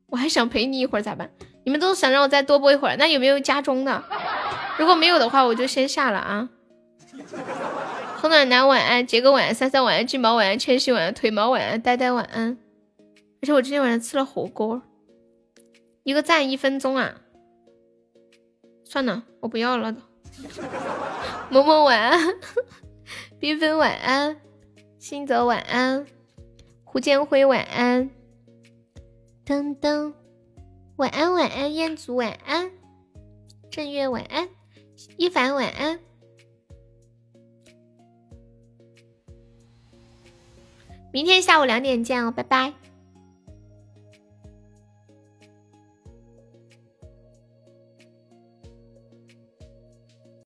我还想陪你一会儿，咋办？你们都想让我再多播一会儿，那有没有加钟的？如果没有的话，我就先下了啊。何暖男晚安，杰哥晚安，三三晚安，金毛晚安，千玺晚安，腿毛晚安，呆呆晚安。而且我今天晚上吃了火锅，一个赞一分钟啊！算了，我不要了。萌萌晚安，缤纷晚安，新泽晚安，胡建辉晚安，噔噔晚安晚安，彦祖晚安，正月晚安，一凡晚安。明天下午两点见哦，拜拜。